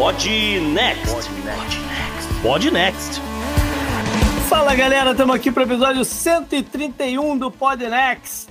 Pod Next. Pod Next. Fala galera, estamos aqui para o episódio 131 do Pod Next.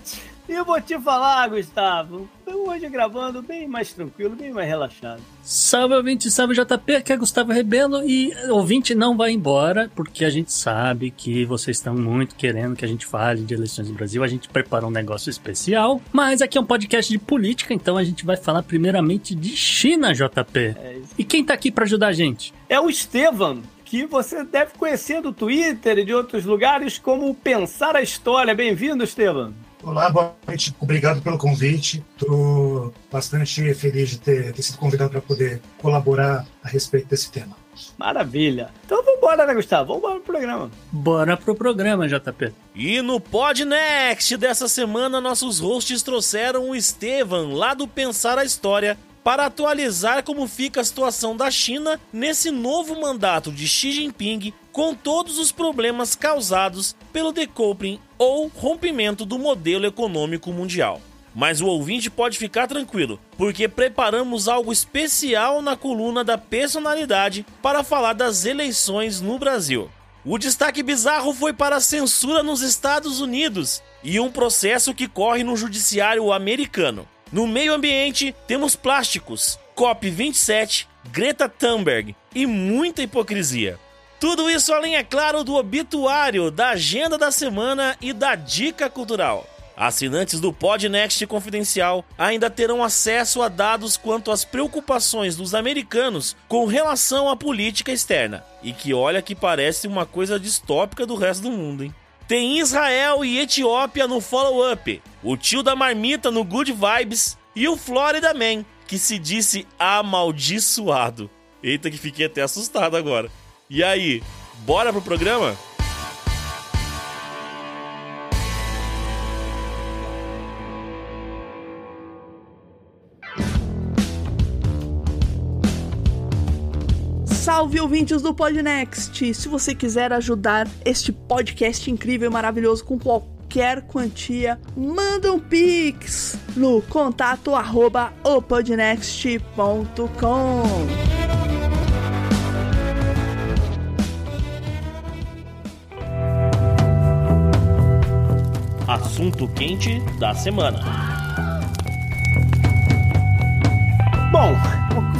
E eu vou te falar, Gustavo, hoje gravando bem mais tranquilo, bem mais relaxado. Salve ouvinte, salve JP, aqui é Gustavo Rebelo e ouvinte não vai embora, porque a gente sabe que vocês estão muito querendo que a gente fale de eleições no Brasil, a gente preparou um negócio especial, mas aqui é um podcast de política, então a gente vai falar primeiramente de China, JP. É e quem tá aqui para ajudar a gente? É o Estevam, que você deve conhecer do Twitter e de outros lugares como Pensar a História. Bem-vindo, Estevam. Olá, boa noite. Obrigado pelo convite. Estou bastante feliz de ter, ter sido convidado para poder colaborar a respeito desse tema. Maravilha. Então vamos embora, né, Gustavo? Vamos embora pro programa. Bora pro programa, JP. E no Podnext dessa semana, nossos hosts trouxeram o Estevam, lá do Pensar a História, para atualizar como fica a situação da China nesse novo mandato de Xi Jinping, com todos os problemas causados pelo decoupling ou rompimento do modelo econômico mundial. Mas o ouvinte pode ficar tranquilo, porque preparamos algo especial na coluna da personalidade para falar das eleições no Brasil. O destaque bizarro foi para a censura nos Estados Unidos e um processo que corre no judiciário americano. No meio ambiente, temos plásticos, COP27, Greta Thunberg e muita hipocrisia. Tudo isso além, é claro, do obituário, da agenda da semana e da dica cultural. Assinantes do Podnext Confidencial ainda terão acesso a dados quanto às preocupações dos americanos com relação à política externa. E que olha que parece uma coisa distópica do resto do mundo, hein? Tem Israel e Etiópia no follow-up, o tio da marmita no Good Vibes e o Florida Man, que se disse amaldiçoado. Eita, que fiquei até assustado agora. E aí, bora pro programa? Salve ouvintes do Podnext! Se você quiser ajudar este podcast incrível e maravilhoso com qualquer quantia, manda um pix no contato arroba opodnext.com. Assunto quente da semana. Bom,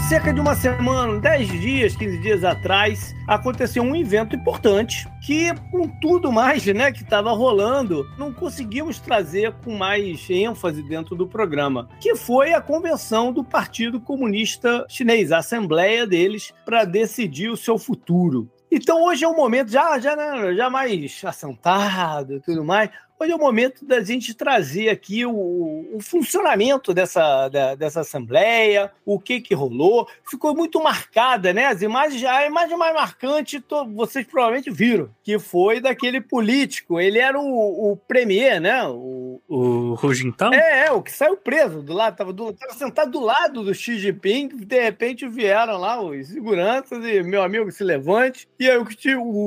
cerca de uma semana, 10 dias, 15 dias atrás, aconteceu um evento importante que, com tudo mais né, que estava rolando, não conseguimos trazer com mais ênfase dentro do programa, que foi a convenção do Partido Comunista Chinês, a assembleia deles, para decidir o seu futuro. Então hoje é um momento já, já, né, já mais assentado e tudo mais. Hoje é o momento da gente trazer aqui o, o funcionamento dessa, da, dessa assembleia, o que que rolou. Ficou muito marcada, né? As imagens, a imagem mais marcante, to, vocês provavelmente viram, que foi daquele político. Ele era o, o premier, né? O, o Hu Jintao? É, é, o que saiu preso do lado, tava, do, tava sentado do lado do Xi Jinping, de repente vieram lá os seguranças e meu amigo se levante. E aí o,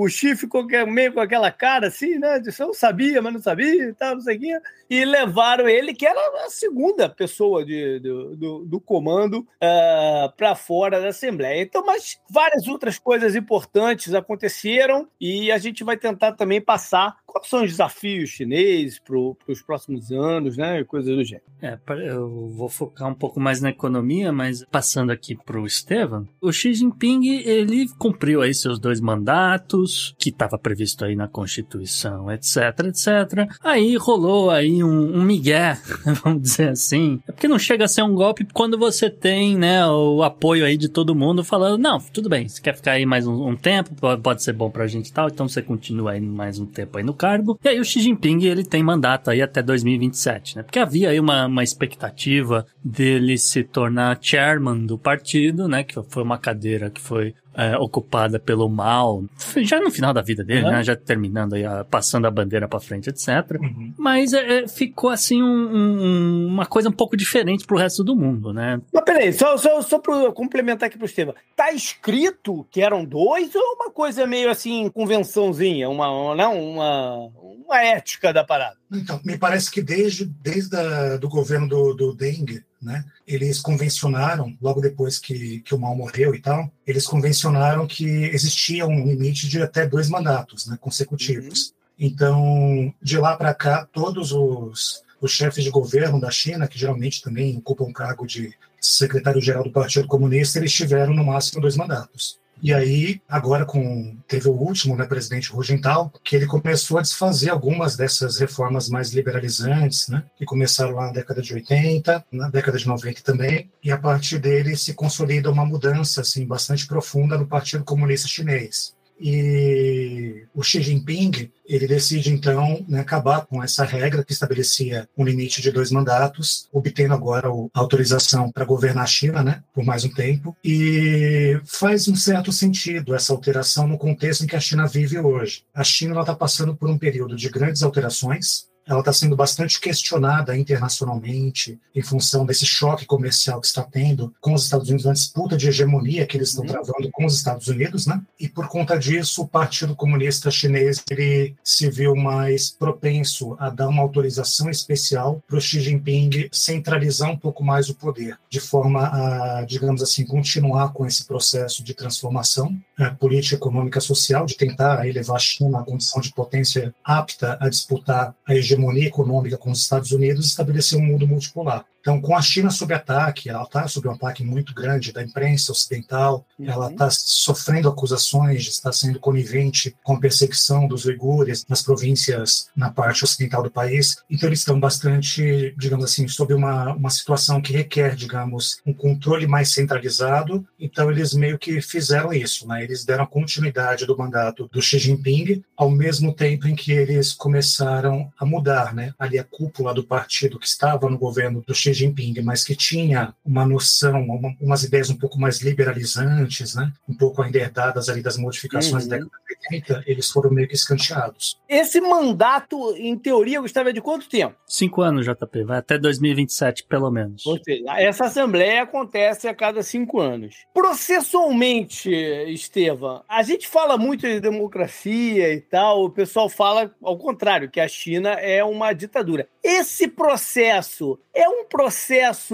o Xi ficou meio com aquela cara assim, né? Disse, eu sabia, mas não sabia sabia e tal, não sei o quê. E levaram ele, que era a segunda pessoa de, do, do, do comando, uh, ah, para fora da Assembleia. Então, mas várias outras coisas importantes aconteceram e a gente vai tentar também passar quais são os desafios chineses para os próximos anos, né? Coisas do gênero. É, eu vou focar um pouco mais na economia, mas passando aqui para o Estevam, o Xi Jinping, ele cumpriu aí seus dois mandatos, que estava previsto aí na Constituição, etc, etc. Aí rolou aí um, um migué, vamos dizer assim. É porque não chega a ser um golpe quando você tem, né, o apoio aí de todo mundo falando, não, tudo bem, você quer ficar aí mais um, um tempo, pode ser bom pra gente e tal, então você continua aí mais um tempo aí no cargo. E aí o Xi Jinping, ele tem mandato aí até 2027, né? Porque havia aí uma, uma expectativa dele se tornar chairman do partido, né? Que foi uma cadeira que foi é, ocupada pelo mal, já no final da vida dele, né? Já terminando aí, a, passando a bandeira para frente, etc. Uhum. Mas é, é, ficou assim um, um, uma coisa um pouco diferente pro resto do mundo, né? Mas peraí, só, só, só pra complementar aqui pro Estevam. Tá escrito que eram dois ou uma coisa meio assim, convençãozinha, uma, não, uma, uma ética da parada? Então, me parece que desde, desde a, do governo do, do Deng, né, eles convencionaram, logo depois que, que o Mao morreu e tal, eles convencionaram que existia um limite de até dois mandatos né, consecutivos. Uhum. Então, de lá para cá, todos os, os chefes de governo da China, que geralmente também ocupam o cargo de secretário-geral do Partido Comunista, eles tiveram no máximo dois mandatos. E aí, agora com teve o último, né, presidente Rugental, que ele começou a desfazer algumas dessas reformas mais liberalizantes, né, que começaram lá na década de 80, na década de 90 também, e a partir dele se consolida uma mudança assim bastante profunda no Partido Comunista Chinês. E o Xi Jinping ele decide então né, acabar com essa regra que estabelecia um limite de dois mandatos, obtendo agora a autorização para governar a China, né, por mais um tempo. E faz um certo sentido essa alteração no contexto em que a China vive hoje. A China está passando por um período de grandes alterações ela está sendo bastante questionada internacionalmente em função desse choque comercial que está tendo com os Estados Unidos, uma disputa de hegemonia que eles estão uhum. travando com os Estados Unidos, né? E por conta disso, o Partido Comunista Chinês ele se viu mais propenso a dar uma autorização especial para o Xi Jinping centralizar um pouco mais o poder, de forma a, digamos assim, continuar com esse processo de transformação é, política, econômica, social, de tentar elevar a China à condição de potência apta a disputar a hegemonia hegemonia econômica com os Estados Unidos, estabelecer um mundo multipolar. Então, com a China sob ataque, ela está sob um ataque muito grande da imprensa ocidental, uhum. ela está sofrendo acusações de estar sendo conivente com a perseguição dos uigures nas províncias na parte ocidental do país. Então, eles estão bastante, digamos assim, sob uma, uma situação que requer, digamos, um controle mais centralizado. Então, eles meio que fizeram isso, né? Eles deram continuidade do mandato do Xi Jinping, ao mesmo tempo em que eles começaram a mudar, né? Ali a cúpula do partido que estava no governo do Xi Xi Jinping, mas que tinha uma noção, uma, umas ideias um pouco mais liberalizantes, né? um pouco ainda herdadas ali das modificações uhum. da década de 80, eles foram meio que escanteados. Esse mandato, em teoria, Gustavo, de quanto tempo? Cinco anos, JP, vai até 2027, pelo menos. Ou seja, essa assembleia acontece a cada cinco anos. Processualmente, Estevam, a gente fala muito de democracia e tal, o pessoal fala ao contrário, que a China é uma ditadura. Esse processo é um processo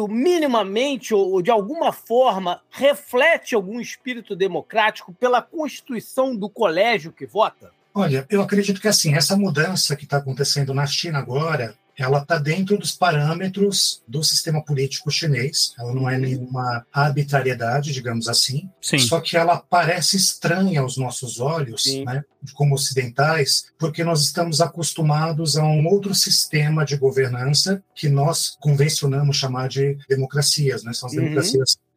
minimamente ou de alguma forma reflete algum espírito democrático pela constituição do colégio que vota? Olha, eu acredito que assim, essa mudança que está acontecendo na China agora, ela está dentro dos parâmetros do sistema político chinês. Ela não é nenhuma arbitrariedade, digamos assim. Sim. Só que ela parece estranha aos nossos olhos, né, como ocidentais, porque nós estamos acostumados a um outro sistema de governança que nós convencionamos chamar de democracias, né? São as uhum.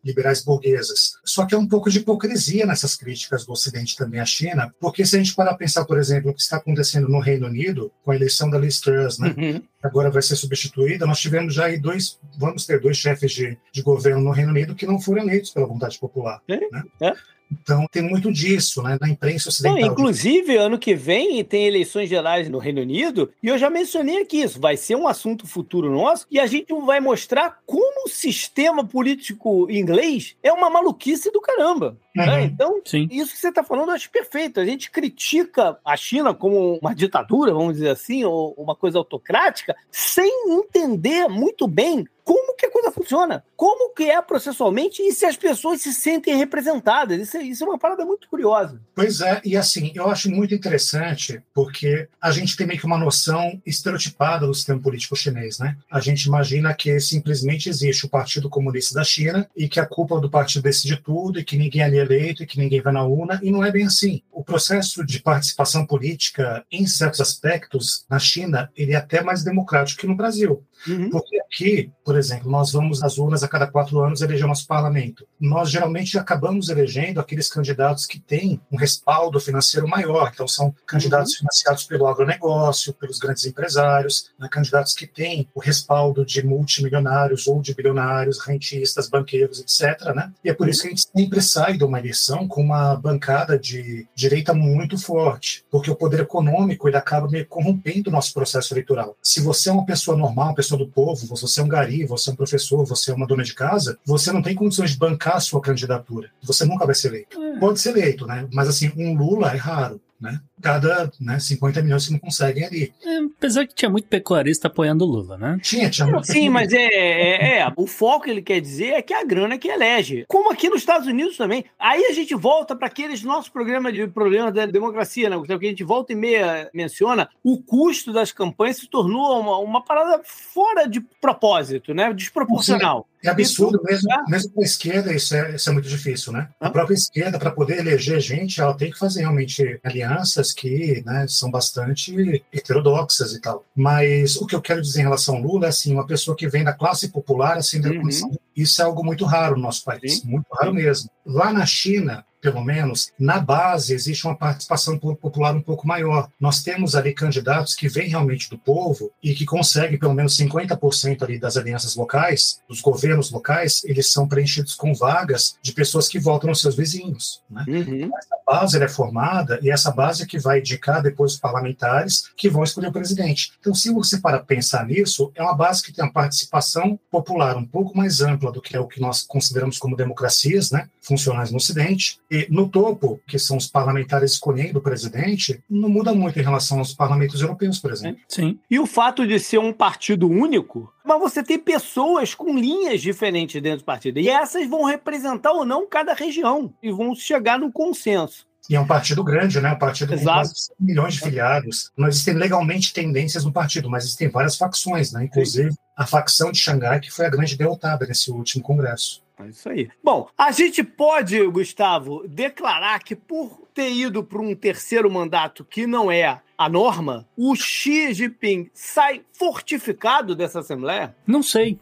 Liberais burguesas. Só que é um pouco de hipocrisia nessas críticas do Ocidente também à China, porque se a gente parar pensar, por exemplo, o que está acontecendo no Reino Unido, com a eleição da Liz Truss, né? Uhum. agora vai ser substituída, nós tivemos já aí dois, vamos ter dois chefes de, de governo no Reino Unido que não foram eleitos pela vontade popular. É, né? é. Então, tem muito disso né, na imprensa ocidental. Não, inclusive, ano que vem tem eleições gerais no Reino Unido, e eu já mencionei aqui isso, vai ser um assunto futuro nosso, e a gente vai mostrar como o sistema político inglês é uma maluquice do caramba. Uhum. Né? Então, Sim. isso que você está falando eu acho perfeito. A gente critica a China como uma ditadura, vamos dizer assim, ou uma coisa autocrática, sem entender muito bem como que a coisa funciona, como que é processualmente e se as pessoas se sentem representadas. Isso, é, isso é uma parada muito curiosa. Pois é, e assim, eu acho muito interessante porque a gente tem meio que uma noção estereotipada do sistema político chinês, né? A gente imagina que simplesmente existe o Partido Comunista da China e que a cúpula do partido decide tudo e que ninguém ali é eleito e que ninguém vai na urna, e não é bem assim. O processo de participação política, em certos aspectos, na China, ele é até mais democrático que no Brasil. Uhum. Porque aqui, por exemplo, nós vamos às urnas a cada quatro anos eleger nosso parlamento. Nós geralmente acabamos elegendo aqueles candidatos que têm um respaldo financeiro maior. Então, são candidatos uhum. financiados pelo agronegócio, pelos grandes empresários, né, candidatos que têm o respaldo de multimilionários ou de bilionários, rentistas, banqueiros, etc. Né? E é por isso que a gente sempre sai de uma eleição com uma bancada de direita muito forte, porque o poder econômico ele acaba meio corrompendo o nosso processo eleitoral. Se você é uma pessoa normal, uma pessoa do povo, você é um gari, você é um professor, você é uma dona de casa, você não tem condições de bancar a sua candidatura. Você nunca vai ser eleito. É. Pode ser eleito, né? Mas assim, um Lula é raro. Né? Cada né, 50 milhões que não conseguem ali. É, apesar que tinha muito pecuarista apoiando o Lula, né? Tinha, tinha muito. Sim, mas é, é, é, O foco ele quer dizer é que a grana que elege. Como aqui nos Estados Unidos também. Aí a gente volta para aqueles nossos programas de problemas da democracia, né? Que a gente volta e meia menciona, o custo das campanhas se tornou uma, uma parada fora de propósito, né? Desproporcional. É absurdo mesmo, mesmo para a esquerda, isso é, isso é muito difícil, né? A própria esquerda, para poder eleger gente, ela tem que fazer realmente alianças que né, são bastante heterodoxas e tal. Mas o que eu quero dizer em relação ao Lula é assim, uma pessoa que vem da classe popular, assim, da uhum. isso é algo muito raro no nosso país, Sim. muito raro mesmo. Lá na China, pelo menos, na base existe uma participação popular um pouco maior. Nós temos ali candidatos que vêm realmente do povo e que conseguem pelo menos 50% ali das alianças locais, dos governos locais, eles são preenchidos com vagas de pessoas que votam nos seus vizinhos. Né? Uhum. Essa base é formada e essa base é que vai indicar depois os parlamentares que vão escolher o presidente. Então, se você para pensar nisso, é uma base que tem uma participação popular um pouco mais ampla do que é o que nós consideramos como democracias, né, funcionais no Ocidente, e no topo, que são os parlamentares escolhendo o presidente, não muda muito em relação aos parlamentos europeus, por exemplo. Sim. E o fato de ser um partido único, mas você tem pessoas com linhas diferentes dentro do partido. E essas vão representar ou não cada região e vão chegar no consenso. E é um partido grande, né? Um partido com quase 100 milhões de filiados. Não existem legalmente tendências no partido, mas existem várias facções, né? Inclusive a facção de Xangai, que foi a grande derrotada nesse último congresso. É isso aí. Bom, a gente pode, Gustavo, declarar que por ter ido para um terceiro mandato que não é a norma, o Xi Jinping sai fortificado dessa Assembleia? Não sei.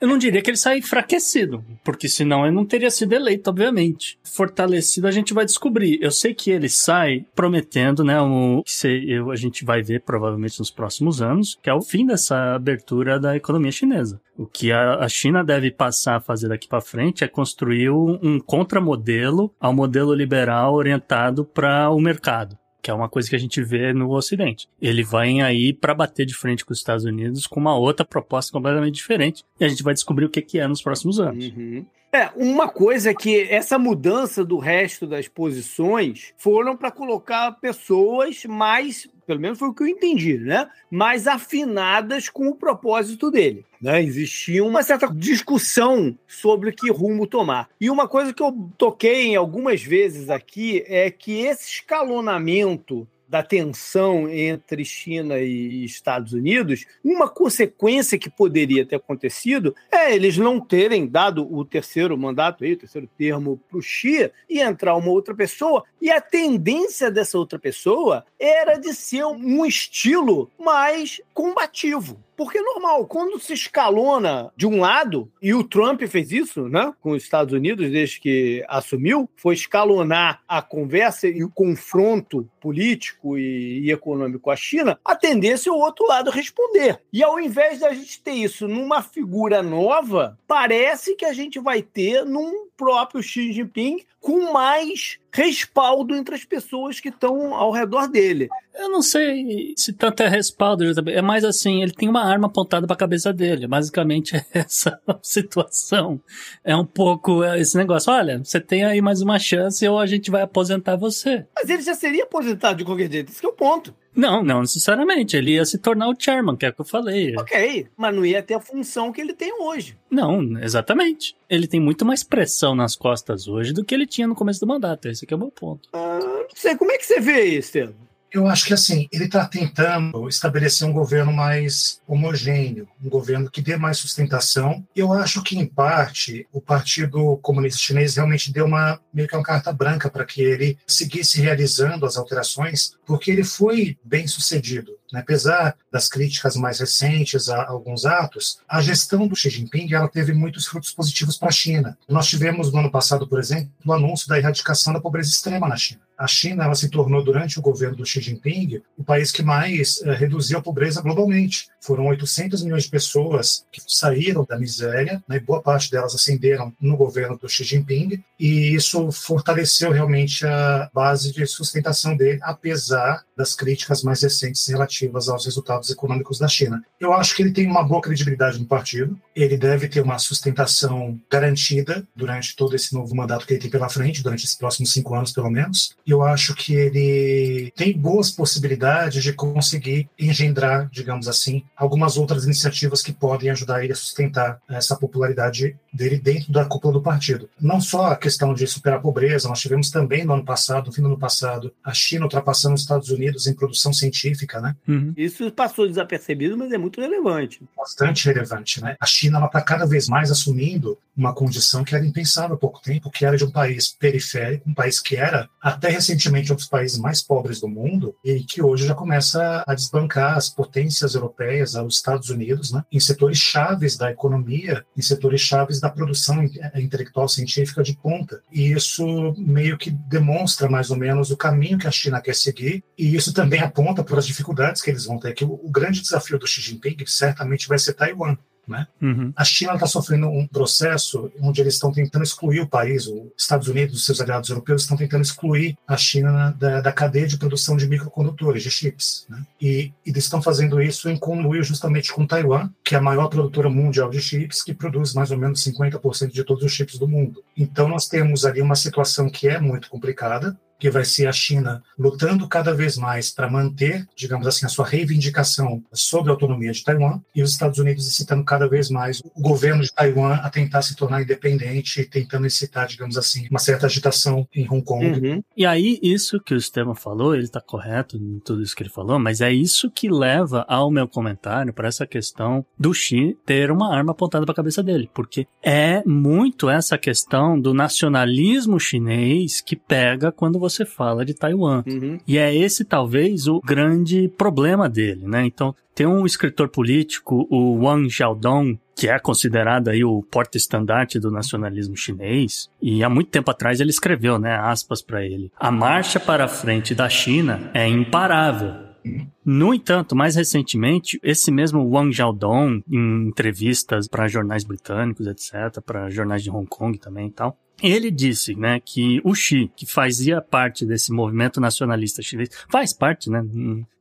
eu não diria que ele sai enfraquecido, porque senão ele não teria sido eleito, obviamente. Fortalecido a gente vai descobrir. Eu sei que ele sai prometendo, né, o que a gente vai ver provavelmente nos próximos anos, que é o fim dessa abertura da economia chinesa. O que a China deve passar a fazer daqui para frente é construir um contramodelo ao modelo liberal orientado para o mercado que é uma coisa que a gente vê no Ocidente. Ele vai aí para bater de frente com os Estados Unidos com uma outra proposta completamente diferente. E a gente vai descobrir o que, que é nos próximos anos. Uhum. É, uma coisa é que essa mudança do resto das posições foram para colocar pessoas mais, pelo menos foi o que eu entendi, né? Mais afinadas com o propósito dele. Né? Existia uma certa discussão sobre que rumo tomar. E uma coisa que eu toquei em algumas vezes aqui é que esse escalonamento da tensão entre China e Estados Unidos, uma consequência que poderia ter acontecido é eles não terem dado o terceiro mandato, aí, o terceiro termo para o Xi e entrar uma outra pessoa. E a tendência dessa outra pessoa era de ser um estilo mais combativo. Porque é normal, quando se escalona de um lado, e o Trump fez isso, né, com os Estados Unidos desde que assumiu, foi escalonar a conversa e o confronto político e, e econômico com a China, a tendência é o outro lado responder. E ao invés da gente ter isso numa figura nova, parece que a gente vai ter num próprio Xi Jinping com mais respaldo entre as pessoas que estão ao redor dele. Eu não sei se tanto é respaldo, é mais assim, ele tem uma arma apontada para a cabeça dele. Basicamente é essa situação. É um pouco esse negócio. Olha, você tem aí mais uma chance ou a gente vai aposentar você. Mas ele já seria aposentado de qualquer jeito, esse é o ponto. Não, não necessariamente. Ele ia se tornar o chairman, que é o que eu falei. Ok, mas não ia ter a função que ele tem hoje. Não, exatamente. Ele tem muito mais pressão nas costas hoje do que ele tinha no começo do mandato. Esse aqui é o meu ponto. Ah, não sei. Como é que você vê isso, Estevam? Eu acho que assim, ele está tentando estabelecer um governo mais homogêneo, um governo que dê mais sustentação. Eu acho que, em parte, o Partido Comunista Chinês realmente deu uma meio que uma carta branca para que ele seguisse realizando as alterações, porque ele foi bem sucedido. Né? Apesar das críticas mais recentes a alguns atos, a gestão do Xi Jinping ela teve muitos frutos positivos para a China. Nós tivemos no ano passado, por exemplo, o anúncio da erradicação da pobreza extrema na China a China ela se tornou, durante o governo do Xi Jinping, o país que mais eh, reduziu a pobreza globalmente. Foram 800 milhões de pessoas que saíram da miséria, né, boa parte delas ascenderam no governo do Xi Jinping, e isso fortaleceu realmente a base de sustentação dele, apesar das críticas mais recentes relativas aos resultados econômicos da China. Eu acho que ele tem uma boa credibilidade no partido, ele deve ter uma sustentação garantida durante todo esse novo mandato que ele tem pela frente, durante esses próximos cinco anos, pelo menos. Eu acho que ele tem boas possibilidades de conseguir engendrar, digamos assim, algumas outras iniciativas que podem ajudar ele a sustentar essa popularidade dele dentro da cúpula do partido. Não só a questão de superar a pobreza, nós tivemos também no ano passado, no fim do ano passado, a China ultrapassando os Estados Unidos em produção científica, né? Uhum. Isso passou desapercebido, mas é muito relevante. Bastante relevante, né? A China está cada vez mais assumindo uma condição que era impensável há pouco tempo, que era de um país periférico, um país que era até recentemente um dos países mais pobres do mundo e que hoje já começa a desbancar as potências europeias, os Estados Unidos, né, em setores chaves da economia, em setores chaves da produção intelectual científica de ponta. E isso meio que demonstra mais ou menos o caminho que a China quer seguir e isso também aponta para as dificuldades que eles vão ter, que o, o grande desafio do Xi Jinping certamente vai ser Taiwan. Né? Uhum. A China está sofrendo um processo onde eles estão tentando excluir o país, os Estados Unidos, os seus aliados europeus estão tentando excluir a China da, da cadeia de produção de microcondutores, de chips. Né? E, e eles estão fazendo isso em conluio justamente com Taiwan, que é a maior produtora mundial de chips, que produz mais ou menos 50% de todos os chips do mundo. Então nós temos ali uma situação que é muito complicada, que vai ser a China lutando cada vez mais para manter, digamos assim, a sua reivindicação sobre a autonomia de Taiwan e os Estados Unidos incitando cada vez mais o governo de Taiwan a tentar se tornar independente, tentando incitar, digamos assim, uma certa agitação em Hong Kong. Uhum. E aí, isso que o Estevam falou, ele está correto em tudo isso que ele falou, mas é isso que leva ao meu comentário para essa questão do Xi ter uma arma apontada para a cabeça dele, porque é muito essa questão do nacionalismo chinês que pega quando você você fala de Taiwan. Uhum. E é esse talvez o grande problema dele, né? Então, tem um escritor político, o Wang Xiaodong, que é considerado aí o porta-estandarte do nacionalismo chinês, e há muito tempo atrás ele escreveu, né, aspas para ele: "A marcha para a frente da China é imparável." No entanto, mais recentemente, esse mesmo Wang Xiaodong, em entrevistas para jornais britânicos, etc., para jornais de Hong Kong também e tal, ele disse, né, que o Xi, que fazia parte desse movimento nacionalista chinês, faz parte, né,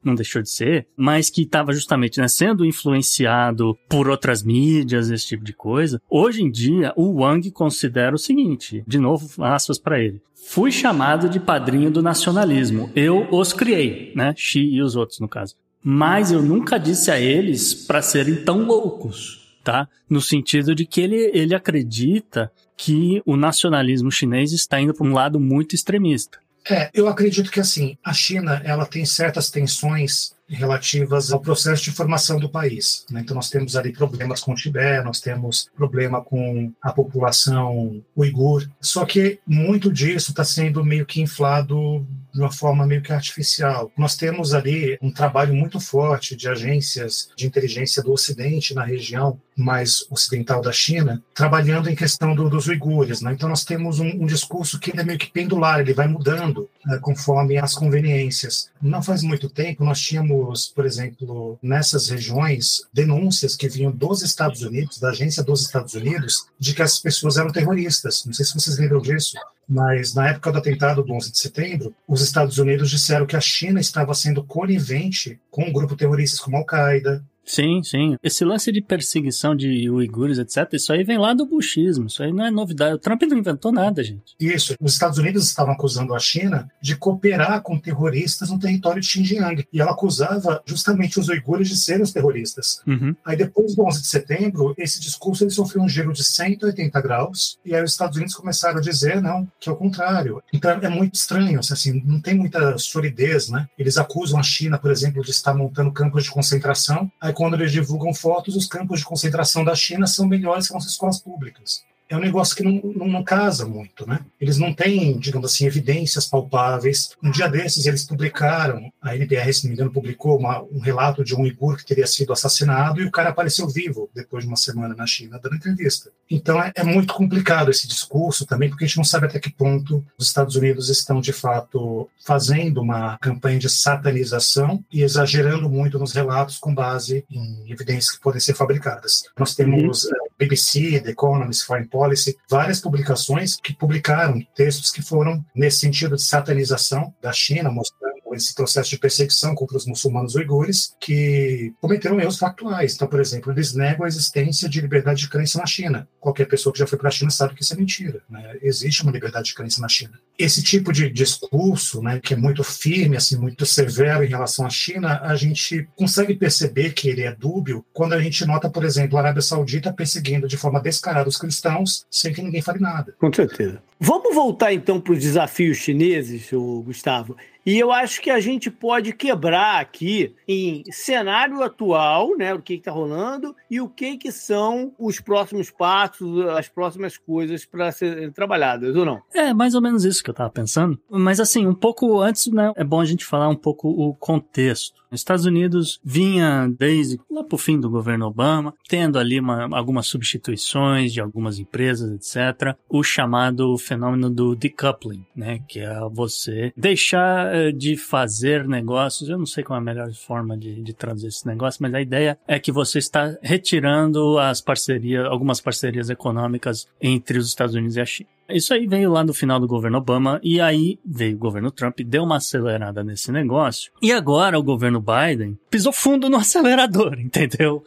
não deixou de ser, mas que estava justamente, né, sendo influenciado por outras mídias, esse tipo de coisa. Hoje em dia, o Wang considera o seguinte, de novo, aspas para ele. Fui chamado de padrinho do nacionalismo. Eu os criei, né, Xi e os outros, no caso. Mas eu nunca disse a eles para serem tão loucos, tá? No sentido de que ele, ele acredita que o nacionalismo chinês está indo para um lado muito extremista. É, eu acredito que assim, a China ela tem certas tensões relativas ao processo de formação do país. Né? Então, nós temos ali problemas com o Tibete, nós temos problema com a população uigur. Só que muito disso está sendo meio que inflado de uma forma meio que artificial. Nós temos ali um trabalho muito forte de agências de inteligência do Ocidente na região mais ocidental da China, trabalhando em questão do, dos uigures. Né? Então, nós temos um, um, discurso que é meio que pendular, ele vai mudando né, conforme as conveniências. Não faz muito tempo, nós tínhamos, por exemplo, nessas regiões, denúncias que vinham dos Estados Unidos, da agência dos Estados Unidos, de que as pessoas eram terroristas. Não sei se vocês lembram disso mas na época do atentado do 11 de setembro, os Estados Unidos disseram que a China estava sendo conivente com um grupo terroristas como Al-Qaeda, Sim, sim. Esse lance de perseguição de uigures, etc., isso aí vem lá do bushismo. Isso aí não é novidade. O Trump não inventou nada, gente. Isso. Os Estados Unidos estavam acusando a China de cooperar com terroristas no território de Xinjiang. E ela acusava justamente os uigures de serem os terroristas. Uhum. Aí depois do 11 de setembro, esse discurso ele sofreu um giro de 180 graus. E aí os Estados Unidos começaram a dizer, não, que é o contrário. Então é muito estranho, assim, não tem muita solidez, né? Eles acusam a China, por exemplo, de estar montando campos de concentração. Aí quando eles divulgam fotos, os campos de concentração da China são melhores que as escolas públicas é um negócio que não, não, não, casa muito, né? Eles não têm, digamos assim, evidências palpáveis. Um dia desses, eles publicaram, a NBR, se não me engano, publicou uma, um relato de um uigur que teria sido assassinado e o cara apareceu vivo depois de uma semana na China, dando entrevista. Então, é, é muito complicado esse discurso também, porque a gente não sabe até que ponto os Estados Unidos estão, de fato, fazendo uma campanha de satanização e exagerando muito nos relatos com base em evidências que podem ser fabricadas. Nós temos uhum. BBC, The Economist, Foreign Policy, várias publicações que publicaram textos que foram nesse sentido de satanização da China, mostrando esse processo de perseguição contra os muçulmanos uigures, que cometeram erros factuais. Então, por exemplo, eles negam a existência de liberdade de crença na China. Qualquer pessoa que já foi para a China sabe que isso é mentira. Né? Existe uma liberdade de crença na China. Esse tipo de discurso, né, que é muito firme, assim, muito severo em relação à China, a gente consegue perceber que ele é dúbio quando a gente nota, por exemplo, a Arábia Saudita perseguindo de forma descarada os cristãos sem que ninguém fale nada. Com certeza. Vamos voltar então para os desafios chineses, Gustavo. E eu acho que a gente pode quebrar aqui em cenário atual, né, o que está rolando e o que, que são os próximos passos, as próximas coisas para serem trabalhadas, ou não? É, mais ou menos isso que eu estava pensando. Mas assim, um pouco antes, né, é bom a gente falar um pouco o contexto. Os Estados Unidos vinha desde lá para o fim do governo Obama, tendo ali uma, algumas substituições de algumas empresas, etc. O chamado fenômeno do decoupling, né? Que é você deixar eh, de fazer negócios. Eu não sei qual é a melhor forma de, de traduzir esse negócio, mas a ideia é que você está retirando as parcerias, algumas parcerias econômicas entre os Estados Unidos e a China. Isso aí veio lá no final do governo Obama e aí veio o governo Trump, deu uma acelerada nesse negócio. E agora o governo Biden pisou fundo no acelerador, entendeu?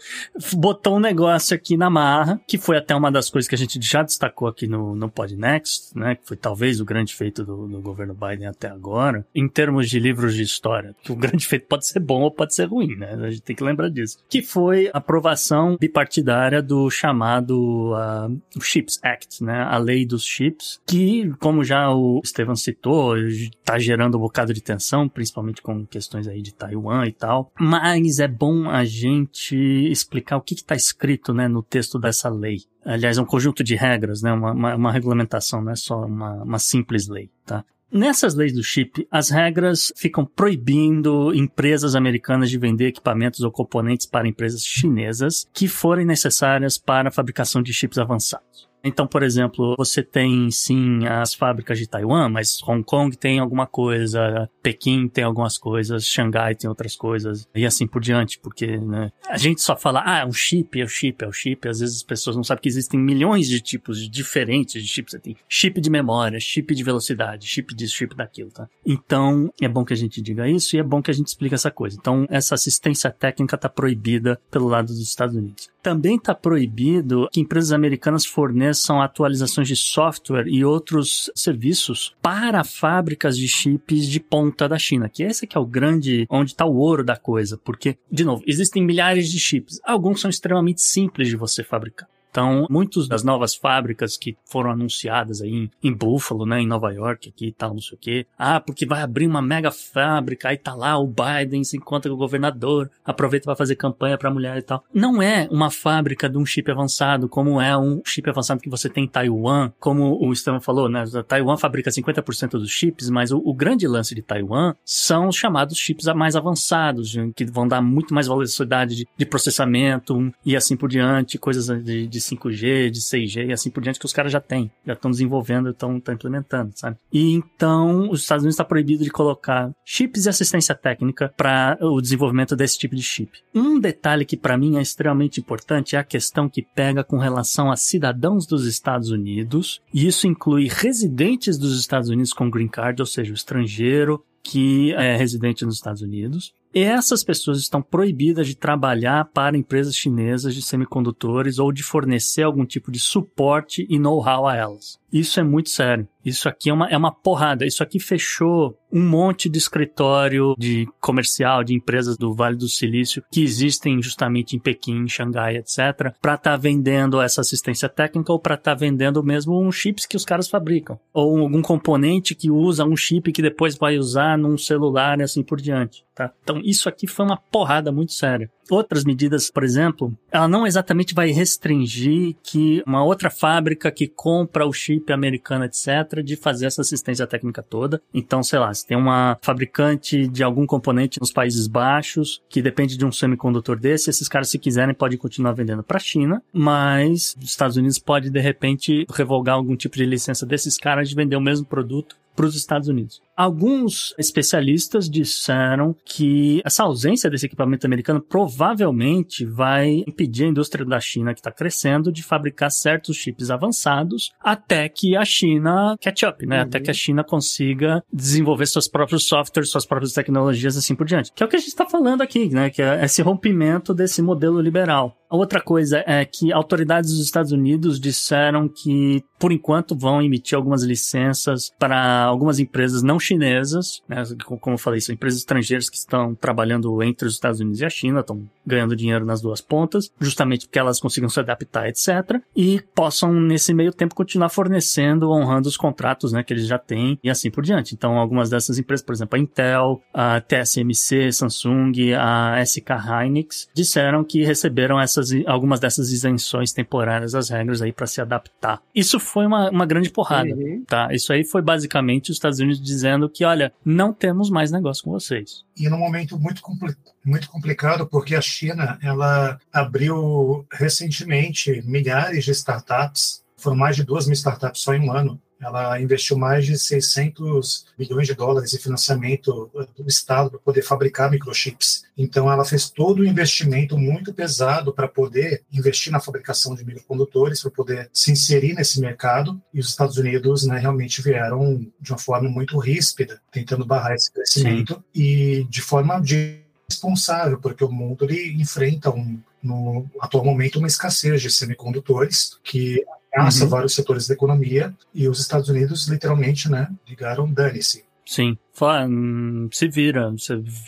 Botou um negócio aqui na marra, que foi até uma das coisas que a gente já destacou aqui no, no Podnext, né? Que foi talvez o grande feito do, do governo Biden até agora, em termos de livros de história. Que o grande feito pode ser bom ou pode ser ruim, né? A gente tem que lembrar disso. Que foi a aprovação bipartidária do chamado uh, CHIPS Act, né? A lei dos chips que, como já o Estevam citou, está gerando um bocado de tensão, principalmente com questões aí de Taiwan e tal. Mas é bom a gente explicar o que está escrito né, no texto dessa lei. Aliás, é um conjunto de regras, né, uma, uma, uma regulamentação, não é só uma, uma simples lei, tá? Nessas leis do chip, as regras ficam proibindo empresas americanas de vender equipamentos ou componentes para empresas chinesas que forem necessárias para a fabricação de chips avançados. Então, por exemplo, você tem sim as fábricas de Taiwan, mas Hong Kong tem alguma coisa, Pequim tem algumas coisas, Xangai tem outras coisas, e assim por diante, porque né, a gente só fala, ah, é um chip, é o um chip, é o um chip, às vezes as pessoas não sabem que existem milhões de tipos diferentes de chips. Você tem chip de memória, chip de velocidade, chip disso, chip daquilo, tá? Então, é bom que a gente diga isso e é bom que a gente explique essa coisa. Então, essa assistência técnica está proibida pelo lado dos Estados Unidos. Também está proibido que empresas americanas forneçam atualizações de software e outros serviços para fábricas de chips de ponta da China, que esse que é o grande, onde está o ouro da coisa, porque, de novo, existem milhares de chips, alguns são extremamente simples de você fabricar. Então, muitas das novas fábricas que foram anunciadas aí em, em Buffalo, né, em Nova York, aqui e tal, não sei o quê. Ah, porque vai abrir uma mega fábrica, aí tá lá o Biden se encontra com o governador, aproveita para fazer campanha para mulher e tal. Não é uma fábrica de um chip avançado, como é um chip avançado que você tem em Taiwan, como o Estevam falou, né? Taiwan fabrica 50% dos chips, mas o, o, grande lance de Taiwan são os chamados chips mais avançados, que vão dar muito mais velocidade de, de processamento e assim por diante, coisas de, de 5G, de 6G e assim por diante que os caras já têm, já estão desenvolvendo, estão implementando, sabe? E então os Estados Unidos está proibido de colocar chips e assistência técnica para o desenvolvimento desse tipo de chip. Um detalhe que para mim é extremamente importante é a questão que pega com relação a cidadãos dos Estados Unidos, e isso inclui residentes dos Estados Unidos com green card, ou seja, o estrangeiro que é residente nos Estados Unidos, essas pessoas estão proibidas de trabalhar para empresas chinesas de semicondutores ou de fornecer algum tipo de suporte e know-how a elas. Isso é muito sério. Isso aqui é uma, é uma porrada. Isso aqui fechou um monte de escritório de comercial, de empresas do Vale do Silício que existem justamente em Pequim, Xangai, etc., para estar tá vendendo essa assistência técnica ou para estar tá vendendo mesmo um chips que os caras fabricam. Ou algum componente que usa um chip que depois vai usar num celular e assim por diante. Tá? Então, isso aqui foi uma porrada muito séria. Outras medidas, por exemplo, ela não exatamente vai restringir que uma outra fábrica que compra o chip americano, etc., de fazer essa assistência técnica toda. Então, sei lá, se tem uma fabricante de algum componente nos Países Baixos que depende de um semicondutor desse, esses caras, se quiserem, podem continuar vendendo para a China, mas os Estados Unidos pode, de repente, revogar algum tipo de licença desses caras de vender o mesmo produto para os Estados Unidos. Alguns especialistas disseram que essa ausência desse equipamento americano provavelmente vai impedir a indústria da China, que está crescendo, de fabricar certos chips avançados até que a China catch up, né? Uhum. Até que a China consiga desenvolver seus próprios softwares, suas próprias tecnologias, assim por diante. Que é o que a gente está falando aqui, né? Que é esse rompimento desse modelo liberal. A outra coisa é que autoridades dos Estados Unidos disseram que, por enquanto, vão emitir algumas licenças para algumas empresas não chinesas, né? como eu falei, são empresas estrangeiras que estão trabalhando entre os Estados Unidos e a China, estão ganhando dinheiro nas duas pontas, justamente porque elas consigam se adaptar, etc. E possam, nesse meio tempo, continuar fornecendo, honrando os contratos né, que eles já têm e assim por diante. Então, algumas dessas empresas, por exemplo, a Intel, a TSMC, Samsung, a SK Hynix, disseram que receberam essas, algumas dessas isenções temporárias às regras aí para se adaptar. Isso foi uma, uma grande porrada, uhum. tá? Isso aí foi basicamente os Estados Unidos dizendo que, olha, não temos mais negócio com vocês. E num momento muito, muito complicado, porque a China, ela abriu recentemente milhares de startups, foram mais de duas mil startups só em um ano, ela investiu mais de 600 milhões de dólares em financiamento eh, do Estado para poder fabricar microchips. Então, ela fez todo o um investimento muito pesado para poder investir na fabricação de microcondutores, para poder se inserir nesse mercado. E os Estados Unidos né, realmente vieram de uma forma muito ríspida, tentando barrar esse crescimento Sim. e de forma de responsável, porque o mundo ele enfrenta um, no atual momento uma escassez de semicondutores que ameaça uhum. vários setores da economia e os Estados Unidos literalmente, né, ligaram dane-se. Sim. Fala, hum, se vira.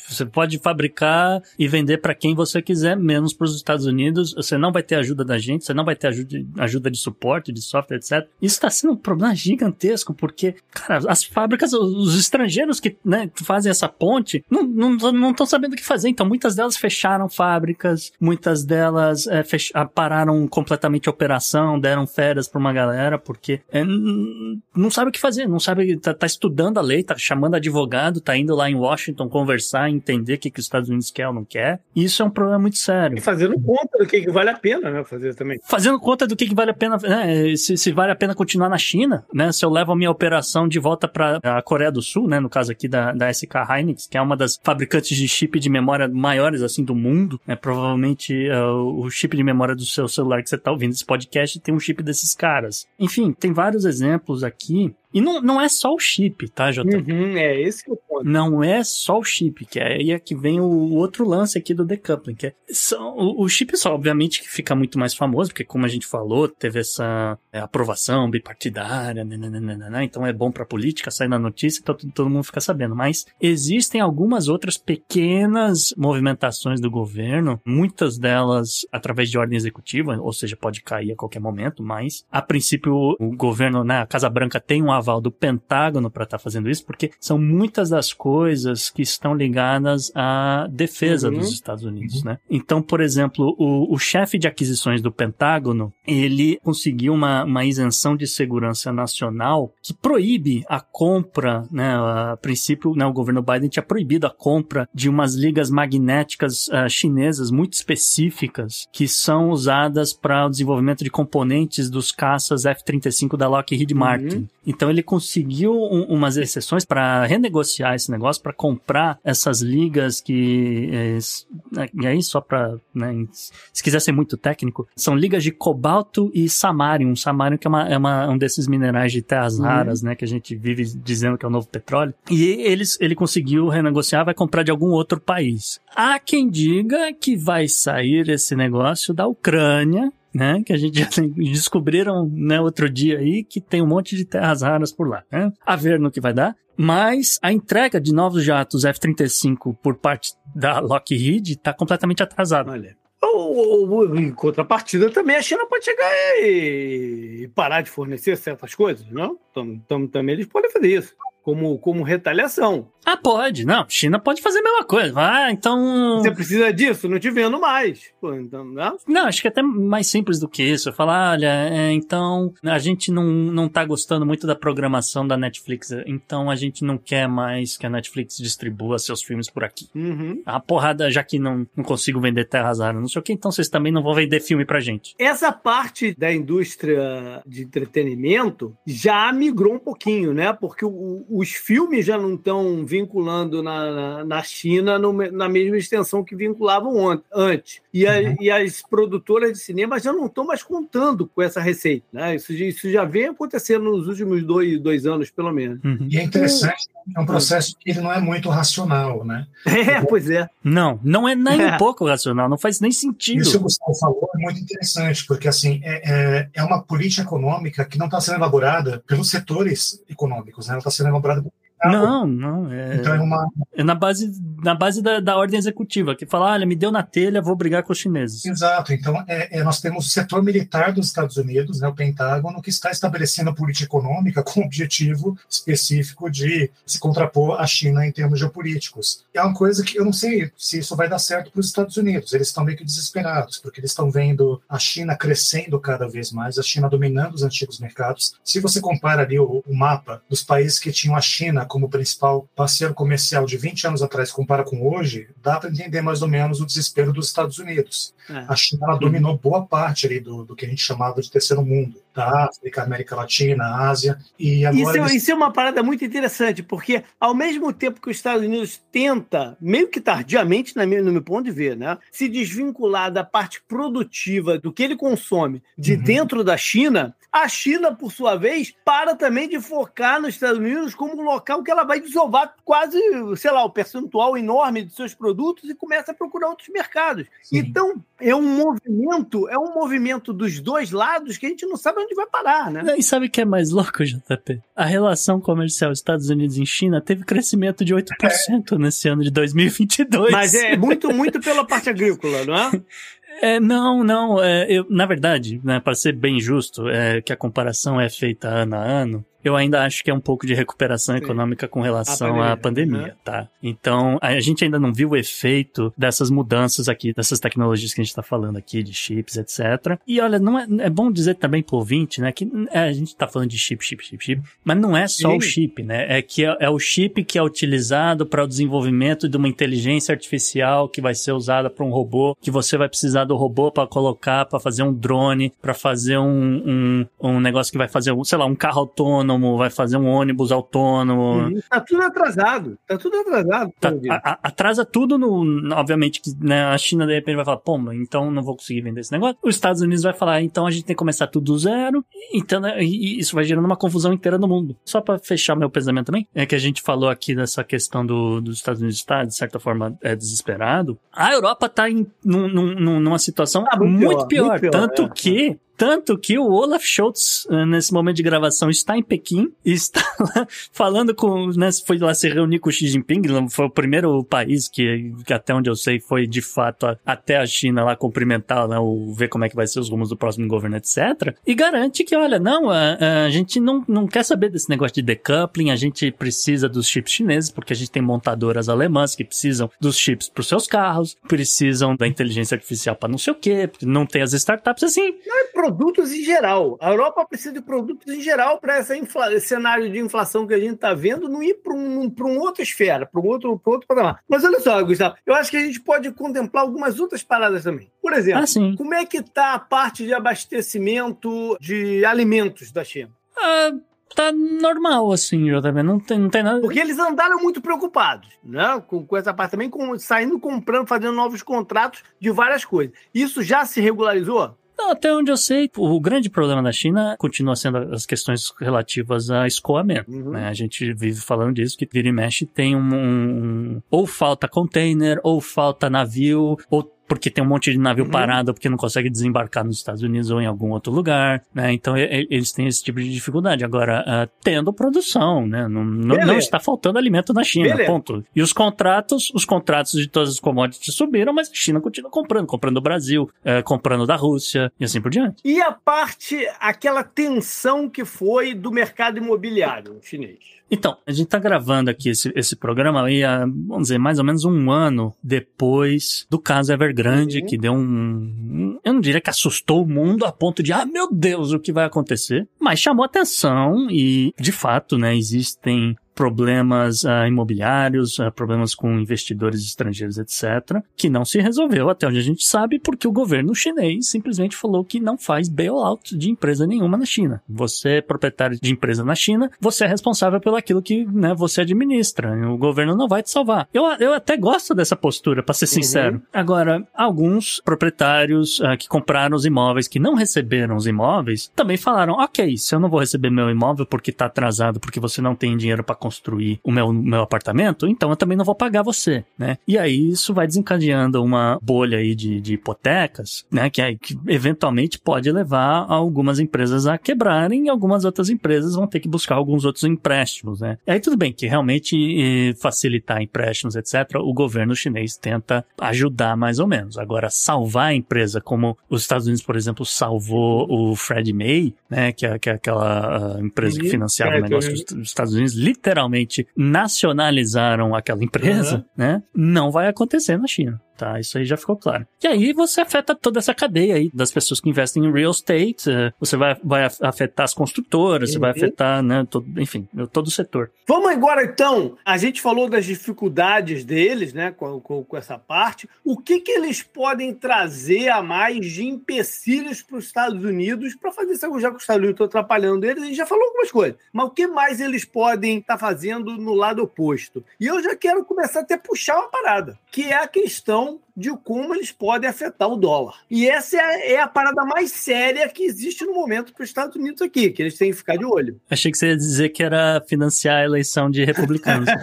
Você, pode fabricar e vender para quem você quiser, menos para os Estados Unidos. Você não vai ter ajuda da gente, você não vai ter ajuda, ajuda de suporte, de software, etc. Isso está sendo um problema gigantesco, porque, cara, as fábricas, os estrangeiros que né, fazem essa ponte, não estão não, não sabendo o que fazer. Então, muitas delas fecharam fábricas, muitas delas é. Ah, pararam completamente a operação, deram férias para uma galera, porque é, não sabe o que fazer, não sabe, tá, tá estudando a lei, tá chamando advogado advogado tá indo lá em Washington conversar, entender o que, que os Estados Unidos quer ou não quer. Isso é um problema muito sério. E fazendo conta do que, que vale a pena, né? Fazer também. Fazendo conta do que, que vale a pena, né? Se, se vale a pena continuar na China, né? Se eu levo a minha operação de volta para a Coreia do Sul, né? No caso aqui da, da SK Hynix, que é uma das fabricantes de chip de memória maiores, assim, do mundo, né? Provavelmente uh, o chip de memória do seu celular que você tá ouvindo esse podcast tem um chip desses caras. Enfim, tem vários exemplos aqui e não, não é só o chip, tá, Jota? Uhum, é esse que é o ponto. Não é só o chip, que é aí é que vem o outro lance aqui do decoupling, que é são, o, o chip só, obviamente, que fica muito mais famoso, porque como a gente falou, teve essa é, aprovação bipartidária, nananana, né, né, né, então é bom pra política, sai na notícia, então todo mundo fica sabendo. Mas existem algumas outras pequenas movimentações do governo, muitas delas através de ordem executiva, ou seja, pode cair a qualquer momento, mas a princípio o governo, né, a Casa Branca tem um aval do Pentágono para estar tá fazendo isso, porque são muitas das coisas que estão ligadas à defesa uhum. dos Estados Unidos, uhum. né? Então, por exemplo, o, o chefe de aquisições do Pentágono, ele conseguiu uma, uma isenção de segurança nacional que proíbe a compra, né? A princípio, né, o governo Biden tinha proibido a compra de umas ligas magnéticas uh, chinesas muito específicas que são usadas para o desenvolvimento de componentes dos caças F-35 da Lockheed Martin. Uhum. Então ele conseguiu um, umas exceções para renegociar esse negócio, para comprar essas ligas que. É, e aí, só para. Né, se quiser ser muito técnico, são ligas de cobalto e samarium. Samarium que é, uma, é uma, um desses minerais de terras uhum. raras, né? Que a gente vive dizendo que é o novo petróleo. E eles, ele conseguiu renegociar, vai comprar de algum outro país. Há quem diga que vai sair esse negócio da Ucrânia, né? Que a gente já descobriram, né, outro dia aí, que tem um monte de terras raras por lá, né? A ver no que vai dar. Mas a entrega de novos jatos F-35 por parte da Lockheed está completamente atrasada. Olha. Ou, em contrapartida, também a China pode chegar e parar de fornecer certas coisas, não? Também eles podem fazer isso como, como retaliação. Ah, pode. Não, China pode fazer a mesma coisa. Ah, então. Você precisa disso? Não te vendo mais. Pô, então, não? não, acho que é até mais simples do que isso. Falar, olha, é, então a gente não, não tá gostando muito da programação da Netflix, então a gente não quer mais que a Netflix distribua seus filmes por aqui. Uhum. A porrada, já que não, não consigo vender Terras Raras, não sei o que, então vocês também não vão vender filme pra gente. Essa parte da indústria de entretenimento já migrou um pouquinho, né? Porque o, os filmes já não estão vinculando na, na, na China no, na mesma extensão que vinculavam antes. E, a, uhum. e, as produtoras de cinema já não estão mais contando com essa receita. Né? Isso, isso já vem acontecendo nos últimos dois, dois anos, pelo menos. Uhum. E é interessante, é um processo que ele não é muito racional, né? É, pois é. Não, não é nem um pouco racional, não faz nem sentido. Isso que o Gustavo falou é muito interessante, porque assim, é, é, é uma política econômica que não está sendo elaborada pelos setores econômicos, né? ela está sendo elaborada não, não. É, então é, uma... é na base, na base da, da ordem executiva, que fala, olha, me deu na telha, vou brigar com os chineses. Exato. Então é, é, nós temos o setor militar dos Estados Unidos, né, o Pentágono, que está estabelecendo a política econômica com o objetivo específico de se contrapor à China em termos geopolíticos. É uma coisa que eu não sei se isso vai dar certo para os Estados Unidos. Eles estão meio que desesperados, porque eles estão vendo a China crescendo cada vez mais, a China dominando os antigos mercados. Se você compara ali o, o mapa dos países que tinham a China como principal parceiro comercial de 20 anos atrás compara com hoje, dá para entender mais ou menos o desespero dos Estados Unidos. É. A China dominou boa parte ali do, do que a gente chamava de terceiro mundo da África, América Latina, Ásia. E agora isso, é, eles... isso é uma parada muito interessante, porque ao mesmo tempo que os Estados Unidos tenta, meio que tardiamente, no meu ponto de ver, né, se desvincular da parte produtiva do que ele consome de uhum. dentro da China, a China, por sua vez, para também de focar nos Estados Unidos como um local que ela vai desovar quase, sei lá, o percentual enorme de seus produtos e começa a procurar outros mercados. Sim. Então, é um movimento, é um movimento dos dois lados que a gente não sabe onde vai parar, né? E sabe o que é mais louco, JP? A relação comercial Estados Unidos e China teve crescimento de 8% é. nesse ano de 2022. Mas é muito, muito pela parte agrícola, não é? É, não, não. É, eu, na verdade, né, para ser bem justo, é, que a comparação é feita ano a ano, eu ainda acho que é um pouco de recuperação Sim. econômica com relação pandemia, à pandemia, né? tá? Então, a gente ainda não viu o efeito dessas mudanças aqui, dessas tecnologias que a gente está falando aqui, de chips, etc. E olha, não é, é bom dizer também pro ouvinte, né, que é, a gente está falando de chip, chip, chip, chip, mas não é só Sim. o chip, né? É que é, é o chip que é utilizado para o desenvolvimento de uma inteligência artificial que vai ser usada para um robô, que você vai precisar do robô para colocar, para fazer um drone, para fazer um, um, um negócio que vai fazer, sei lá, um carro autônomo autônomo, vai fazer um ônibus autônomo. Uhum. Tá tudo atrasado. Tá tudo atrasado. Tá, a, atrasa tudo no. Obviamente que né, a China de repente vai falar, pô, então não vou conseguir vender esse negócio. Os Estados Unidos vai falar, então a gente tem que começar tudo do zero. Então, né, e isso vai gerando uma confusão inteira no mundo. Só para fechar meu pensamento também, é que a gente falou aqui dessa questão do, dos Estados Unidos estar, de certa forma, é desesperado. A Europa tá em, num, num, numa situação ah, muito, muito, pior, pior. Muito pior tanto é. que tanto que o Olaf Scholz, eh, nesse momento de gravação, está em Pequim e está lá falando com. Né, foi lá se reunir com o Xi Jinping, foi o primeiro país que, até onde eu sei, foi de fato a, até a China lá cumprimentar, né, ver como é que vai ser os rumos do próximo governo, etc. E garante que, olha, não, a, a gente não, não quer saber desse negócio de decoupling, a gente precisa dos chips chineses, porque a gente tem montadoras alemãs que precisam dos chips para os seus carros, precisam da inteligência artificial para não sei o quê, não tem as startups assim. Não é produtos em geral. A Europa precisa de produtos em geral para esse cenário de inflação que a gente está vendo não ir para um, um outra esfera, para um outro, outro patamar. Mas olha só, Gustavo, eu acho que a gente pode contemplar algumas outras paradas também. Por exemplo, ah, como é que está a parte de abastecimento de alimentos da China? Ah, tá normal, assim, JB. Não tem, não tem nada. Porque eles andaram muito preocupados, né? Com, com essa parte também, com, saindo comprando, fazendo novos contratos de várias coisas. Isso já se regularizou? Não, até onde eu sei, o grande problema da China continua sendo as questões relativas a escoamento. Uhum. Né? A gente vive falando disso, que vira e mexe tem um, um, ou falta container, ou falta navio, ou porque tem um monte de navio uhum. parado, porque não consegue desembarcar nos Estados Unidos ou em algum outro lugar, né? Então e, eles têm esse tipo de dificuldade. Agora, uh, tendo produção, né? Não, não, não, está faltando alimento na China, Beleza. ponto. E os contratos, os contratos de todas as commodities subiram, mas a China continua comprando, comprando do Brasil, uh, comprando da Rússia e assim por diante. E a parte, aquela tensão que foi do mercado imobiliário chinês? Então, a gente tá gravando aqui esse, esse programa aí há, vamos dizer, mais ou menos um ano depois do caso Evergrande, uhum. que deu um, Eu não diria que assustou o mundo a ponto de, ah, meu Deus, o que vai acontecer? Mas chamou atenção e, de fato, né, existem problemas uh, imobiliários, uh, problemas com investidores estrangeiros, etc., que não se resolveu até onde a gente sabe, porque o governo chinês simplesmente falou que não faz bailout de empresa nenhuma na China. Você é proprietário de empresa na China, você é responsável pelo aquilo que né, você administra. O governo não vai te salvar. Eu, eu até gosto dessa postura, para ser uhum. sincero. Uhum. Agora, alguns proprietários uh, que compraram os imóveis, que não receberam os imóveis, também falaram: ok, se eu não vou receber meu imóvel porque está atrasado, porque você não tem dinheiro para construir o meu, meu apartamento, então eu também não vou pagar você, né? E aí isso vai desencadeando uma bolha aí de, de hipotecas, né? Que, que eventualmente pode levar algumas empresas a quebrarem e algumas outras empresas vão ter que buscar alguns outros empréstimos, né? E aí tudo bem que realmente eh, facilitar empréstimos, etc., o governo chinês tenta ajudar mais ou menos. Agora, salvar a empresa, como os Estados Unidos, por exemplo, salvou o Fred May, né? Que é, que é aquela uh, empresa que financiava o negócio dos Estados Unidos, literalmente nacionalizaram aquela empresa, uhum. né? Não vai acontecer na China tá? Isso aí já ficou claro. E aí você afeta toda essa cadeia aí das pessoas que investem em real estate, eh, você vai, vai afetar as construtoras, uhum. você vai uhum. afetar, né, todo, enfim, todo o setor. Vamos agora então, a gente falou das dificuldades deles, né, com, com, com essa parte, o que que eles podem trazer a mais de empecilhos para os Estados Unidos para fazer isso, já que os Estados Unidos estão atrapalhando eles, a gente já falou algumas coisas, mas o que mais eles podem estar tá fazendo no lado oposto? E eu já quero começar até a puxar uma parada, que é a questão de como eles podem afetar o dólar. E essa é a, é a parada mais séria que existe no momento para os Estados Unidos aqui, que eles têm que ficar de olho. Achei que você ia dizer que era financiar a eleição de republicanos.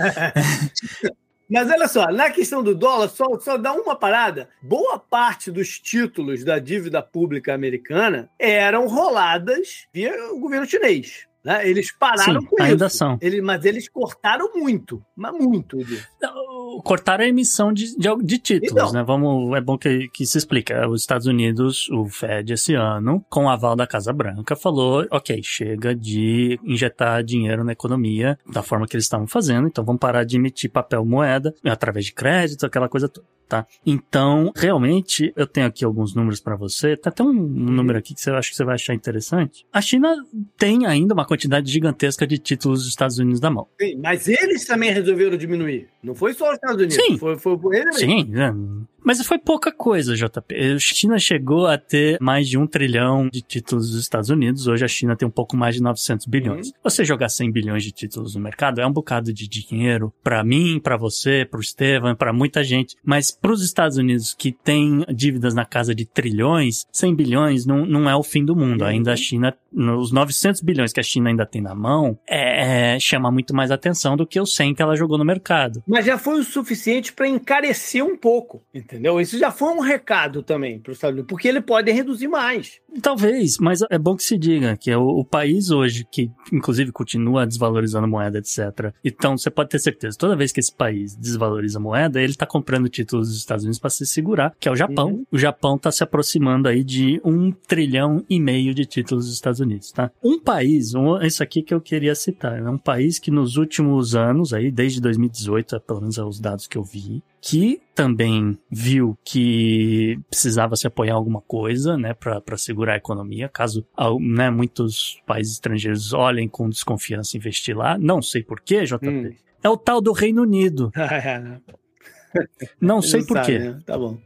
Mas olha só, na questão do dólar, só, só dá uma parada. Boa parte dos títulos da dívida pública americana eram roladas via o governo chinês. Né? Eles pararam Sim, com ainda isso. São. Mas eles cortaram muito, mas muito disso. Cortaram a emissão de, de, de títulos, então, né? Vamos, é bom que, que se explica. Os Estados Unidos, o Fed esse ano, com o aval da Casa Branca, falou, ok, chega de injetar dinheiro na economia da forma que eles estavam fazendo, então vamos parar de emitir papel moeda através de crédito, aquela coisa toda tá? Então, realmente, eu tenho aqui alguns números para você. Tá até um, número aqui que você acha que você vai achar interessante. A China tem ainda uma quantidade gigantesca de títulos dos Estados Unidos da mão. Sim, mas eles também resolveram diminuir. Não foi só os Estados Unidos. Sim. Foi, foi ele mesmo. Sim, é. Mas foi pouca coisa, JP. A China chegou a ter mais de um trilhão de títulos dos Estados Unidos. Hoje a China tem um pouco mais de 900 bilhões. Uhum. Você jogar 100 bilhões de títulos no mercado é um bocado de dinheiro para mim, para você, para o Estevam, para muita gente. Mas para os Estados Unidos que tem dívidas na casa de trilhões, 100 bilhões não, não é o fim do mundo. Uhum. Ainda a China, os 900 bilhões que a China ainda tem na mão, é, é, chama muito mais atenção do que os 100 que ela jogou no mercado. Mas já foi o suficiente para encarecer um pouco, entendeu? Isso já foi um recado também para os Estados Unidos, porque ele pode reduzir mais. Talvez, mas é bom que se diga que é o, o país hoje que, inclusive, continua desvalorizando moeda, etc. Então, você pode ter certeza, toda vez que esse país desvaloriza a moeda, ele está comprando títulos dos Estados Unidos para se segurar, que é o Japão. Uhum. O Japão está se aproximando aí de um trilhão e meio de títulos dos Estados Unidos, tá? Um país, um, isso aqui que eu queria citar, é um país que nos últimos anos, aí desde 2018, pelo menos é os dados que eu vi, que também viu que precisava se apoiar alguma coisa, né, para segurar a economia, caso né, muitos países estrangeiros olhem com desconfiança investir lá. Não sei porquê, JP. Hum. É o tal do Reino Unido. Não sei porquê. Né? Tá bom.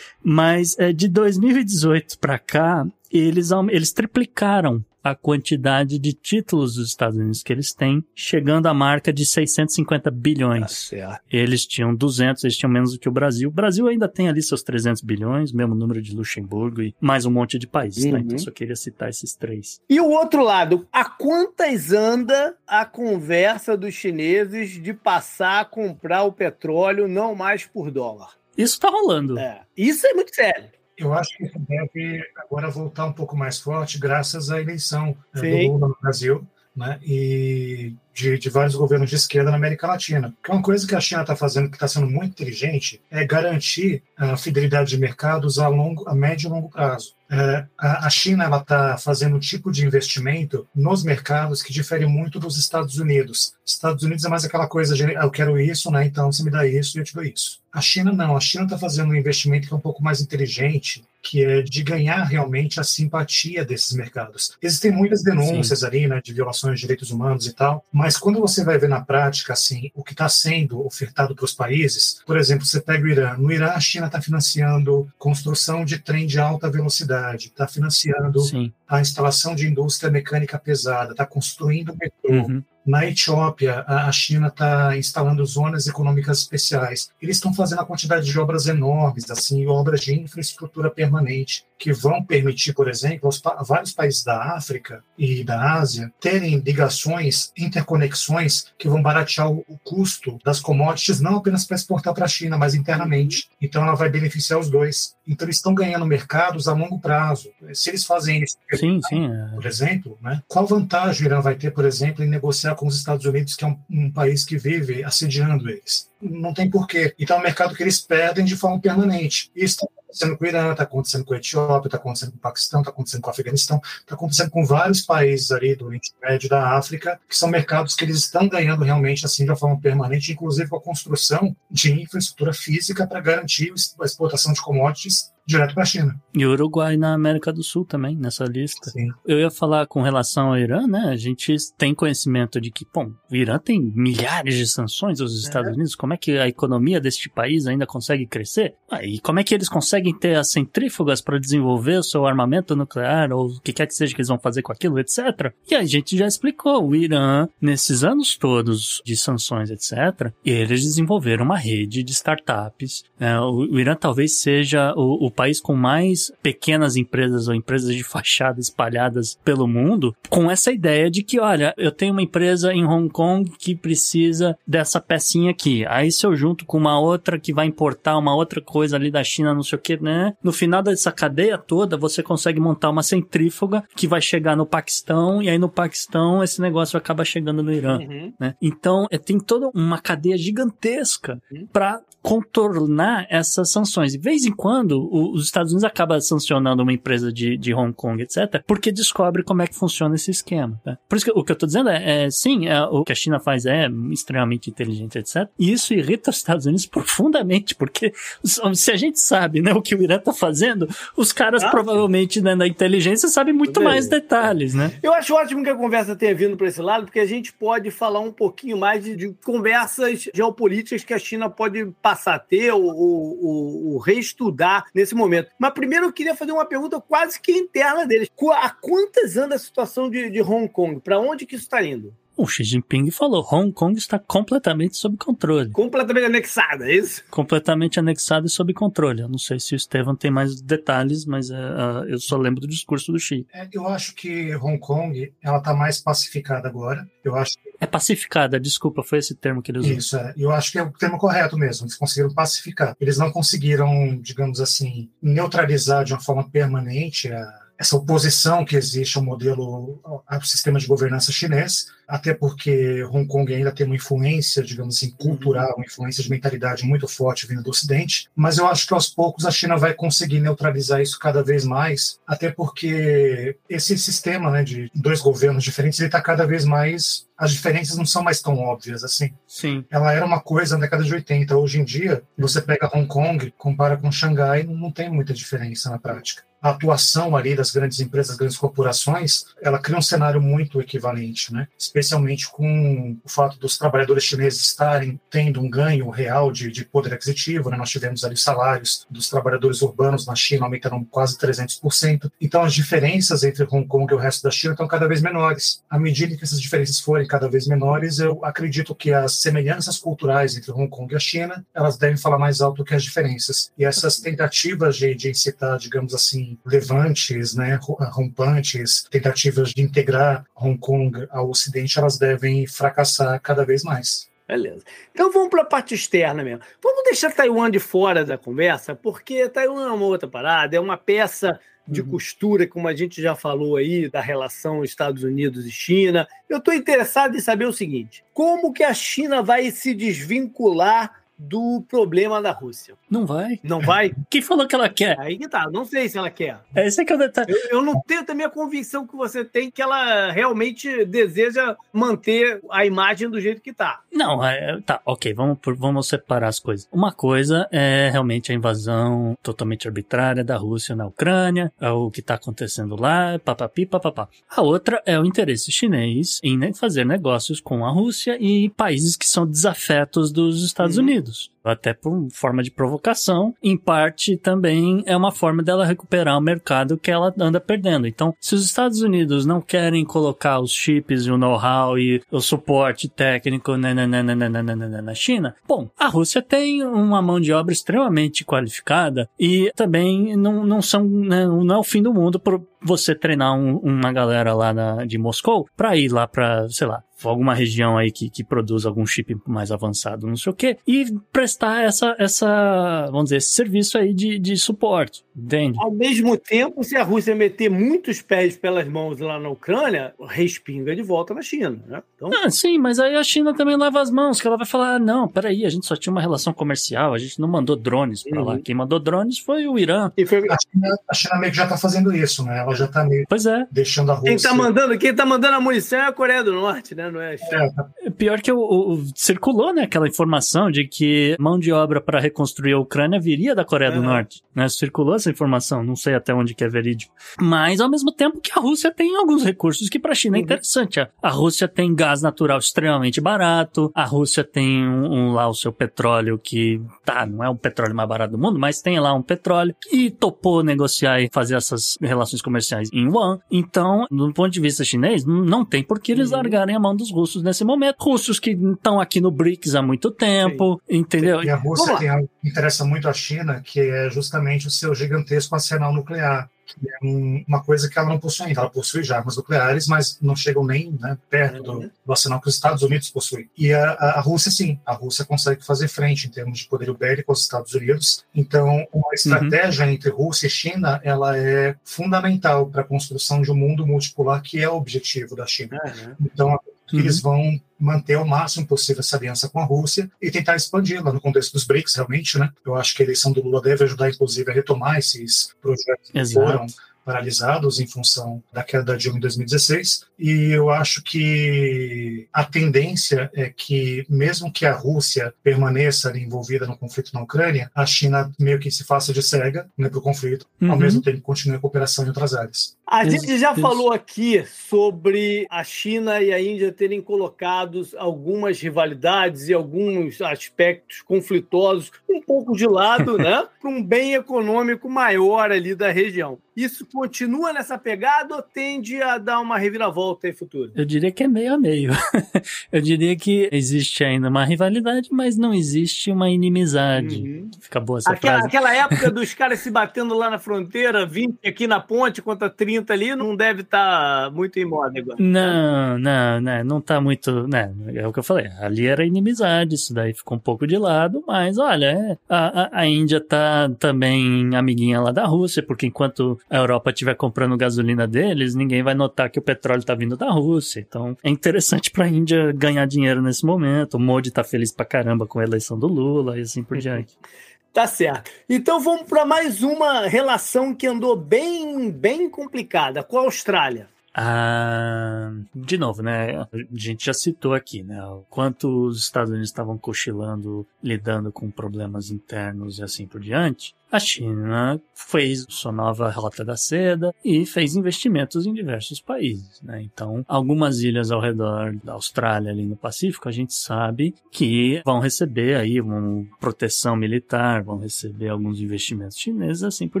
Mas é, de 2018 para cá, eles, eles triplicaram a quantidade de títulos dos Estados Unidos que eles têm, chegando à marca de 650 bilhões. Ah, eles tinham 200, eles tinham menos do que o Brasil. O Brasil ainda tem ali seus 300 bilhões, mesmo número de Luxemburgo e mais um monte de países, uhum. né? Então uhum. só queria citar esses três. E o outro lado, a quantas anda a conversa dos chineses de passar a comprar o petróleo não mais por dólar? Isso tá rolando. É, isso é muito sério. Eu acho que deve agora voltar um pouco mais forte graças à eleição né, do Lula no Brasil. Né, e de, de, vários governos de esquerda na América Latina. Porque uma coisa que a China está fazendo, que está sendo muito inteligente, é garantir a fidelidade de mercados a, longo, a médio e longo prazo. É, a, a China está fazendo um tipo de investimento nos mercados que difere muito dos Estados Unidos. Estados Unidos é mais aquela coisa de eu quero isso, né, então você me dá isso e eu te dou isso. A China não. A China está fazendo um investimento que é um pouco mais inteligente, que é de ganhar realmente a simpatia desses mercados. Existem muitas denúncias Sim. ali, né, de violações de direitos humanos e tal, mas quando você vai ver na prática, assim, o que está sendo ofertado para os países, por exemplo, você pega o Irã. No Irã, a China está financiando construção de trem de alta velocidade, está financiando Sim. a instalação de indústria mecânica pesada, está construindo metrô, uhum. Na Etiópia, a China está instalando zonas econômicas especiais. Eles estão fazendo a quantidade de obras enormes, assim, obras de infraestrutura permanente que vão permitir, por exemplo, aos vários países da África e da Ásia terem ligações, interconexões que vão baratear o, o custo das commodities, não apenas para exportar para a China, mas internamente. Então, ela vai beneficiar os dois. Então, eles estão ganhando mercados a longo prazo. Se eles fazem isso, sim, sim, é. por exemplo, né, qual vantagem o Irã vai ter, por exemplo, em negociar com os Estados Unidos, que é um, um país que vive assediando eles? Não tem porquê. Então, é um mercado que eles perdem de forma permanente. Isso está acontecendo com o Irã, está acontecendo com a Etiópia, está acontecendo com o Paquistão, está acontecendo com o Afeganistão, está acontecendo com vários países ali do Oriente Médio da África, que são mercados que eles estão ganhando realmente assim de uma forma permanente, inclusive com a construção de infraestrutura física para garantir a exportação de commodities direto para a China. E o Uruguai na América do Sul também, nessa lista. Sim. Eu ia falar com relação ao Irã, né? A gente tem conhecimento de que, bom, o Irã tem milhares de sanções aos Estados é. Unidos. Como é que a economia deste país ainda consegue crescer? Ah, e como é que eles conseguem ter as centrífugas para desenvolver o seu armamento nuclear ou o que quer que seja que eles vão fazer com aquilo, etc. E a gente já explicou, o Irã, nesses anos todos de sanções, etc., eles desenvolveram uma rede de startups. É, o, o, Irã talvez seja o, o país com mais pequenas empresas ou empresas de fachada espalhadas pelo mundo, com essa ideia de que, olha, eu tenho uma empresa em Hong Kong que precisa dessa pecinha aqui. Aí se eu junto com uma outra que vai importar uma outra coisa ali da China, não sei o que, né? No final dessa cadeia toda, você consegue montar uma centrífuga que vai chegar no Paquistão e aí no Paquistão esse negócio acaba chegando no Irã, uhum. né? Então, é, tem toda uma cadeia gigantesca uhum. para contornar essas sanções. De vez em quando, o, os Estados Unidos acaba sancionando uma empresa de, de Hong Kong, etc., porque descobre como é que funciona esse esquema. Tá? Por isso que o que eu estou dizendo é, é sim, é, o que a China faz é extremamente inteligente, etc. E isso irrita os Estados Unidos profundamente, porque se a gente sabe né, o que o Irã está fazendo, os caras ah, provavelmente né, na inteligência sabem muito mais detalhes, né? Eu acho ótimo que a conversa tenha vindo para esse lado, porque a gente pode falar um pouquinho mais de, de conversas geopolíticas que a China pode passar passar a ter ou, ou, ou, reestudar nesse momento. Mas primeiro eu queria fazer uma pergunta quase que interna deles. Há quantas anda a situação de, de Hong Kong? Para onde que isso está indo? O Xi Jinping falou: Hong Kong está completamente sob controle. Completamente anexada, é isso? Completamente anexada e sob controle. Eu não sei se o Estevam tem mais detalhes, mas uh, uh, eu só lembro do discurso do Xi. É, eu acho que Hong Kong ela está mais pacificada agora. Eu acho que... É pacificada, desculpa, foi esse termo que ele usou. Isso, é. eu acho que é o termo correto mesmo. Eles conseguiram pacificar. Eles não conseguiram, digamos assim, neutralizar de uma forma permanente a essa oposição que existe ao modelo, ao sistema de governança chinês, até porque Hong Kong ainda tem uma influência, digamos assim, cultural, uma influência de mentalidade muito forte vindo do Ocidente, mas eu acho que aos poucos a China vai conseguir neutralizar isso cada vez mais, até porque esse sistema né, de dois governos diferentes está cada vez mais as diferenças não são mais tão óbvias assim. Sim. Ela era uma coisa na década de 80. Hoje em dia, você pega Hong Kong, compara com Xangai, não tem muita diferença na prática a atuação ali das grandes empresas, das grandes corporações, ela cria um cenário muito equivalente, né? Especialmente com o fato dos trabalhadores chineses estarem tendo um ganho real de, de poder aquisitivo, né? Nós tivemos ali os salários dos trabalhadores urbanos na China aumentaram quase 300%. Então as diferenças entre Hong Kong e o resto da China estão cada vez menores. À medida que essas diferenças forem cada vez menores, eu acredito que as semelhanças culturais entre Hong Kong e a China, elas devem falar mais alto que as diferenças. E essas tentativas de, de incitar, digamos assim, levantes, né, rompantes, tentativas de integrar Hong Kong ao Ocidente, elas devem fracassar cada vez mais. Beleza. Então vamos para a parte externa mesmo. Vamos deixar Taiwan de fora da conversa, porque Taiwan é uma outra parada, é uma peça de uhum. costura, como a gente já falou aí, da relação Estados Unidos e China. Eu estou interessado em saber o seguinte: como que a China vai se desvincular do problema da Rússia. Não vai. Não vai? Quem falou que ela quer? Aí que tá, não sei se ela quer. Esse é que é o detalhe. Eu, eu não tenho também a convicção que você tem que ela realmente deseja manter a imagem do jeito que tá. Não, é, tá, ok, vamos, vamos separar as coisas. Uma coisa é realmente a invasão totalmente arbitrária da Rússia na Ucrânia, é o que tá acontecendo lá, papapi, papapá. A outra é o interesse chinês em ne- fazer negócios com a Rússia e países que são desafetos dos Estados Uhum. Unidos. Unidos até por forma de provocação. Em parte também é uma forma dela recuperar o mercado que ela anda perdendo. Então, se os Estados Unidos não querem colocar os chips e o know-how e o suporte técnico na China, bom, a Rússia tem uma mão de obra extremamente qualificada e também não, não são né, não é o fim do mundo para você treinar um, uma galera lá na, de Moscou para ir lá para sei lá alguma região aí que, que produz algum chip mais avançado, não sei o que, e prestar essa, essa, vamos dizer, esse serviço aí de, de suporte, entende? Ao mesmo tempo, se a Rússia meter muitos pés pelas mãos lá na Ucrânia, respinga de volta na China, né? Então, Ah, sim, mas aí a China também lava as mãos, que ela vai falar, ah, não, peraí, a gente só tinha uma relação comercial, a gente não mandou drones pra lá. Uhum. Quem mandou drones foi o Irã. e foi- A China, a China meio que já está fazendo isso, né? Ela já está meio Pois é, deixando a Rússia. quem tá mandando, quem tá mandando a munição é a Coreia do Norte, né? Não é a China. É, tá- pior que o- o- circulou, né, aquela informação de que mão de obra para reconstruir a Ucrânia viria da Coreia do. Norte, né? Circulou essa informação, não sei até onde que é verídico. Mas ao mesmo tempo que a Rússia tem alguns recursos que para a China é Uhum. interessante. A- Rússia tem gás natural extremamente barato, a Rússia tem um, um lá o seu petróleo que tá, não é o petróleo mais barato do mundo, mas tem lá um petróleo e topou negociar e fazer essas relações comerciais em yuan. Então, do ponto de vista chinês, não tem por que eles Uhum. largarem a mão dos russos nesse momento. Russos que estão aqui no BRICS há muito tempo, entendeu? E a Rússia tem algo que interessa muito a China, que é justamente o seu gigantesco arsenal nuclear. Que é um- uma coisa que ela não possui ainda. Ela possui já armas nucleares, mas não chegam nem né, perto do, Uhum. do arsenal que os Estados Unidos possuem. E a, a- a Rússia, sim. A Rússia consegue fazer frente em termos de poder bélico aos Estados Unidos. Então, uma estratégia entre Rússia e China ela é fundamental para a construção de um mundo multipolar, que é o objetivo da China. Uhum. Então, Uhum. eles vão manter ao máximo possível essa aliança com a Rússia e tentar expandir lá no contexto dos BRICS, realmente, né? Eu acho que a eleição do Lula deve ajudar, inclusive, a retomar esses projetos que Exato. foram paralisados em função da queda da Dilma em 2016. E eu acho que a tendência é que, mesmo que a Rússia permaneça envolvida no conflito na Ucrânia, a China meio que se faça de cega né, para o conflito, ao Uhum. mesmo tempo que continue a cooperação em outras áreas. A Isso, gente já isso. falou aqui sobre a China e a Índia terem colocado algumas rivalidades e alguns aspectos conflitosos um pouco de lado, né, para um bem econômico maior ali da região. Isso continua nessa pegada ou tende a dar uma reviravolta em futuro? Eu diria que é meio a meio. Eu diria que existe ainda uma rivalidade, mas não existe uma inimizade. Uhum. Fica boa essa Aquela, frase. aquela época dos caras se batendo lá na fronteira, 20 aqui na ponte contra 30 ali, não deve estar muito em moda agora. Não, não, não, não tá muito. Né, é o que eu falei. Ali era inimizade, isso daí ficou um pouco de lado, mas olha, é, a, a, a Índia tá também amiguinha lá da Rússia, porque enquanto a Europa estiver comprando gasolina deles, ninguém vai notar que o petróleo tá vindo da Rússia. Então é interessante pra Índia ganhar dinheiro nesse momento. O Modi tá feliz pra caramba com a eleição do Lula e assim por diante. Tá certo. Então vamos para mais uma relação que andou bem, bem complicada com a Austrália. Ah, de novo, né? A gente já citou aqui, né? O quanto os Estados Unidos estavam cochilando, lidando com problemas internos e assim por diante. A China fez sua nova Rota da Seda e fez investimentos em diversos países, né? Então, algumas ilhas ao redor da Austrália, ali no Pacífico, a gente sabe que vão receber aí uma proteção militar, vão receber alguns investimentos chineses, assim por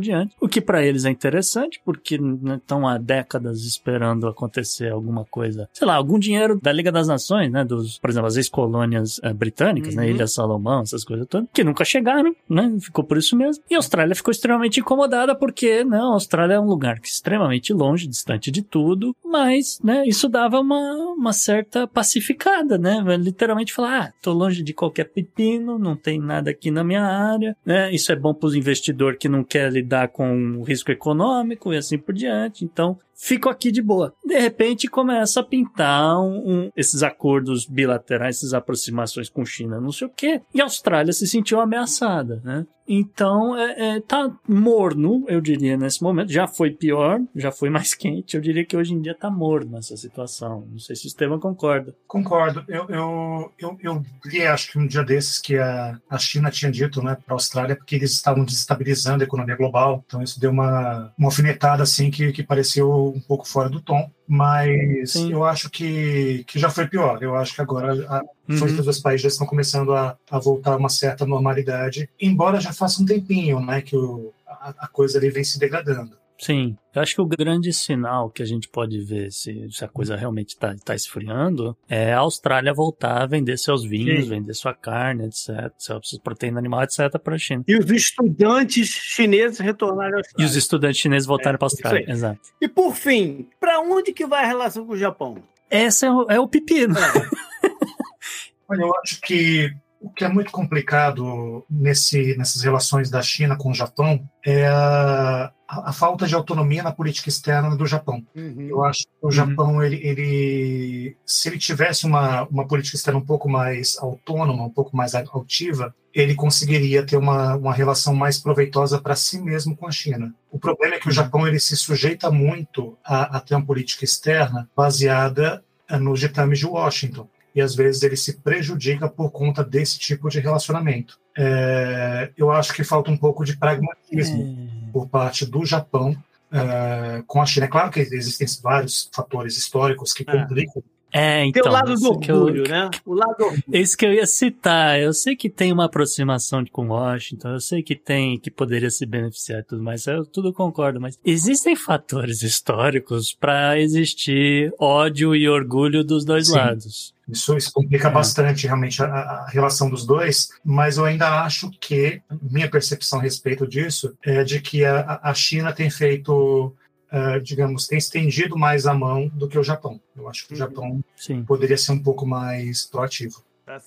diante. O que para eles é interessante, porque né, estão há décadas esperando acontecer alguma coisa, sei lá, algum dinheiro da Liga das Nações, né? Dos, por exemplo, as ex-colônias eh, britânicas, né? Uhum. Ilha Salomão, essas coisas todas, que nunca chegaram, né? Ficou por isso mesmo. E Austrália ficou extremamente incomodada porque, não, a Austrália é um lugar que é extremamente longe, distante de tudo, mas, né, isso dava uma, uma certa pacificada, né? Literalmente falar, ah, tô longe de qualquer pepino, não tem nada aqui na minha área, né? Isso é bom para os investidores que não quer lidar com o risco econômico e assim por diante. Então, fico aqui de boa. De repente começa a pintar um, um, esses acordos bilaterais, essas aproximações com China, não sei o quê. E a Austrália se sentiu ameaçada, né? Então, é, é, tá morno, eu diria, nesse momento. Já foi pior, já foi mais quente. Eu diria que hoje em dia tá morno essa situação. Não sei se o Estevam concorda. Concordo. Eu, eu, eu, eu li, acho que um dia desses, que a, a China tinha dito né, para a Austrália porque eles estavam desestabilizando a economia global. Então, isso deu uma, uma alfinetada, assim, que, que pareceu um pouco fora do tom. Mas Sim. eu acho que, que já foi pior. Eu acho que agora a, uhum. os dois países já estão começando a, a voltar a uma certa normalidade, embora já faça um tempinho né, que o, a, a coisa ali vem se degradando. Sim, eu acho que o grande sinal que a gente pode ver se, se a coisa realmente está tá esfriando é a Austrália voltar a vender seus vinhos, Sim. vender sua carne, etc., sua proteína animal, etc., para a China. E os estudantes chineses retornarem à Austrália. E os estudantes chineses voltarem é, para a Austrália, exato. E por fim, para onde que vai a relação com o Japão? Esse é o, é o pepino. É. Olha, eu acho que o que é muito complicado nesse, nessas relações da China com o Japão é a, a, falta de autonomia na política externa do Japão. Uhum. Eu acho que o Japão, uhum. ele, ele, se ele tivesse uma, uma política externa um pouco mais autônoma, um pouco mais altiva, ele conseguiria ter uma, uma relação mais proveitosa para si mesmo com a China. O problema é que o Japão ele se sujeita muito a, a ter uma política externa baseada eh, nos ditames de Washington e às vezes ele se prejudica por conta desse tipo de relacionamento. É, eu acho que falta um pouco de pragmatismo é. Por parte do Japão é, com a China. É claro que existem vários fatores históricos que é. complicam é, então. Tem o lado do orgulho, eu, né? O lado do orgulho. Isso que eu ia citar. Eu sei que tem uma aproximação com Washington, eu sei que tem, que poderia se beneficiar e tudo mais, eu tudo concordo, mas existem fatores históricos para existir ódio e orgulho dos dois Sim. lados. Isso, isso complica é. bastante realmente a, a, relação dos dois, mas eu ainda acho que minha percepção a respeito disso é de que a, a China tem feito uh, digamos, tem estendido mais a mão do que o Japão. Eu acho que o uhum. Japão Sim. poderia ser um pouco mais proativo. Tá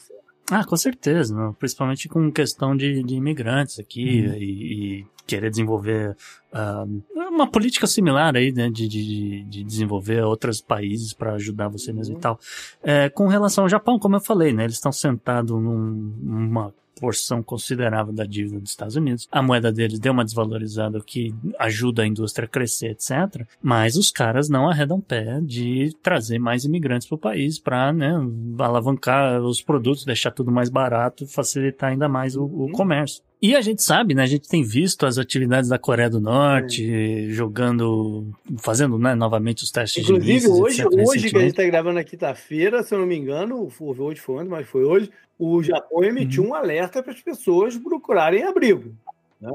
ah, com certeza, não? principalmente com questão de, de imigrantes aqui uhum. e, e, querer desenvolver uh, uma política similar aí, né, de, de, de desenvolver outros países para ajudar você mesmo uhum. e tal. É, com relação ao Japão, como eu falei, né, eles estão sentados num, numa porção considerável da dívida dos Estados Unidos. A moeda deles deu uma desvalorizada, o que ajuda a indústria a crescer, etc. Mas os caras não arredam pé de trazer mais imigrantes para o país para né, alavancar os produtos, deixar tudo mais barato, facilitar ainda mais o, o uhum. comércio. E a gente sabe, né? A gente tem visto as atividades da Coreia do Norte, jogando, fazendo né, novamente os testes Inclusive, de mísseis, hoje, etc, hoje que a gente está gravando na quinta-feira, se eu não me engano, hoje foi ontem, mas foi hoje, o Japão emitiu uhum. um alerta para as pessoas procurarem abrigo. Né,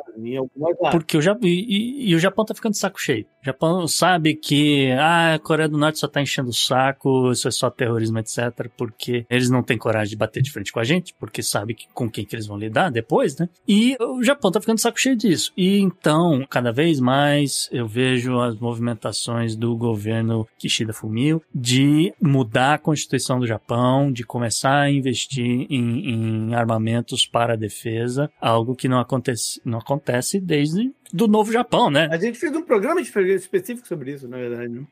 Porque o Japão, e, e, e, o Japão tá ficando de saco cheio. O Japão sabe que ah, a Coreia do Norte só tá enchendo o saco, isso é só terrorismo, etc. Porque eles não têm coragem de bater de frente com a gente, porque sabe que, com quem que eles vão lidar depois, né? E o Japão tá ficando saco cheio disso. E então, cada vez mais eu vejo as movimentações do governo Kishida Fumio de mudar a constituição do Japão, de começar a investir em, em armamentos para a defesa, algo que não acontece não acontece desde do Novo Japão, né? A gente fez um programa específico sobre isso, na verdade. Né?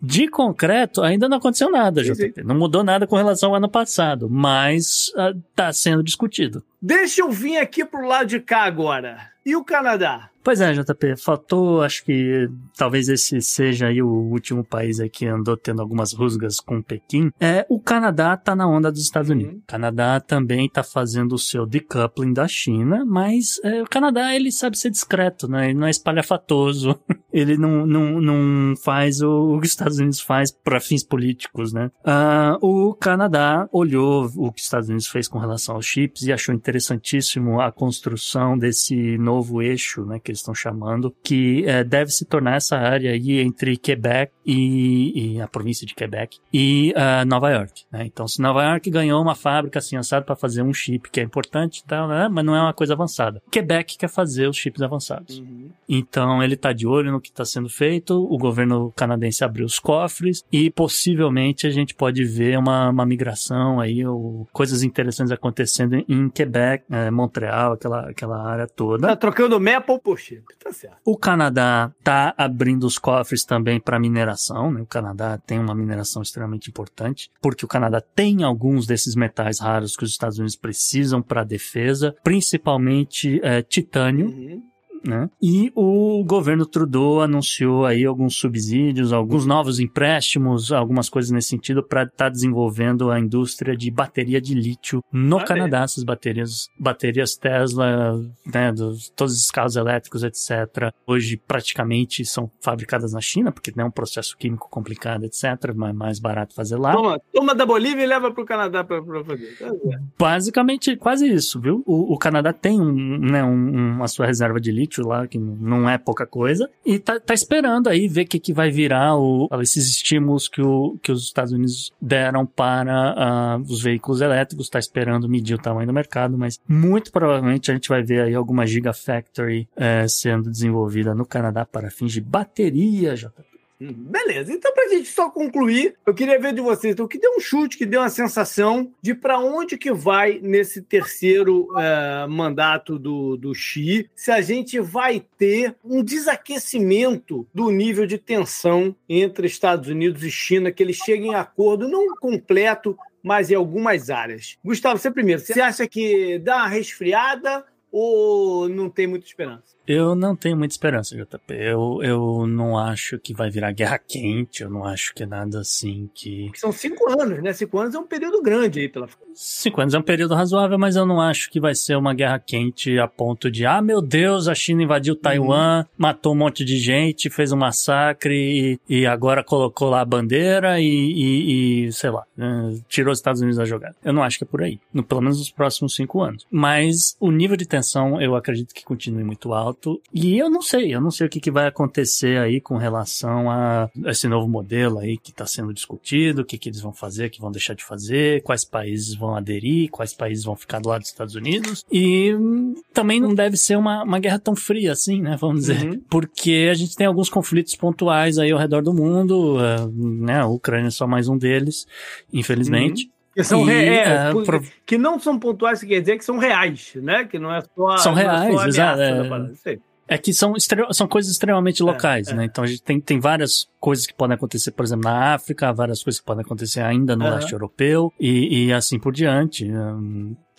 De concreto, ainda não aconteceu nada, sim, JP. Sim. Não mudou nada com relação ao ano passado, mas está uh, sendo discutido. Deixa eu vir aqui pro lado de cá agora. E o Canadá? Pois é, JP, faltou, acho que talvez esse seja aí o último país aí que andou tendo algumas rusgas com Pequim. É, o Canadá tá na onda dos Estados Unidos. Uhum. O Canadá também tá fazendo o seu decoupling da China, mas é, o Canadá, ele sabe ser discreto, né? Ele não é espalhafatoso. ele não, não, não faz o, que os Estados Unidos faz para fins políticos, né? Uh, o Canadá olhou o que os Estados Unidos fez com relação aos chips e achou interessantíssimo a construção desse novo eixo, né? Que eles estão chamando, que é, deve se tornar essa área aí entre Quebec e, e a província de Quebec e uh, Nova York. Né? Então, se Nova York ganhou uma fábrica assim assada para fazer um chip que é importante, tá, né? mas não é uma coisa avançada. Quebec quer fazer os chips avançados. Uhum. Então, ele está de olho no que está sendo feito. O governo canadense abriu os cofres e possivelmente a gente pode ver uma, uma migração aí ou coisas interessantes acontecendo em Quebec, é, Montreal, aquela, aquela área toda. Tá trocando Maple por chip. Tá certo. O Canadá está abrindo os cofres também para mineração. Né? O Canadá tem uma mineração extremamente importante, porque o Canadá tem alguns desses metais raros que os Estados Unidos precisam para a defesa, principalmente é, titânio. Uhum. Né? E o governo Trudeau anunciou aí alguns subsídios, alguns novos empréstimos, algumas coisas nesse sentido para estar tá desenvolvendo a indústria de bateria de lítio no Olha Canadá, essas baterias, baterias Tesla, né, dos, todos os carros elétricos, etc. Hoje praticamente são fabricadas na China, porque é um processo químico complicado, etc. Mas mais barato fazer lá. Toma, toma da Bolívia e leva pro Canadá pra, pra fazer. Tá. Basicamente, quase isso, viu? O, o Canadá tem um, né, um, uma sua reserva de lítio lá, que não é pouca coisa, e tá, tá esperando aí ver o que, que vai virar o, esses estímulos que, o, que os Estados Unidos deram para uh, os veículos elétricos, tá esperando medir o tamanho do mercado, mas muito provavelmente a gente vai ver aí alguma Gigafactory eh, sendo desenvolvida no Canadá para fins de bateria, JP. Beleza, então pra gente só concluir, eu queria ver de vocês, então, que deu um chute, que deu uma sensação de para onde que vai nesse terceiro eh, mandato do, do Xi, se a gente vai ter um desaquecimento do nível de tensão entre Estados Unidos e China, que eles cheguem a acordo, não completo, mas em algumas áreas. Gustavo, você primeiro, você acha que dá uma resfriada ou não tem muita esperança? Eu não tenho muita esperança, JP. Eu, eu não acho que vai virar guerra quente, eu não acho que é nada assim que. São cinco anos, né? Cinco anos é um período grande aí pela. Cinco anos é um período razoável, mas eu não acho que vai ser uma guerra quente a ponto de, ah, meu Deus, a China invadiu Taiwan, matou um monte de gente, fez um massacre e, e agora colocou lá a bandeira e, e, e, sei lá, eh, tirou os Estados Unidos da jogada. Eu não acho que é por aí, no, pelo menos nos próximos cinco anos. Mas o nível de tensão eu acredito que continue muito alto. E eu não sei, eu não sei o que, que vai acontecer aí com relação a esse novo modelo aí que está sendo discutido, o que, que eles vão fazer, o que vão deixar de fazer, quais países vão aderir, quais países vão ficar do lado dos Estados Unidos. E hum, também não deve ser uma, uma guerra tão fria assim, né? Vamos dizer. Uhum. Porque a gente tem alguns conflitos pontuais aí ao redor do mundo, eh, né? A Ucrânia é só mais um deles, infelizmente. Que, são E, re- é, é, pro- que não são pontuais, quer dizer que são reais, né? Que não é só São não é só reais, exato, é. É que são, extre- são coisas extremamente locais, é. né? Então a gente tem, tem várias coisas que podem acontecer, por exemplo, na África, várias coisas que podem acontecer ainda no leste europeu e, e assim por diante.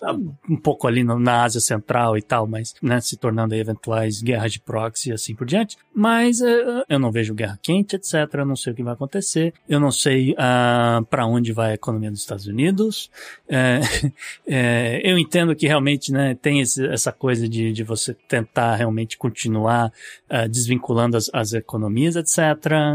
Hum, Tá um pouco ali no- na Ásia Central e tal, mas né, se tornando aí eventuais guerras de proxy e assim por diante. Mas eh, eu não vejo guerra quente, etc. Eu não sei o que vai acontecer. Eu não sei ah, para onde vai a economia dos Estados Unidos. É, é, eu entendo que realmente né, tem esse- essa coisa de, de você tentar realmente continuar ah, desvinculando as, as economias, etc.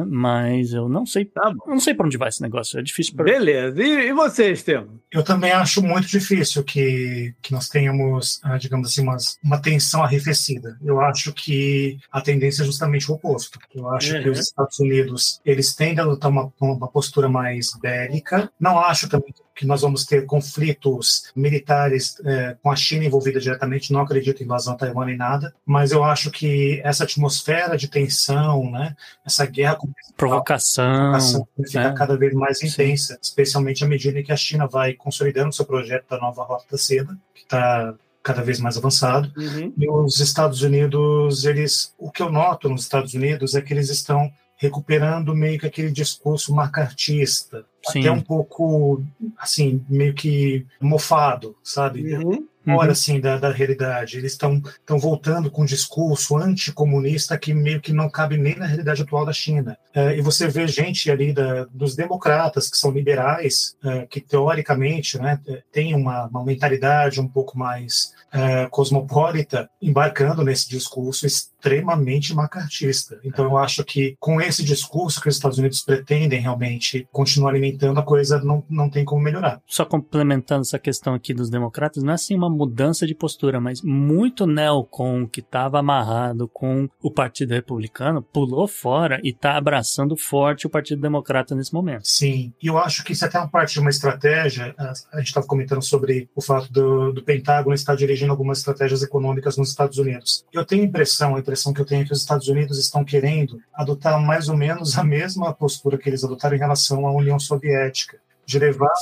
Mas eu não sei, Tá eu não sei para onde vai esse negócio. É difícil para Beleza. E, e você, Estevam? Eu também acho muito difícil que, que nós tenhamos, ah, digamos assim, umas, uma tensão arrefecida. Eu acho que a tendência é justamente o oposto. Eu acho Uhum. que os Estados Unidos, eles tendem a adotar uma, uma postura mais bélica. Não acho também que nós vamos ter conflitos militares eh, com a China envolvida diretamente. Não acredito em invasão Taiwan nem nada. Mas eu acho que essa atmosfera de tensão, né, essa guerra comercial, provocação. provocação vai ficar é. cada vez mais Sim. intensa, especialmente à medida que a China vai consolidando seu projeto da nova Rota da Seda, que está cada vez mais avançado. E os Estados Unidos, eles, o que eu noto nos Estados Unidos é que eles estão recuperando meio que aquele discurso macartista, Sim. até um pouco, assim, meio que mofado, sabe? Uhum. fora assim da, da realidade. Eles estão estão voltando com um discurso anticomunista que meio que não cabe nem na realidade atual da China. Eh, e você vê gente ali da, dos democratas que são liberais, eh, que teoricamente, né, tem uma, uma mentalidade um pouco mais eh, cosmopolita, embarcando nesse discurso extremamente macartista. Então eu acho que com esse discurso que os Estados Unidos pretendem realmente continuar alimentando, a coisa não, não tem como melhorar. Só complementando essa questão aqui dos democratas, não é assim uma mudança de postura, mas muito neocon que estava amarrado com o Partido Republicano pulou fora e está abraçando forte o Partido Democrata nesse momento. Sim, e eu acho que isso é até uma parte de uma estratégia. A a gente estava comentando sobre o fato do, do Pentágono estar dirigindo algumas estratégias econômicas nos Estados Unidos. Eu tenho a impressão, a impressão que eu tenho é que os Estados Unidos estão querendo adotar mais ou menos a mesma postura que eles adotaram em relação à União Soviética. De levar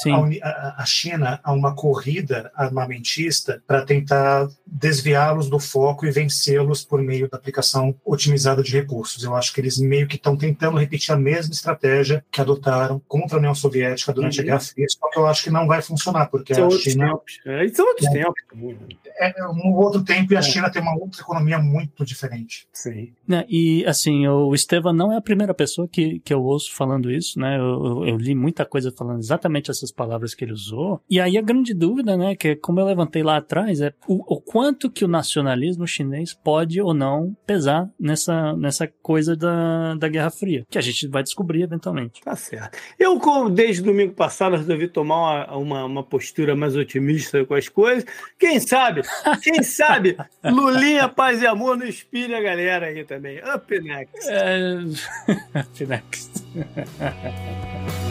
a- a China a uma corrida armamentista para tentar desviá-los do foco e vencê-los por meio da aplicação otimizada de recursos. Eu acho que eles meio que estão tentando repetir a mesma estratégia que adotaram contra a União Soviética durante uhum. a Guerra Fria, só que eu acho que não vai funcionar, porque são a China... Tempos. É, são outros é, tempos. É um outro tempo e a é. China tem uma outra economia muito diferente. Sim. Né, e, assim, o Estevam não é a primeira pessoa que, que eu ouço falando isso, né? Eu, eu, eu li muita coisa falando exatamente essas palavras que ele usou. E aí a grande dúvida, né, que é como eu levantei lá atrás, é o, o quanto que o nacionalismo chinês pode ou não pesar nessa, nessa coisa da, da Guerra Fria, que a gente vai descobrir eventualmente. Tá certo. Eu, desde domingo passado, resolvi tomar uma, uma, uma postura mais otimista com as coisas. Quem sabe, quem sabe, Lulinha, paz e amor não inspire a galera aí também. Up next. É... Up next.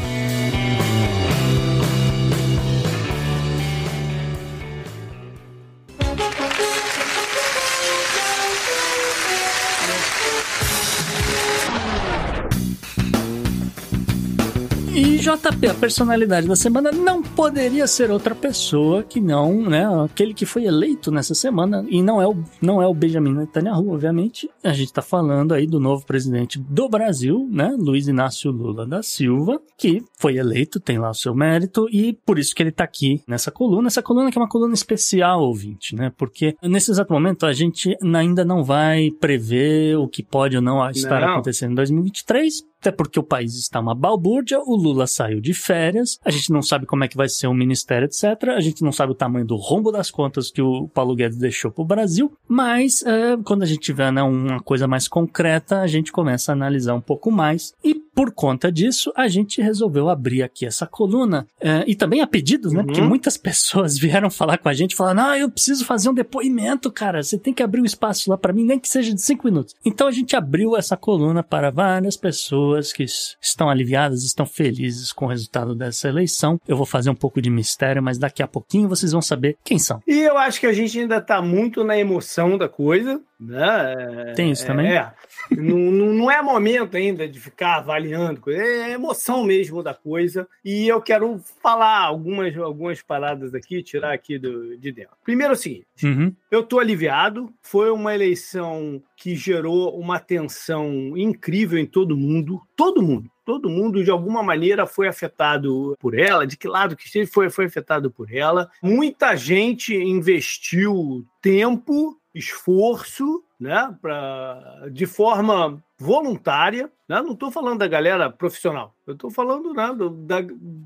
E JP, a personalidade da semana não poderia ser outra pessoa que não, né, aquele que foi eleito nessa semana e não é o, não é o Benjamin Netanyahu, obviamente. A gente está falando aí do novo presidente do Brasil, né, Luiz Inácio Lula da Silva, que foi eleito, tem lá o seu mérito e por isso que ele está aqui nessa coluna, essa coluna que é uma coluna especial, ouvinte, né? Porque nesse exato momento a gente ainda não vai prever o que pode ou não estar não. acontecendo em 2023, até porque o país está uma balbúrdia, o Lula saiu de férias, a gente não sabe como é que vai ser o ministério, etc. A gente não sabe o tamanho do rombo das contas que o Paulo Guedes deixou para o Brasil, mas é, quando a gente tiver né, uma coisa mais concreta, a gente começa a analisar um pouco mais. E por conta disso, a gente resolveu abrir aqui essa coluna. É, e também a pedidos, né? Uhum. Porque muitas pessoas vieram falar com a gente, falando: ah, eu preciso fazer um depoimento, cara. Você tem que abrir um espaço lá para mim, nem que seja de cinco minutos. Então a gente abriu essa coluna para várias pessoas pessoas que estão aliviadas, estão felizes com o resultado dessa eleição. Eu vou fazer um pouco de mistério, mas daqui a pouquinho vocês vão saber quem são. E eu acho que a gente ainda está muito na emoção da coisa, né? Tem isso também? É. não, não é momento ainda de ficar avaliando, é emoção mesmo da coisa. E eu quero falar algumas, algumas paradas aqui, tirar aqui do, de dentro. Primeiro é o seguinte: uhum. eu estou aliviado. Foi uma eleição que gerou uma tensão incrível em todo mundo. Todo mundo todo mundo de alguma maneira foi afetado por ela, de que lado que esteja foi, foi afetado por ela. Muita gente investiu tempo, esforço, né, pra, de forma voluntária? Não estou falando da galera profissional, eu estou falando né, do, da...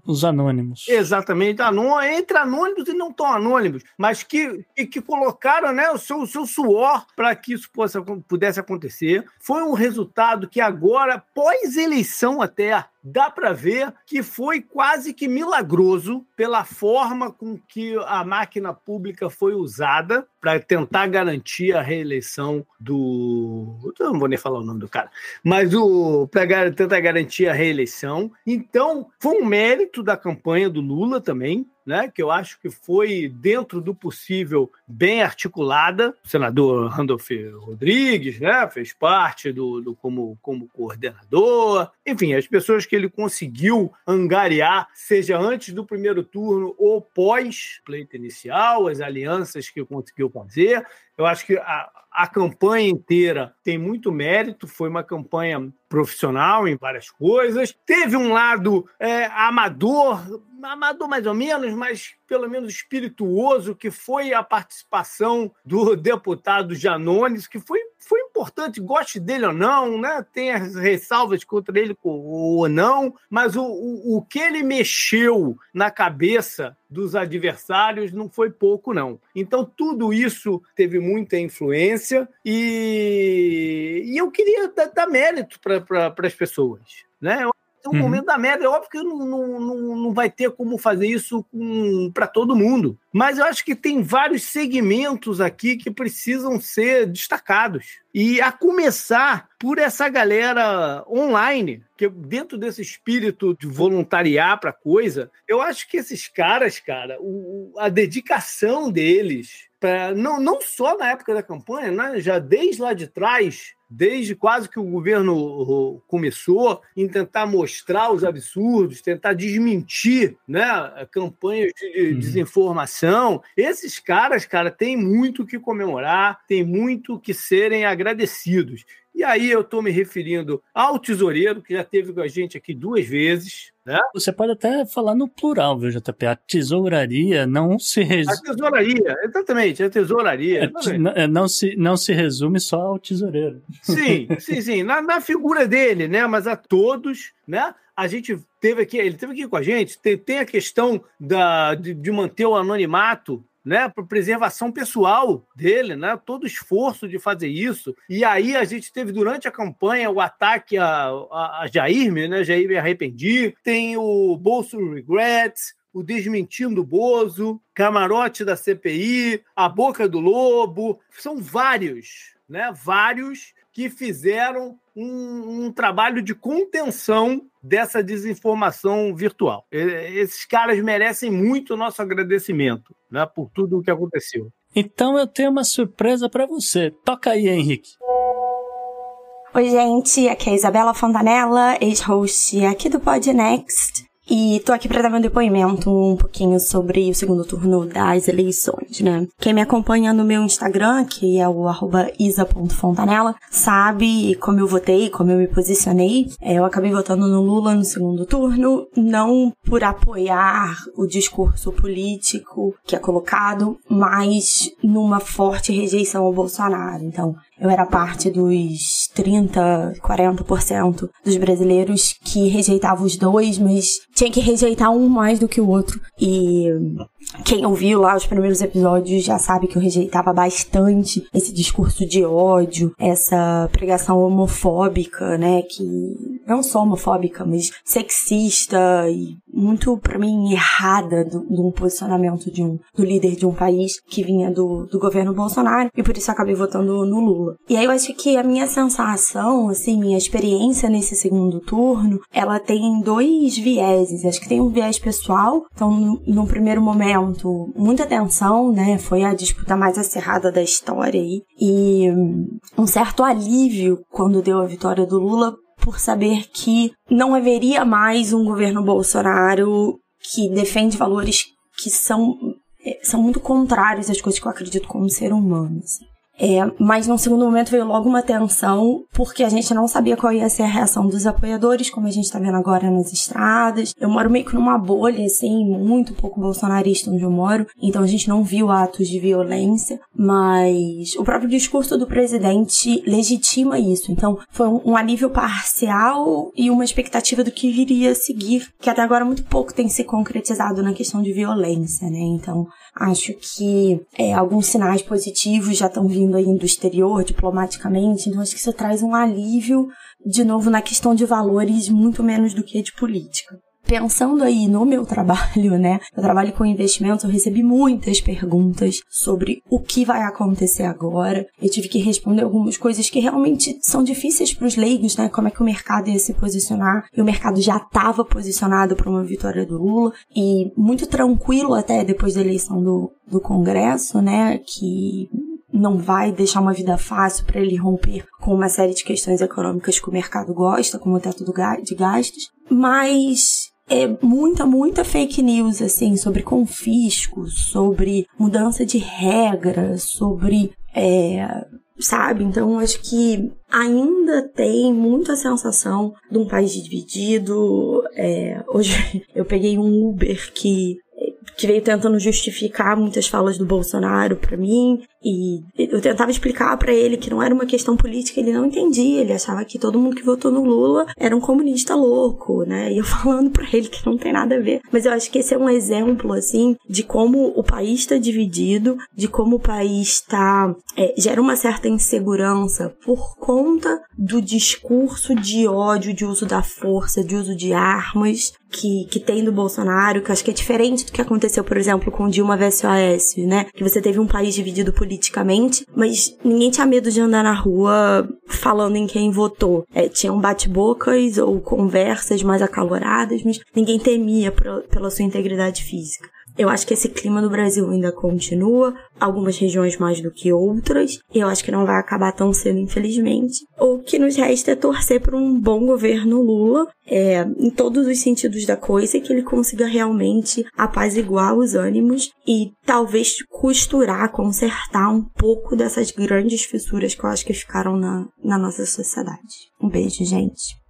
os anônimos. Exatamente, anô... entre anônimos e não tão anônimos, mas que, que, que colocaram né, o, seu, o seu suor para que isso possa, pudesse acontecer. Foi um resultado que agora, pós-eleição até, dá para ver que foi quase que milagroso pela forma com que a máquina pública foi usada para tentar garantir a reeleição do. Eu não vou nem falar o nome do cara, mas para tentar garantir a reeleição. Então, foi um mérito da campanha do Lula também, né, que eu acho que foi, dentro do possível, bem articulada. O senador Randolph Rodrigues né, fez parte do, do como, como coordenador. Enfim, as pessoas que ele conseguiu angariar, seja antes do primeiro turno ou pós-pleito inicial, as alianças que conseguiu fazer. Eu acho que a, a campanha inteira tem muito mérito, foi uma campanha profissional em várias coisas. Teve um lado é, amador, amador mais ou menos, mas pelo menos espirituoso, que foi a participação do deputado Janones, que foi, foi importante, goste dele ou não, né? tem as ressalvas contra ele ou não, mas o, o, o que ele mexeu na cabeça dos adversários não foi pouco, não. Então, tudo isso teve muita influência e, e eu queria dar, mérito para as pessoas. Né? Um uhum. momento da merda. É óbvio que não, não, não, não vai ter como fazer isso para todo mundo. Mas eu acho que tem vários segmentos aqui que precisam ser destacados. E a começar por essa galera online, que dentro desse espírito de voluntariar para coisa, eu acho que esses caras, cara, o, a dedicação deles, pra, não, não só na época da campanha, né, já desde lá de trás, desde quase que o governo começou em tentar mostrar os absurdos, tentar desmentir né, campanhas de uhum. desinformação. Esses caras, cara, têm muito que comemorar, têm muito que serem agradecidos. E aí eu estou me referindo ao tesoureiro, que já teve com a gente aqui duas vezes. Né? Você pode até falar no plural, viu, JP? A tesouraria não se resume. A tesouraria, exatamente, a tesouraria. É, é, não, se, não se resume só ao tesoureiro. Sim, sim, sim. Na, na figura dele, né? Mas a todos, né? a gente teve aqui, ele teve aqui com a gente, tem, tem a questão da, de, de, manter o anonimato né, para preservação pessoal dele, né, todo o esforço de fazer isso. E aí a gente teve durante a campanha o ataque a, a, a Jair, né, Jair me arrependi, tem o Bolso Regrets, o Desmentindo Bozo, Camarote da CPI, A Boca do Lobo, são vários, né, vários que fizeram um, um, trabalho de contenção dessa desinformação virtual. Esses caras merecem muito o nosso agradecimento né, por tudo o que aconteceu. Então eu tenho uma surpresa para você. Toca aí, Henrique. Oi, gente. Aqui é a Isabela Fontanella, ex-host aqui do Podnext. E tô aqui para dar meu depoimento um pouquinho sobre o segundo turno das eleições, né? Quem me acompanha no meu Instagram, que é o isa.fontanella, sabe como eu votei, como eu me posicionei. É, eu acabei votando no Lula no segundo turno, não por apoiar o discurso político que é colocado, mas numa forte rejeição ao Bolsonaro. Então, eu era parte dos 30, 40% dos brasileiros que rejeitavam os dois, mas tinha que rejeitar um mais do que o outro. E quem ouviu lá os primeiros episódios já sabe que eu rejeitava bastante esse discurso de ódio, essa pregação homofóbica, né, que não só homofóbica, mas sexista e muito para mim errada do posicionamento de um do líder de um país que vinha do, do governo Bolsonaro e por isso acabei votando no Lula. E aí eu acho que a minha sensação, assim, minha experiência nesse segundo turno, ela tem dois vieses. Acho que tem um viés pessoal, então no, primeiro momento muita tensão, né? Foi a disputa mais acirrada da história aí. E um certo alívio quando deu a vitória do Lula por saber que não haveria mais um governo Bolsonaro que defende valores que são, eh, são muito contrários às coisas que eu acredito como ser humano. Assim. É, mas num segundo momento veio logo uma tensão, porque a gente não sabia qual ia ser a reação dos apoiadores, como a gente tá vendo agora nas estradas. Eu moro meio que numa bolha, assim, muito pouco bolsonarista onde eu moro, então a gente não viu atos de violência, mas o próprio discurso do presidente legitima isso. Então foi um, um alívio parcial e uma expectativa do que viria a seguir, que até agora muito pouco tem se concretizado na questão de violência, né? Então acho que é, alguns sinais positivos já estão vindo aí do exterior diplomaticamente, então acho que isso traz um alívio de novo na questão de valores muito menos do que de política. Pensando aí no meu trabalho, né? Eu trabalho com investimentos, eu recebi muitas perguntas sobre o que vai acontecer agora. Eu tive que responder algumas coisas que realmente são difíceis para os leigos, né? Como é que o mercado ia se posicionar? E o mercado já estava posicionado para uma vitória do Lula e muito tranquilo até depois da eleição do, do Congresso, né? Que não vai deixar uma vida fácil para ele romper com uma série de questões econômicas que o mercado gosta, como o teto de gastos, mas é muita, muita fake news, assim, sobre confisco, sobre mudança de regras, sobre. É, sabe? Então, acho que ainda tem muita sensação de um país dividido. É, hoje eu peguei um Uber que que veio tentando justificar muitas falas do Bolsonaro para mim e eu tentava explicar para ele que não era uma questão política, ele não entendia, ele achava que todo mundo que votou no Lula era um comunista louco, né? E eu falando para ele que não tem nada a ver. Mas eu acho que esse é um exemplo, assim, de como o país está dividido, de como o país está. É, gera uma certa insegurança por conta do discurso de ódio, de uso da força, de uso de armas que, que tem do Bolsonaro, que acho que é diferente do que aconteceu, por exemplo, com Dilma vs né? Que você teve um país dividido politicamente politicamente, mas ninguém tinha medo de andar na rua falando em quem votou. É, tinham bate-bocas ou conversas mais acaloradas, mas ninguém temia pela sua integridade física. Eu acho que esse clima no Brasil ainda continua, algumas regiões mais do que outras, e eu acho que não vai acabar tão cedo, infelizmente. O que nos resta é torcer por um bom governo Lula, é, em todos os sentidos da coisa, e que ele consiga realmente apaziguar os ânimos e talvez costurar, consertar um pouco dessas grandes fissuras que eu acho que ficaram na, na nossa sociedade. Um beijo, gente.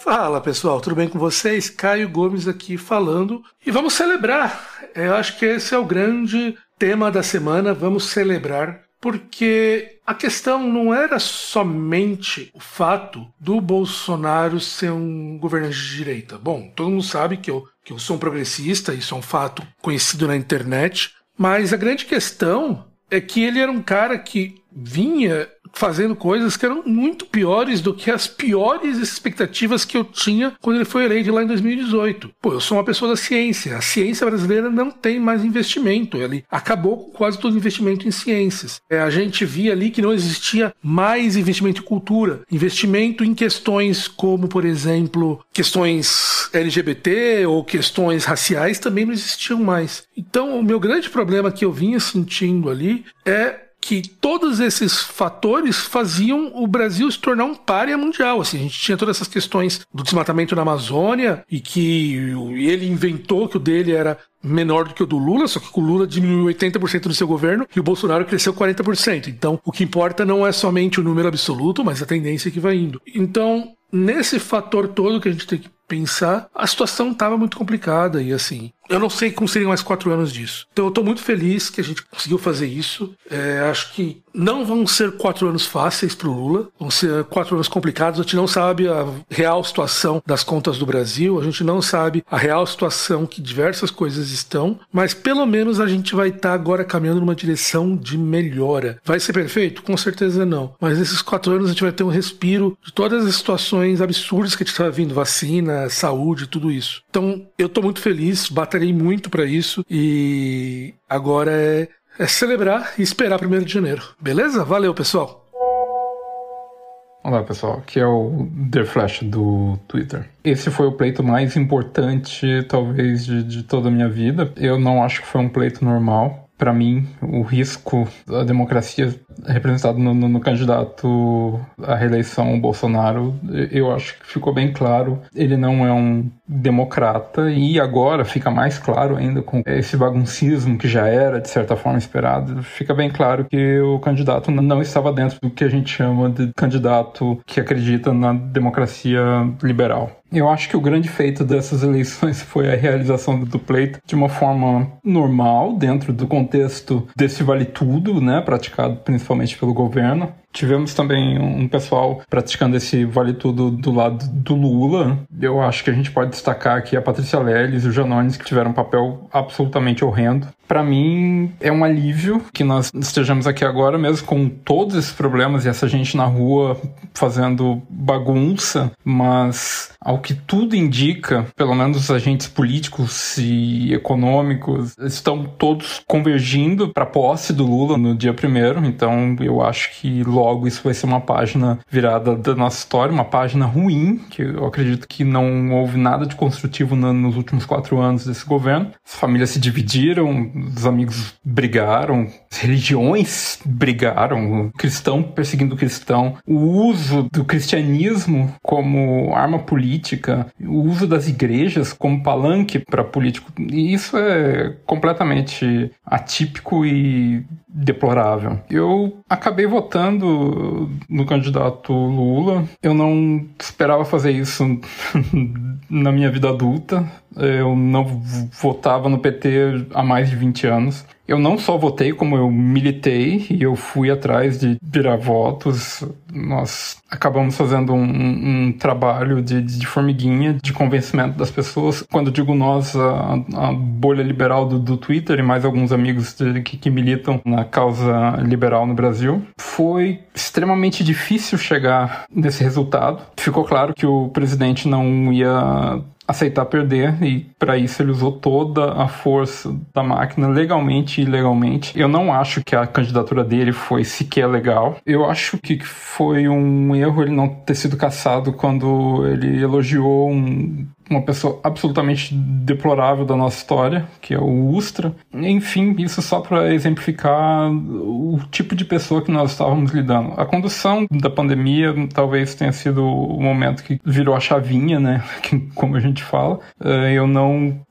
Fala pessoal, tudo bem com vocês? Caio Gomes aqui falando e vamos celebrar. Eu acho que esse é o grande tema da semana. Vamos celebrar porque a questão não era somente o fato do Bolsonaro ser um governante de direita. Bom, todo mundo sabe que eu, que eu sou um progressista, isso é um fato conhecido na internet, mas a grande questão é que ele era um cara que vinha fazendo coisas que eram muito piores do que as piores expectativas que eu tinha quando ele foi eleito lá em 2018. Pô, eu sou uma pessoa da ciência. A ciência brasileira não tem mais investimento. Ele acabou com quase todo investimento em ciências. É, a gente via ali que não existia mais investimento em cultura, investimento em questões como, por exemplo, questões LGBT ou questões raciais também não existiam mais. Então, o meu grande problema que eu vinha sentindo ali é que todos esses fatores faziam o Brasil se tornar um párea mundial. Assim, a gente tinha todas essas questões do desmatamento na Amazônia e que ele inventou que o dele era menor do que o do Lula, só que o Lula diminuiu 80% do seu governo e o Bolsonaro cresceu 40%. Então, o que importa não é somente o número absoluto, mas a tendência que vai indo. Então, nesse fator todo que a gente tem que pensar, a situação estava muito complicada e assim, eu não sei como seriam mais quatro anos disso. Então eu estou muito feliz que a gente conseguiu fazer isso. É, acho que não vão ser quatro anos fáceis para o Lula, vão ser quatro anos complicados. A gente não sabe a real situação das contas do Brasil, a gente não sabe a real situação que diversas coisas estão, mas pelo menos a gente vai estar tá agora caminhando numa direção de melhora. Vai ser perfeito? Com certeza não. Mas nesses quatro anos a gente vai ter um respiro de todas as situações absurdas que a gente está vindo, vacina, saúde, tudo isso. Então eu estou muito feliz, batalhei muito para isso e agora é, é celebrar e esperar 1 de janeiro. Beleza? Valeu, pessoal! Olá pessoal, aqui é o The Flash do Twitter. Esse foi o pleito mais importante, talvez, de, de toda a minha vida. Eu não acho que foi um pleito normal para mim, o risco da democracia representado no, no, no, candidato à reeleição Bolsonaro, eu acho que ficou bem claro. Ele não é um democrata e agora fica mais claro ainda com esse baguncismo que já era de certa forma esperado. Fica bem claro que o candidato não estava dentro do que a gente chama de candidato que acredita na democracia liberal. Eu acho que o grande feito dessas eleições foi a realização do pleito de uma forma normal, dentro do contexto desse vale tudo, né, praticado principalmente pelo governo. Tivemos também um pessoal praticando esse vale tudo do lado do Lula. Eu acho que a gente pode destacar aqui a Patrícia Leles e o Janones, que tiveram um papel absolutamente horrendo. Para mim, é um alívio que nós estejamos aqui agora, mesmo com todos esses problemas e essa gente na rua fazendo bagunça, mas ao que tudo indica, pelo menos os agentes políticos e econômicos estão todos convergindo para posse do Lula no dia primeiro. Então, eu acho que logo isso vai ser uma página virada da nossa história, uma página ruim, que eu acredito que não houve nada de construtivo no, nos últimos quatro anos desse governo. As famílias se dividiram, os amigos brigaram, religiões brigaram, cristão perseguindo cristão, o uso do cristianismo como arma política, o uso das igrejas como palanque para político. E isso é completamente atípico e deplorável. Eu acabei votando no candidato Lula. Eu não esperava fazer isso na minha vida adulta. Eu não votava no PT há mais de 20 anos. Eu não só votei, como eu militei e eu fui atrás de virar votos. Nós acabamos fazendo um, um trabalho de, de, formiguinha, de convencimento das pessoas. Quando digo nós, a, a bolha liberal do, do, Twitter e mais alguns amigos de, que, que militam na causa liberal no Brasil, foi extremamente difícil chegar nesse resultado. Ficou claro que o presidente não ia aceitar perder e para isso ele usou toda a força da máquina, legalmente e ilegalmente. Eu não acho que a candidatura dele foi sequer legal. Eu acho que foi um erro ele não ter sido caçado quando ele elogiou um uma pessoa absolutamente deplorável da nossa história, que é o Ustra. Enfim, isso só para exemplificar o tipo de pessoa que nós estávamos lidando. A condução da pandemia talvez tenha sido o momento que virou a chavinha, né? Como a gente fala. Eh, eu não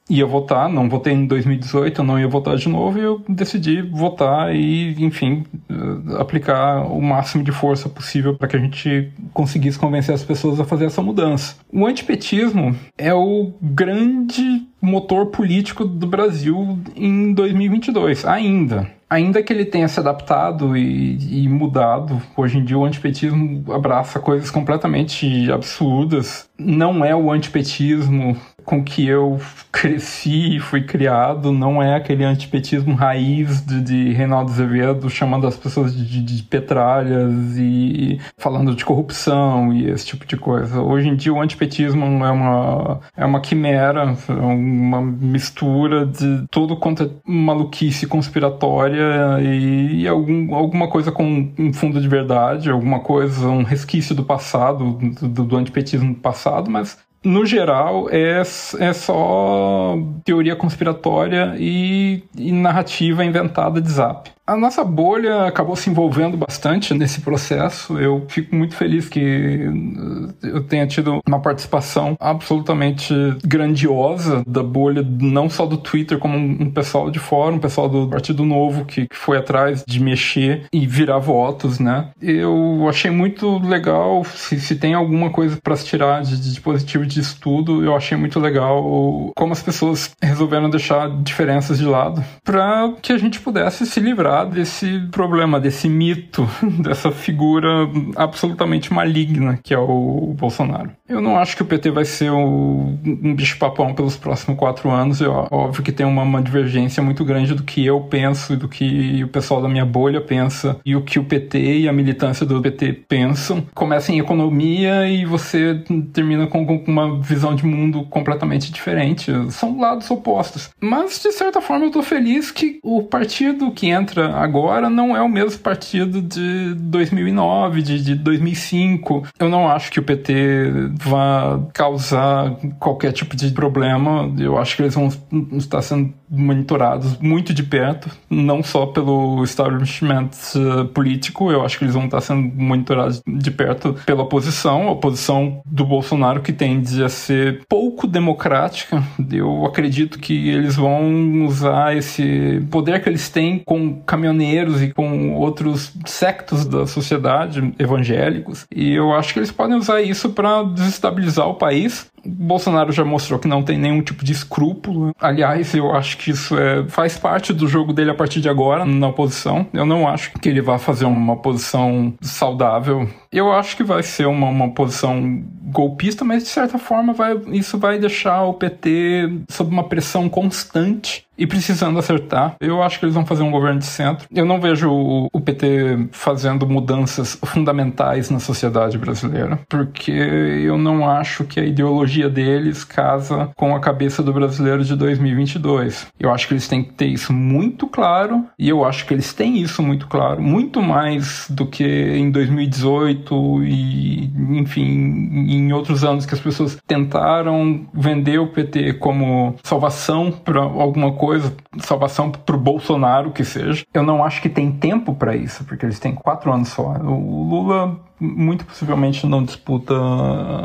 ia votar, não votei em 2018, eu não ia votar de novo e eu decidi votar e, enfim, eh, aplicar o máximo de força possível para que a gente conseguisse convencer as pessoas a fazer essa mudança. O antipetismo é o grande motor político do Brasil em 2022, ainda. Ainda que ele tenha se adaptado e, e, mudado, hoje em dia o antipetismo abraça coisas completamente absurdas. Não é o antipetismo com que eu cresci e fui criado não é aquele antipetismo raiz de, de Reinaldo Azevedo chamando as pessoas de, de, petralhas e falando de corrupção e esse tipo de coisa. Hoje em dia o antipetismo é uma, é uma quimera, é uma mistura de tudo quanto é maluquice conspiratória e, e algum, alguma coisa com um fundo de verdade, alguma coisa, um resquício do passado, do, do antipetismo passado, mas no geral, é, é só teoria conspiratória e, e narrativa inventada de zap. A nossa bolha acabou se envolvendo bastante nesse processo. Eu fico muito feliz que eh, eu tenha tido uma participação absolutamente grandiosa da bolha, não só do Twitter, como um pessoal de fora, um pessoal do Partido Novo que foi atrás de mexer e virar votos, né? Eu achei muito legal. Se, se tem alguma coisa para se tirar de, de positivo disso tudo, eu achei muito legal como as pessoas resolveram deixar diferenças de lado para que a gente pudesse se livrar desse problema, desse mito, dessa figura absolutamente maligna que é o Bolsonaro. Eu não acho que o PT vai ser um bicho-papão pelos próximos quatro anos. Eu, óbvio que tem uma, uma, divergência muito grande do que eu penso do que o pessoal da minha bolha pensa e o que o PT e a militância do PT pensam. Começa em economia e você termina com, com uma visão de mundo completamente diferente. São lados opostos. Mas, de certa forma, eu tô feliz que o partido que entra agora não é o mesmo partido de 2009, de, de 2005. Eu não acho que o PT vá causar qualquer tipo de problema. Eu acho que eles vão estar sendo monitorados muito de perto, não só pelo establishment uh, político, eu acho que eles vão estar sendo monitorados de perto pela oposição, a oposição do Bolsonaro que tende a ser pouco democrática. Eu acredito que eles vão usar esse poder que eles têm com caminhoneiros e com outros sectos da sociedade evangélicos. E eu acho que eles podem usar isso para desestabilizar o país Bolsonaro já mostrou que não tem nenhum tipo de escrúpulo. Aliás, eu acho que isso é, faz parte do jogo dele a partir de agora, na oposição. Eu não acho que ele vá fazer uma posição saudável. Eu acho que vai ser uma, uma posição golpista, mas de certa forma vai, isso vai deixar o PT sob uma pressão constante e precisando acertar. Eu acho que eles vão fazer um governo de centro. Eu não vejo o, o PT fazendo mudanças fundamentais na sociedade brasileira, porque eu não acho que a ideologia deles casa com a cabeça do brasileiro de 2022. Eu acho que eles têm que ter isso muito claro, e eu acho que eles têm isso muito claro, muito mais do que em 2018 e, enfim, em outros anos que as pessoas tentaram vender o PT como salvação para alguma coisa salvação pro Bolsonaro que seja. Eu não acho que tem tempo para isso, porque eles têm quatro anos só. O Lula muito possivelmente não disputa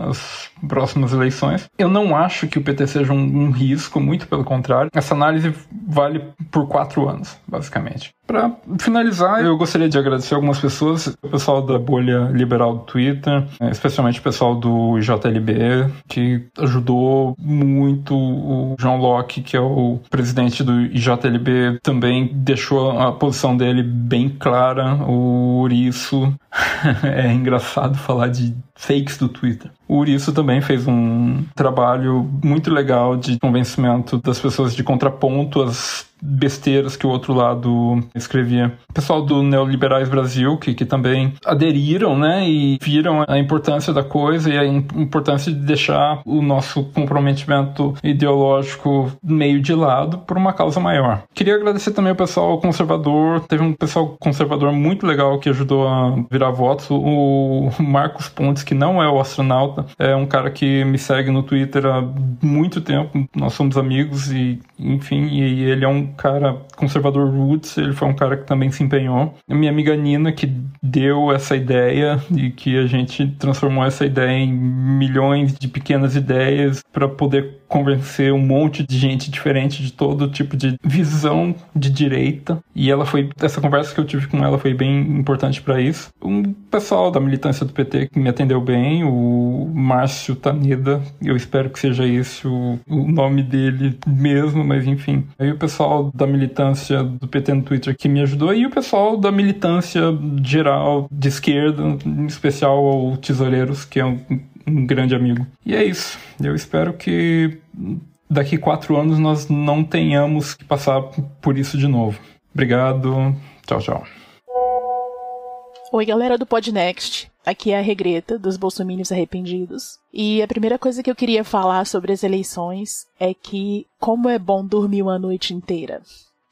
as próximas eleições. Eu não acho que o PT seja um, um risco, muito pelo contrário. Essa análise vale por quatro anos, basicamente. Para finalizar, eu gostaria de agradecer algumas pessoas, o pessoal da bolha liberal do Twitter, especialmente o pessoal do JLB, que ajudou muito o João Locke, que é o presidente do JLB, também deixou a posição dele bem clara. O Uriço é engraçado falar de fakes do Twitter. O Uriço também fez um trabalho muito legal de convencimento das pessoas de contraponto às besteiras que o outro lado escrevia. O pessoal do Neoliberais Brasil, que, que também aderiram, né, e viram a importância da coisa e a importância de deixar o nosso comprometimento ideológico meio de lado por uma causa maior. Queria agradecer também ao pessoal conservador, teve um pessoal conservador muito legal que ajudou a virar votos, o Marcos Pontes, que não é o astronauta, é um cara que me segue no Twitter há muito tempo, nós somos amigos e, enfim, e ele é um cara conservador roots, ele foi um cara que também se empenhou. A minha amiga Nina, que deu essa ideia e que a gente transformou essa ideia em milhões de pequenas ideias para poder convencer um monte de gente diferente de todo tipo de visão de direita. E ela foi essa conversa que eu tive com ela foi bem importante para isso. Um pessoal da militância do PT que me atendeu bem, o Márcio Taneda, eu espero que seja esse o, o nome dele mesmo, mas enfim. Aí o pessoal da militância do PT no Twitter que me ajudou e o pessoal da militância geral de esquerda, em especial o Tesoureiros, que é um um grande amigo. E é isso. Eu espero que daqui quatro anos nós não tenhamos que passar por isso de novo. Obrigado. Tchau, tchau. Oi, galera do Podnext. Aqui é a Regreta, dos Bolsomínios Arrependidos. E a primeira coisa que eu queria falar sobre as eleições é que como é bom dormir uma noite inteira.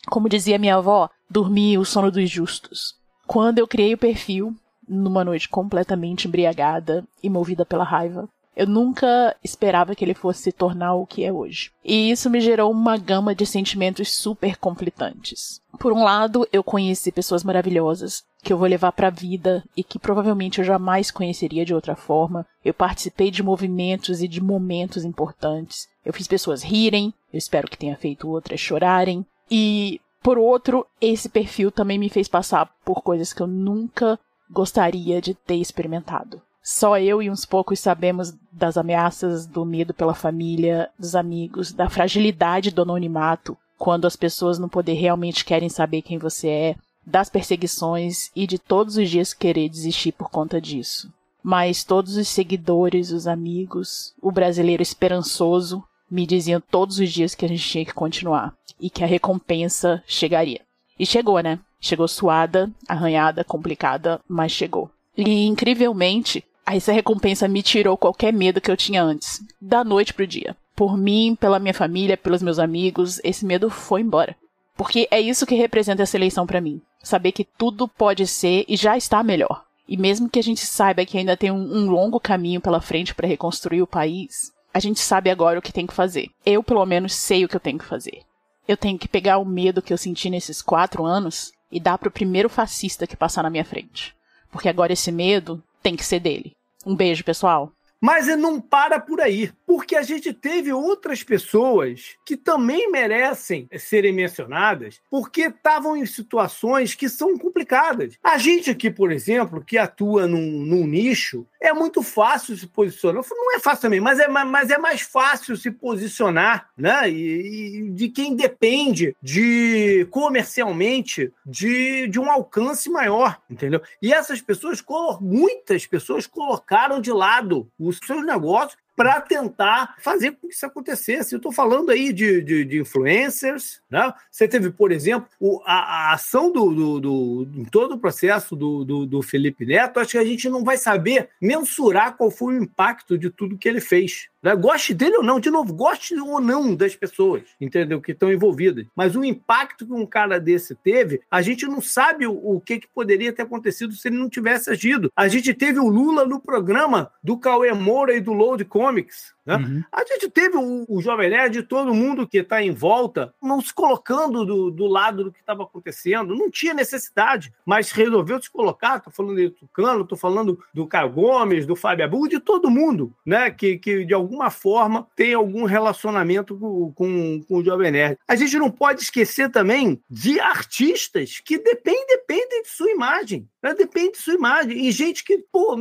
Como dizia minha avó, dormir o sono dos justos. Quando eu criei o perfil, numa noite completamente embriagada e movida pela raiva. Eu nunca esperava que ele fosse se tornar o que é hoje. E isso me gerou uma gama de sentimentos super conflitantes. Por um lado, eu conheci pessoas maravilhosas que eu vou levar para a vida e que provavelmente eu jamais conheceria de outra forma. Eu participei de movimentos e de momentos importantes. Eu fiz pessoas rirem, eu espero que tenha feito outras chorarem. E por outro, esse perfil também me fez passar por coisas que eu nunca gostaria de ter experimentado. Só eu e uns poucos sabemos das ameaças, do medo pela família, dos amigos, da fragilidade do anonimato, quando as pessoas no poder realmente querem saber quem você é, das perseguições e de todos os dias querer desistir por conta disso. Mas todos os seguidores, os amigos, o brasileiro esperançoso me diziam todos os dias que a gente tinha que continuar e que a recompensa chegaria. E chegou, né? Chegou suada, arranhada, complicada, mas chegou. E incrivelmente, essa recompensa me tirou qualquer medo que eu tinha antes, da noite pro dia. Por mim, pela minha família, pelos meus amigos, esse medo foi embora. Porque é isso que representa essa eleição para mim. Saber que tudo pode ser e já está melhor. E mesmo que a gente saiba que ainda tem um, um longo caminho pela frente para reconstruir o país, a gente sabe agora o que tem que fazer. Eu, pelo menos, sei o que eu tenho que fazer. Eu tenho que pegar o medo que eu senti nesses quatro anos e dar pro primeiro fascista que passar na minha frente. Porque agora esse medo tem que ser dele. Um beijo, pessoal. Mas não para por aí, porque a gente teve outras pessoas que também merecem serem mencionadas, porque estavam em situações que são complicadas. A gente aqui, por exemplo, que atua num, num nicho, é muito fácil se posicionar. Não é fácil também, mas é, mas é mais fácil se posicionar, né? E, e de quem depende de comercialmente de, de um alcance maior, entendeu? E essas pessoas, muitas pessoas colocaram de lado o os seus negócios para tentar fazer com que isso acontecesse. Eu estou falando aí de, de, de, influencers, né? Você teve, por exemplo, o, a, a, ação do, do, do, em todo o processo do, do, do, Felipe Neto, acho que a gente não vai saber mensurar qual foi o impacto de tudo que ele fez. Né? Goste dele ou não, de novo, goste ou não das pessoas, entendeu? Que estão envolvidas. Mas o impacto que um cara desse teve, a gente não sabe o, o que, que poderia ter acontecido se ele não tivesse agido. A gente teve o Lula no programa do Cauê Moura e do Load Comics. Né? Uhum. A gente teve o, o Jovem Nerd, todo mundo que está em volta, não se colocando do, do lado do que estava acontecendo, não tinha necessidade, mas resolveu se colocar. Estou falando do Tucano, estou falando do Caio Gomes, do Fábio Abu, de todo mundo, né? Que, que de alguma forma tem algum relacionamento com, com, com o Jovem Nerd. A gente não pode esquecer também de artistas que dependem, dependem de sua imagem. Né? Depende de sua imagem. E gente que, pô,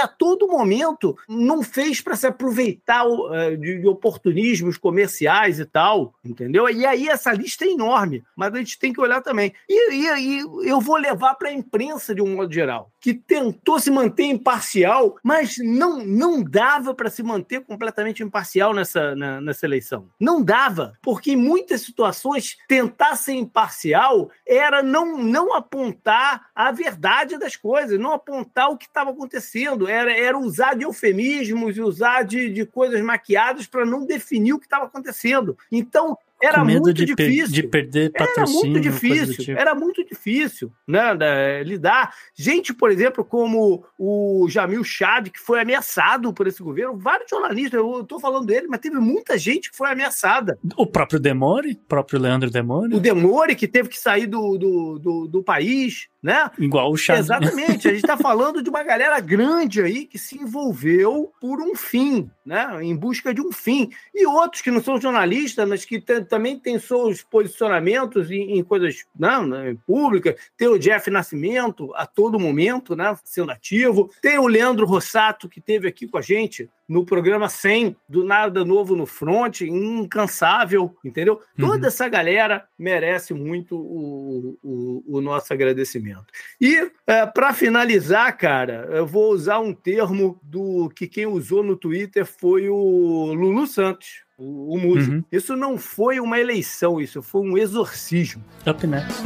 a todo momento não fez para se aproveitar uh, de, de, oportunismos comerciais e tal, entendeu? E aí essa lista é enorme, mas a gente tem que olhar também. E, e, e eu vou levar para a imprensa de um modo geral. Que tentou se manter imparcial, mas não, não dava para se manter completamente imparcial nessa, na, nessa eleição. Não dava, porque em muitas situações tentar ser imparcial era não, não apontar a verdade das coisas, não apontar o que estava acontecendo, era, era usar de eufemismos e usar de, de coisas maquiadas para não definir o que estava acontecendo. Então, era muito de difícil. Per de perder patrocínio. Era muito difícil. Tipo. Era muito difícil né, né, lidar. Gente, por exemplo, como o Jamil Chad, que foi ameaçado por esse governo, vários jornalistas, eu estou falando dele, mas teve muita gente que foi ameaçada. O próprio Demore, o próprio Leandro Demore. O Demore, que teve que sair do, do, do, do país, né? Igual o Chad. Exatamente. A gente está falando de uma galera grande aí que se envolveu por um fim, né? Em busca de um fim. E outros que não são jornalistas, mas que também tem seus posicionamentos em, em coisas não, né, públicas. Tem o Jeff Nascimento a todo momento, né, sendo ativo. Tem o Leandro Rossato, que teve aqui com a gente no programa 100, do Nada Novo no Front, incansável, entendeu? Uhum. Toda essa galera merece muito o, o, o nosso agradecimento. E, é, para finalizar, cara, eu vou usar um termo do que quem usou no Twitter foi o Lulu Santos o, o músico. Uhum. Isso não foi uma eleição, isso foi um exorcismo. Up next.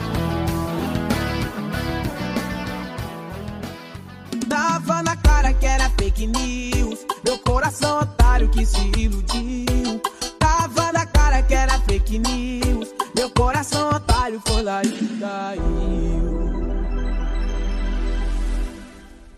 Tava na cara que era fake news, meu coração otário que se iludiu. Tava na cara que era fake news, meu coração otário foi lá e caiu.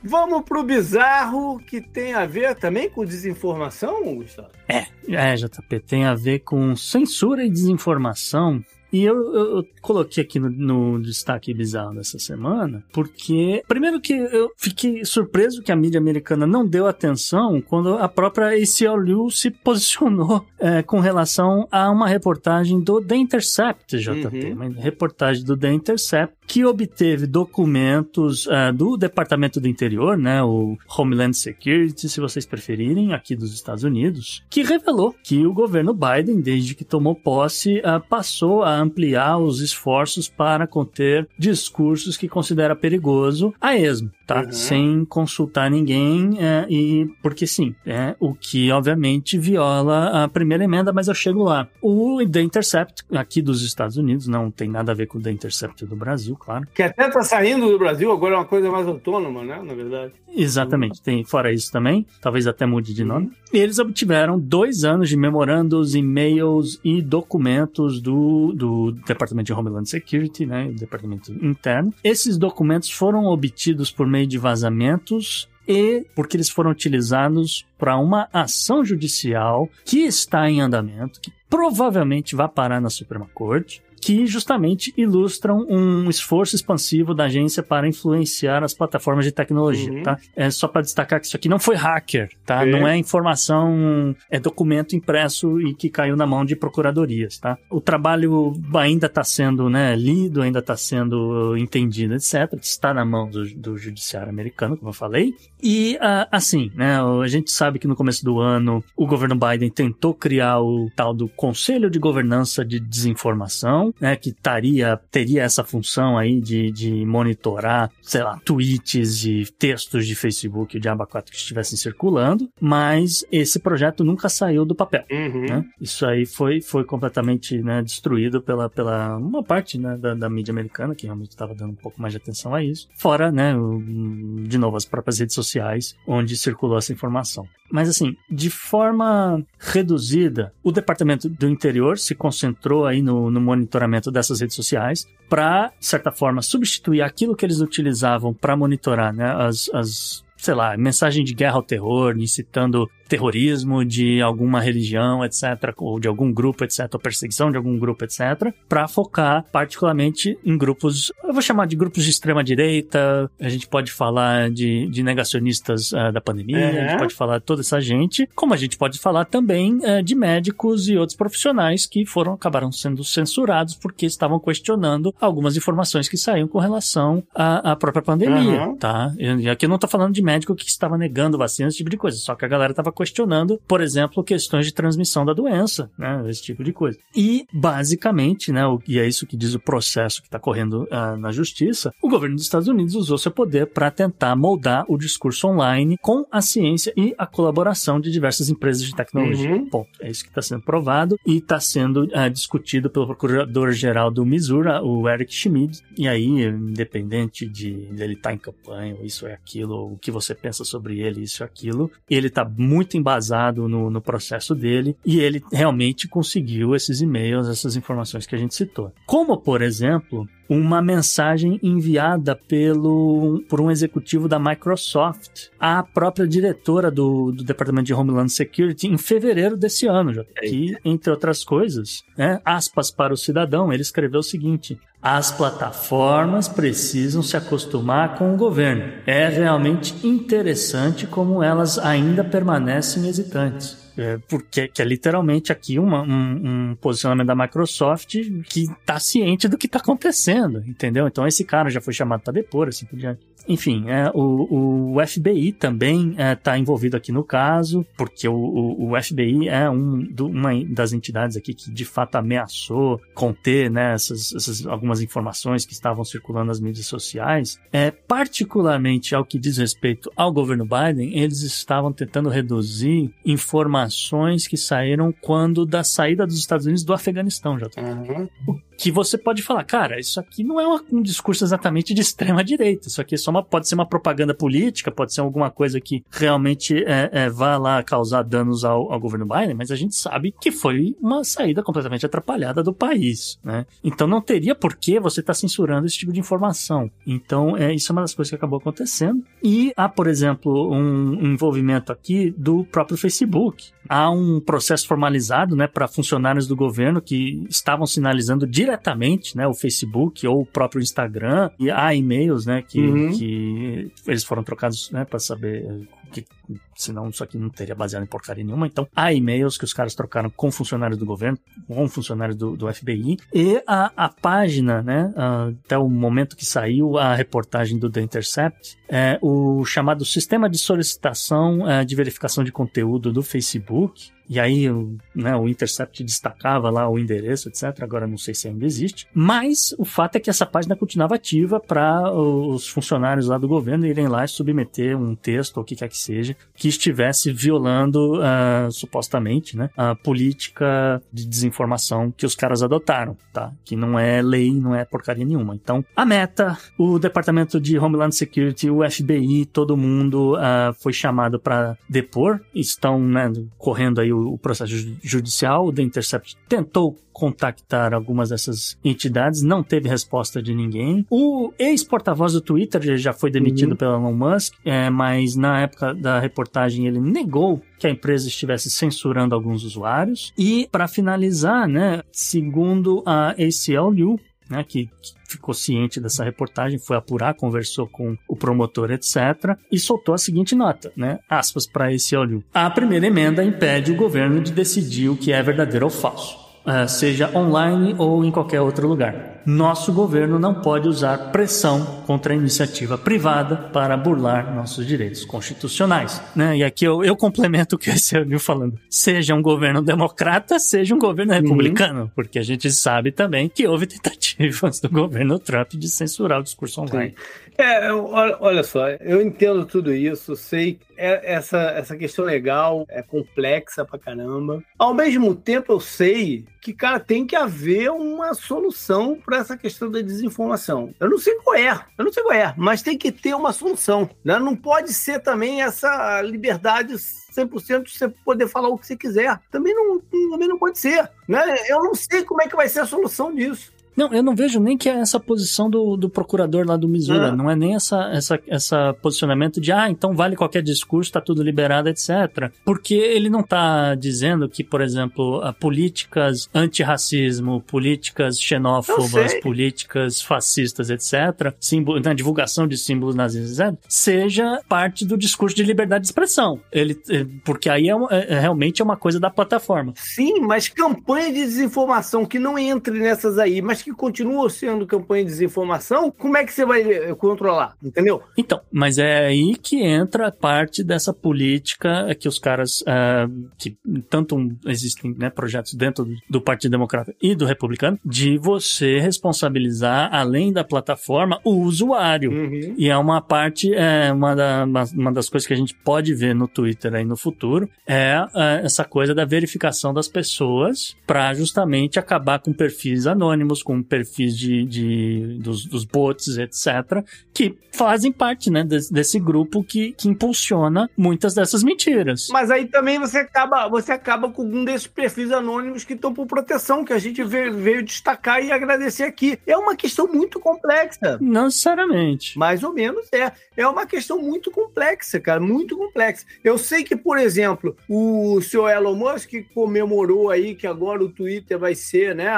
Vamos pro bizarro que tem a ver também com desinformação, Gustavo? É, é, JP, tem a ver com censura e desinformação e eu, eu, eu, coloquei aqui no, no, destaque bizarro dessa semana, porque, primeiro que eu fiquei surpreso que a mídia americana não deu atenção quando a própria ACLU se posicionou é, com relação a uma reportagem do The Intercept, JP, uhum. uma reportagem do The Intercept, que obteve documentos uh, do Departamento do Interior, né, o Homeland Security, se vocês preferirem, aqui dos Estados Unidos, que revelou que o governo Biden, desde que tomou posse, uh, passou a ampliar os esforços para conter discursos que considera perigoso a esmo, tá? Uhum. Sem consultar ninguém uh, e porque sim, é o que obviamente viola a primeira emenda, mas eu chego lá. O The Intercept aqui dos Estados Unidos não tem nada a ver com o The Intercept do Brasil claro. Que até está saindo do Brasil, agora é uma coisa mais autônoma, né? Na verdade. Exatamente. Tem fora isso também, talvez até mude de nome. E eles obtiveram dois anos de memorandos, e-mails e documentos do, do Departamento de Homeland Security, né? Departamento interno. Esses documentos foram obtidos por meio de vazamentos e porque eles foram utilizados para uma ação judicial que está em andamento, que provavelmente vai parar na Suprema Corte, que justamente ilustram um esforço expansivo da agência para influenciar as plataformas de tecnologia, uhum. tá? É só para destacar que isso aqui não foi hacker, tá? É. Não é informação, é documento impresso e que caiu na mão de procuradorias, tá? O trabalho ainda está sendo, né, lido, ainda está sendo entendido, etc. Está na mão do, do judiciário americano, como eu falei. E, uh, assim, né, a gente sabe que no começo do ano o governo Biden tentou criar o tal do Conselho de Governança de Desinformação, né, que taria, teria essa função aí de, de monitorar, sei lá, tweets e textos de Facebook de aba 4 que estivessem circulando, mas esse projeto nunca saiu do papel. Uhum. Né? Isso aí foi, foi completamente né, destruído pela, pela uma parte né, da, da mídia americana, que realmente estava dando um pouco mais de atenção a isso. Fora, né, o, de novo, as próprias redes sociais onde circulou essa informação. Mas assim, de forma reduzida, o Departamento do Interior se concentrou aí no, no monitoramento dessas redes sociais para, de certa forma, substituir aquilo que eles utilizavam para monitorar né, as, as sei lá, mensagem de guerra ao terror, incitando terrorismo de alguma religião, etc., ou de algum grupo, etc., ou perseguição de algum grupo, etc., para focar particularmente em grupos, eu vou chamar de grupos de extrema direita, a gente pode falar de, de negacionistas uh, da pandemia, a gente pode falar de toda essa gente, como a gente pode falar também uh, de médicos e outros profissionais que foram, acabaram sendo censurados porque estavam questionando algumas informações que saíam com relação à, à própria pandemia, uhum. tá? E aqui eu não tô falando de médico que estava negando vacinas, esse tipo de coisa, só que a galera tava questionando, por exemplo, questões de transmissão da doença, né? Esse tipo de coisa. E, basicamente, né? E é isso que diz o processo que está correndo ah, na justiça, o governo dos Estados Unidos usou seu poder para tentar moldar o discurso online com a ciência e a colaboração de diversas empresas de tecnologia. Uhum. Ponto. É isso que está sendo provado e está sendo ah, discutido pelo procurador-geral do Missouri, o Eric Schmidt. E aí, independente de ele estar em campanha, ou isso é aquilo, o que você pensa sobre ele, isso é aquilo, ele está muito embasado no, no processo dele e ele realmente conseguiu esses e-mails, essas informações que a gente citou. Como, por exemplo, uma mensagem enviada pelo, por um executivo da Microsoft à própria diretora do, do Departamento de Homeland Security em fevereiro desse ano, já. que, entre outras coisas, né, aspas para o cidadão, ele escreveu o seguinte: as plataformas precisam se acostumar com o governo. É realmente interessante como elas ainda permanecem hesitantes. É, porque que é literalmente aqui uma- um, um posicionamento da Microsoft que está ciente do que está acontecendo, entendeu? Então esse cara já foi chamado para depor, assim por diante. Enfim, é, o, o FBI também está envolvido aqui no caso, porque o, o, o FBI é um, do- uma das entidades aqui que de fato ameaçou conter né, essas, essas algumas informações que estavam circulando nas mídias sociais. É, particularmente ao que diz respeito ao governo Biden, eles estavam tentando reduzir informações que saíram quando da saída dos Estados Unidos do Afeganistão, já que você pode falar, cara, isso aqui não é uma- um discurso exatamente de extrema direita. Isso aqui é só uma, pode ser uma propaganda política, pode ser alguma coisa que realmente é, é, vá lá causar danos ao, ao governo Biden, mas a gente sabe que foi uma saída completamente atrapalhada do país, né? Então não teria por que você estar censurando esse tipo de informação. Então é, isso é uma das coisas que acabou acontecendo. E há, por exemplo, um envolvimento aqui do próprio Facebook. Há um processo formalizado, né, para funcionários do governo que estavam sinalizando diretamente, né, o Facebook ou o próprio Instagram. E há e-mails, né, que, Uhum. que eles foram trocados, né, para saber que senão isso aqui não teria baseado em porcaria nenhuma. Então, há e-mails que os caras trocaram com funcionários do governo, com funcionários do, do FBI, e a, a página, né, até o momento que saiu a reportagem do The Intercept, é o chamado Sistema de Solicitação eh, de Verificação de Conteúdo do Facebook, e aí, né, o Intercept destacava lá o endereço, etc. Agora não sei se ainda existe. Mas o fato é que essa página continuava ativa para os funcionários lá do governo irem lá e submeter um texto ou o que quer que seja que estivesse violando, ah, supostamente, né, a política de desinformação que os caras adotaram, tá? Que não é lei, não é porcaria nenhuma. Então, a meta, o Departamento de Homeland Security, o FBI, todo mundo ah, foi chamado para depor. Estão né, correndo aí o, o processo ju- judicial. O The Intercept tentou contactar algumas dessas entidades, não teve resposta de ninguém. O ex-porta-voz do Twitter já- foi demitido Uhum. pelo Elon Musk, é, mas na época da reportagem ele negou que a empresa estivesse censurando alguns usuários. E para finalizar, né, segundo a ACLU, né, que, que ficou ciente dessa reportagem, foi apurar, conversou com o promotor, etc., e soltou a seguinte nota, né, aspas para esse olho. A primeira emenda impede o governo de decidir o que é verdadeiro ou falso. Eh, seja online ou em qualquer outro lugar. Nosso governo não pode usar pressão contra a iniciativa privada para burlar nossos direitos constitucionais. Né? E aqui eu, eu complemento o que esse viu falando. Seja um governo democrata, seja um governo republicano, porque a gente sabe também que houve tentativas do governo Trump de censurar o discurso online. É, olha, só, eu entendo tudo isso, sei é, essa, essa questão legal é complexa pra caramba. Ao mesmo tempo, eu sei que, cara, tem que haver uma solução para essa questão da desinformação. Eu não sei qual é, eu não sei qual é, mas tem que ter uma solução. Né? Não pode ser também essa liberdade 100% de você poder falar o que você quiser. Também não, também não pode ser. Né? Eu não sei como é que vai ser a solução disso. Não, eu não vejo nem que é essa posição do, do procurador lá do Missouri. Ah. Não é nem essa, essa, essa posicionamento de, ah, então vale qualquer discurso, tá tudo liberado, etc. Porque ele não tá dizendo que, por exemplo, políticas antirracismo, políticas xenófobas, políticas fascistas, etc., símbolo, na divulgação de símbolos nazistas, etc., seja parte do discurso de liberdade de expressão. Ele, eh, porque aí é, é- é realmente é uma coisa da plataforma. Sim, mas campanha de desinformação que não entre nessas aí, mas que continuam sendo campanha de desinformação, como é que você vai eh, controlar? Entendeu? Então, mas é aí que entra parte dessa política que os caras, ah, que tanto existem né, projetos dentro do- do Partido Democrata e do Republicano, de você responsabilizar, além da plataforma, o usuário. Uhum. E é uma parte, é, uma, da- uma, uma das coisas que a gente pode ver no Twitter aí no futuro, é, é, essa coisa da verificação das pessoas para justamente acabar com perfis anônimos, com perfis de, de- dos, dos bots, etc., que fazem parte né, desse, desse grupo que, que impulsiona muitas dessas mentiras. Mas aí também você acaba, você acaba com um desses perfis anônimos que estão por proteção, que a gente veio, veio destacar e agradecer aqui. É uma questão muito complexa. Não necessariamente. Mais ou menos é. É uma questão muito complexa, cara, muito complexa. Eu sei que, por exemplo, o senhor Elon Musk comemorou aí que agora o Twitter vai ser né,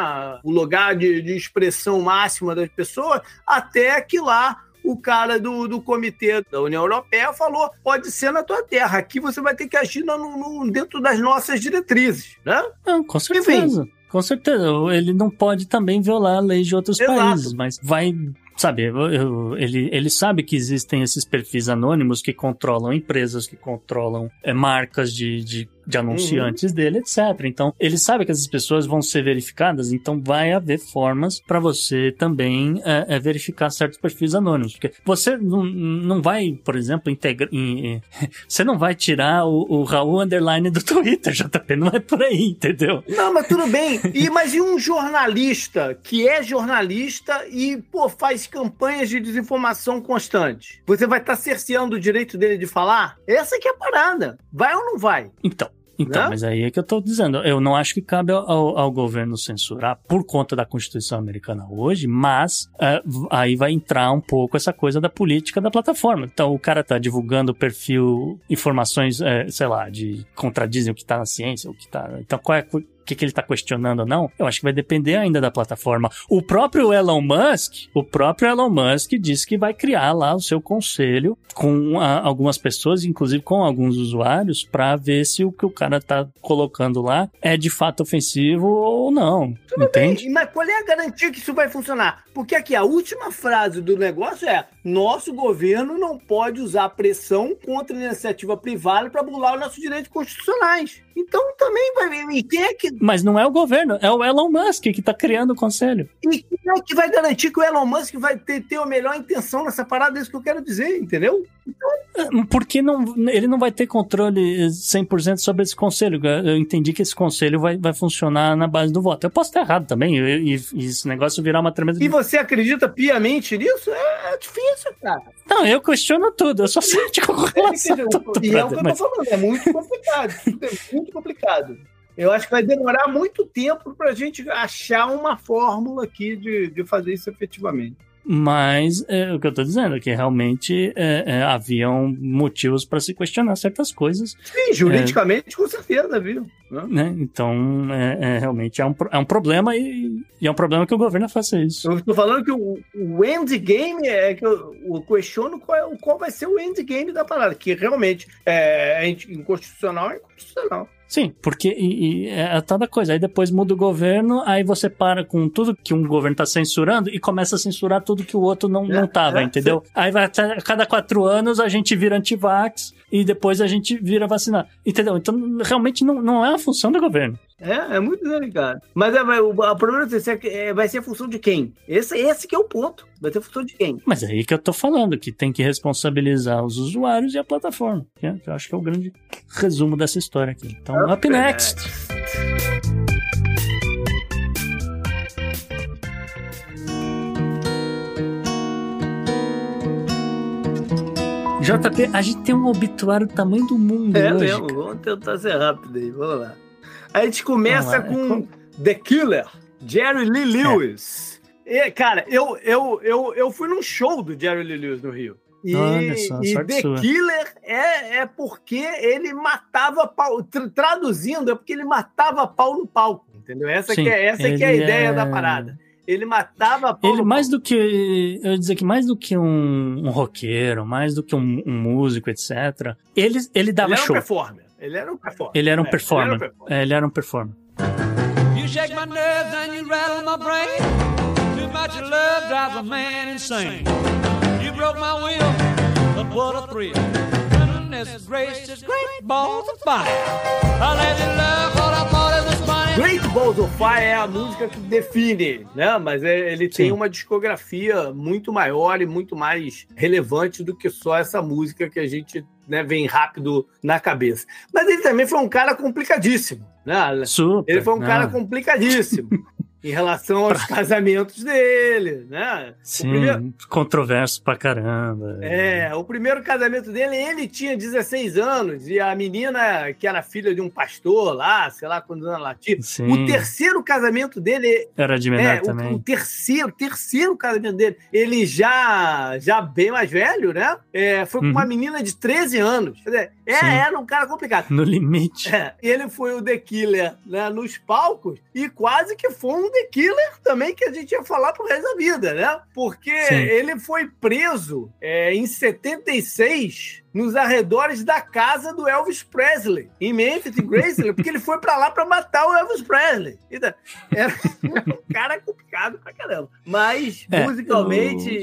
o lugar de, de expressão máxima das pessoas, até que lá o cara do, do comitê da União Europeia falou: pode ser na tua terra, aqui você vai ter que agir no, no- dentro das nossas diretrizes, né? Não, com certeza. Com certeza. Ele não pode também violar leis de outros Exato. países, mas vai. Sabe, eu- eu- ele, ele sabe que existem esses perfis anônimos que controlam empresas, que controlam é, marcas de, de, de anunciantes dele, etc. Então, ele sabe que essas pessoas vão ser verificadas, então vai haver formas para você também é, é, verificar certos perfis anônimos. Porque você não, não vai, por exemplo, integrar. Você não vai tirar o, o Raul Underline do Twitter, JP, não é por aí, entendeu? Não, mas tudo bem. E, mas e um jornalista que é jornalista e, pô, faz campanhas de desinformação constante? Você vai estar cerceando o direito dele de falar? Essa que é a parada. Vai ou não vai? Então. Então, Né? mas aí é que eu tô dizendo. Eu não acho que cabe ao, ao- governo censurar por conta da Constituição americana hoje, mas é, aí vai entrar um pouco essa coisa da política da plataforma. Então, o cara tá divulgando o perfil, informações, é, sei lá, de contradizem o que tá na ciência, o que tá. Então, qual é. O que, que ele tá questionando ou não, eu acho que vai depender ainda da plataforma. O próprio Elon Musk, o próprio Elon Musk disse que vai criar lá o seu conselho com ah, algumas pessoas, inclusive com alguns usuários, para ver se o que o cara tá colocando lá é de fato ofensivo ou não. entende? Bem, mas qual é a garantia que isso vai funcionar? Porque aqui a última frase do negócio é: nosso governo não pode usar pressão contra a iniciativa privada para burlar os nossos direitos constitucionais. Então também vai ver. E quem é que, Mas não é o governo, é o Elon Musk que tá criando o conselho. e quem é que vai garantir que o Elon Musk vai ter, ter a melhor intenção nessa parada? É isso que eu quero dizer, entendeu? Porque não, ele não vai ter controle 100% sobre esse conselho. Eu entendi que esse conselho vai, vai funcionar na base do voto. Eu posso estar errado também, e, e- e esse negócio virar uma tremenda. E você acredita piamente nisso? É, é difícil, cara. Não, eu questiono tudo, eu sou cético com relação a tudo, E é o que eu tô falando, é muito complicado. é muito complicado. Eu acho que vai demorar muito tempo para a gente achar uma fórmula aqui de, de fazer isso efetivamente. Mas é, o que eu tô dizendo é que realmente é, é, haviam motivos para se questionar certas coisas. Sim, juridicamente, com certeza, viu? Né? Né? Então, é, é, realmente é um, é um problema e, e é um problema que o governo faça isso. Eu estou falando que o, o endgame é que eu, eu questiono qual, é, qual vai ser o endgame da parada, que realmente é, é inconstitucional, é inconstitucional. Sim, porque e, e é a tal da coisa. Aí depois muda o governo, aí você para com tudo que um governo tá censurando e começa a censurar tudo que o outro não, não tava, é, entendeu? Aí vai até- a cada quatro anos a gente vira antivax e depois a gente vira vacinar. Entendeu? Então realmente não, não é a função do governo. É, é muito delicado. Mas é, vai- o, o problema é que é, vai ser a função de quem? Esse, esse que é o ponto. Vai ser a função de quem? Mas é aí que eu tô falando, que tem que responsabilizar os usuários e a plataforma. é- eu acho que é o grande resumo dessa história aqui. Então, up next! JP, a gente tem um obituário do tamanho do mundo É hoje. mesmo, vamos tentar ser rápido aí, vamos lá. A gente começa lá, com The Killer, Jerry Lee Lewis. E, cara, eu, eu, eu, eu fui num show do Jerry Lee Lewis no Rio. E, só, e The sua. Killer é, é porque ele matava pau. tra- Traduzindo, é porque ele matava pau no palco. Entendeu? Essa, Sim, que é, essa que é a ideia é- da parada. Ele matava pau Ele no mais do que. Eu ia dizer que mais do que um, um roqueiro, mais do que um, um músico, etc. Ele, ele dava Ele show. Ele era um performer. Ele era um performer. Ele era um performer. É, ele era um performer. You shake my nerves and you rattle my brain. much love drives a man insane. You broke my will, but what a thrill. Goodness gracious, great balls of fire. I let you love Great Balls of Fire é a música que define, né? Mas é- ele tem Sim. uma discografia muito maior e muito mais relevante do que só essa música que a gente né, vem rápido na cabeça. Mas ele também foi um cara complicadíssimo, né? Super. Ele foi um cara Ah, complicadíssimo em relação aos casamentos dele, né? O Sim, primeiro- controverso pra caramba. É, o primeiro casamento dele, ele tinha 16 anos e a menina, que era filha de um pastor lá, sei lá anos ela tinha. Sim. O terceiro casamento dele, Era de menor é, o- também. O, terceiro, terceiro casamento dele, ele já, já bem mais velho, né? É, foi com Uhum. uma menina de 13 anos. Quer dizer, é, Sim. era um cara complicado. No limite. É, ele foi o The Killer né, nos palcos e quase que foi um The Killer também que a gente ia falar pro resto da vida, né? Porque Sim. ele foi preso é, em 76 nos arredores da casa do Elvis Presley, em Memphis, em Graceland, porque ele foi pra lá pra matar o Elvis Presley. Então, era um cara complicado pra caramba. Mas, É, musicalmente eu-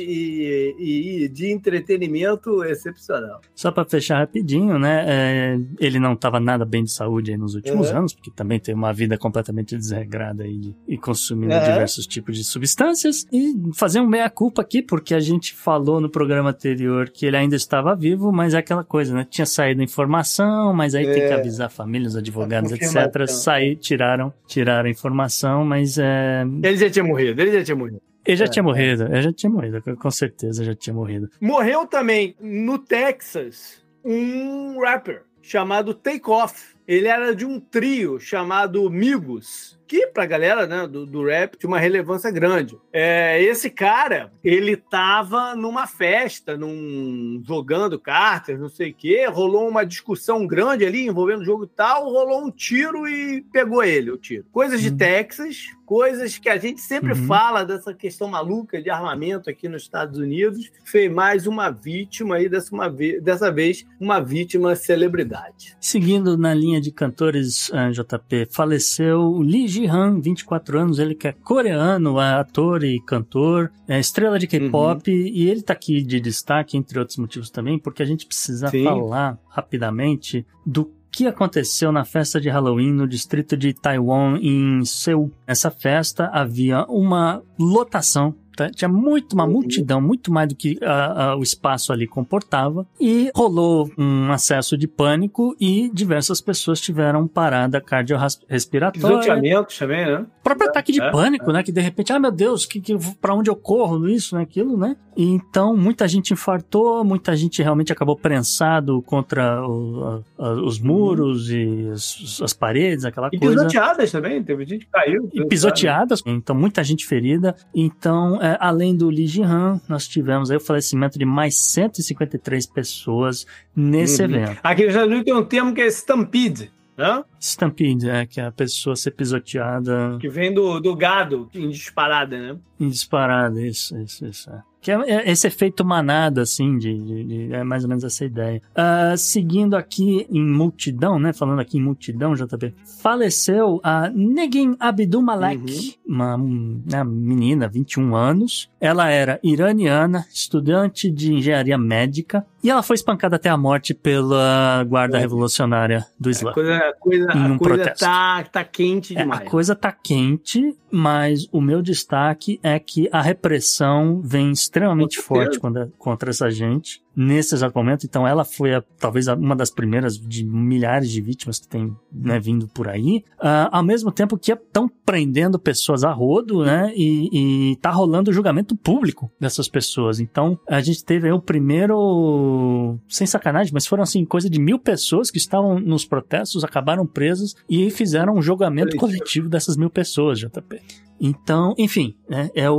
e, e de entretenimento, excepcional. Só pra fechar rapidinho, né? é, ele não tava nada bem de saúde nos últimos Uhum. anos, porque também tem uma vida completamente desregrada de- e consumindo Uhum. diversos tipos de substâncias. E fazer um meia-culpa aqui, porque a gente falou no programa anterior que ele ainda estava vivo, mas é aquela coisa, né? Tinha saído informação, mas aí tem que É. avisar a família, os advogados, etc. confirmação. Sair, tiraram, tiraram a informação, mas é, Ele já tinha morrido, ele já tinha morrido. ele já É. tinha morrido, ele já tinha morrido, com certeza já tinha morrido. Morreu também no Texas um rapper chamado Take Off. Ele era de um trio chamado Migos, que pra galera né, do, do rap tinha uma relevância grande. É, esse cara, ele tava numa festa, num, jogando cartas, não sei o quê, rolou uma discussão grande ali envolvendo o jogo e tal, rolou um tiro e pegou ele, o tiro. Coisas de Uhum. Texas, coisas que a gente sempre Uhum. fala dessa questão maluca de armamento aqui nos Estados Unidos. Foi mais uma vítima aí, dessa, uma ve- dessa vez, uma vítima celebridade. Seguindo na linha de cantores, ah, JP, faleceu o Lee Ji-han, 24 anos, ele que é coreano, é ator e cantor, é estrela de K-pop, Uhum. e ele tá aqui de destaque, entre outros motivos também, porque a gente precisa Sim. falar rapidamente do que aconteceu na festa de Halloween no distrito de Taiwan, em Seul. Nessa festa havia uma lotação? Tinha muito, uma Uhum. multidão, muito mais do que ah, ah, o espaço ali comportava, e rolou um acesso de pânico e diversas pessoas tiveram parada cardiorrespiratória. Pisoteamentos também, né? próprio ataque de É, pânico, né? Que de repente, ah, meu Deus, que, que, pra onde eu corro, isso, né, aquilo, né? E então, muita gente infartou, muita gente realmente acabou prensado contra o- a- a- os muros e as, as paredes, aquela E coisa. pisoteadas também, teve gente que caiu. E pisoteadas, então muita gente ferida. Então, é, além do Lee Ji-han, nós tivemos aí o falecimento de mais 153 pessoas nesse Uhum. evento. Aqui Estados Unidos tem um termo que é stampede, né? Stampede, é que é a pessoa ser pisoteada Que vem do, do gado em disparada, né? em disparada, isso, isso, isso. É. Que é, é esse efeito manada, assim, de, de- de- é mais ou menos essa ideia. Ah, seguindo aqui em multidão, né? Falando aqui em multidão, JP. Faleceu a Negin Abdul Malek, uma, né, menina, 21 anos. Ela era iraniana, estudante de engenharia médica, e ela foi espancada até a morte pela guarda É. revolucionária do Islã. A coisa, a coisa, Em a um coisa protesto. tá, tá quente É, demais. a coisa tá quente, mas o meu destaque é que a repressão vem extremamente forte contra, contra essa gente nesse exato momento. Então, ela foi a- talvez uma das primeiras de milhares de vítimas que tem né, vindo por aí. Ah, ao mesmo tempo que estão prendendo pessoas a rodo, né? E, e tá rolando o julgamento público dessas pessoas. Então, a gente teve aí o primeiro, sem sacanagem, mas foram assim, coisa de mil pessoas que estavam nos protestos, acabaram presas e fizeram um julgamento Coletivo. coletivo dessas mil pessoas, JP. Então, enfim, né, é o,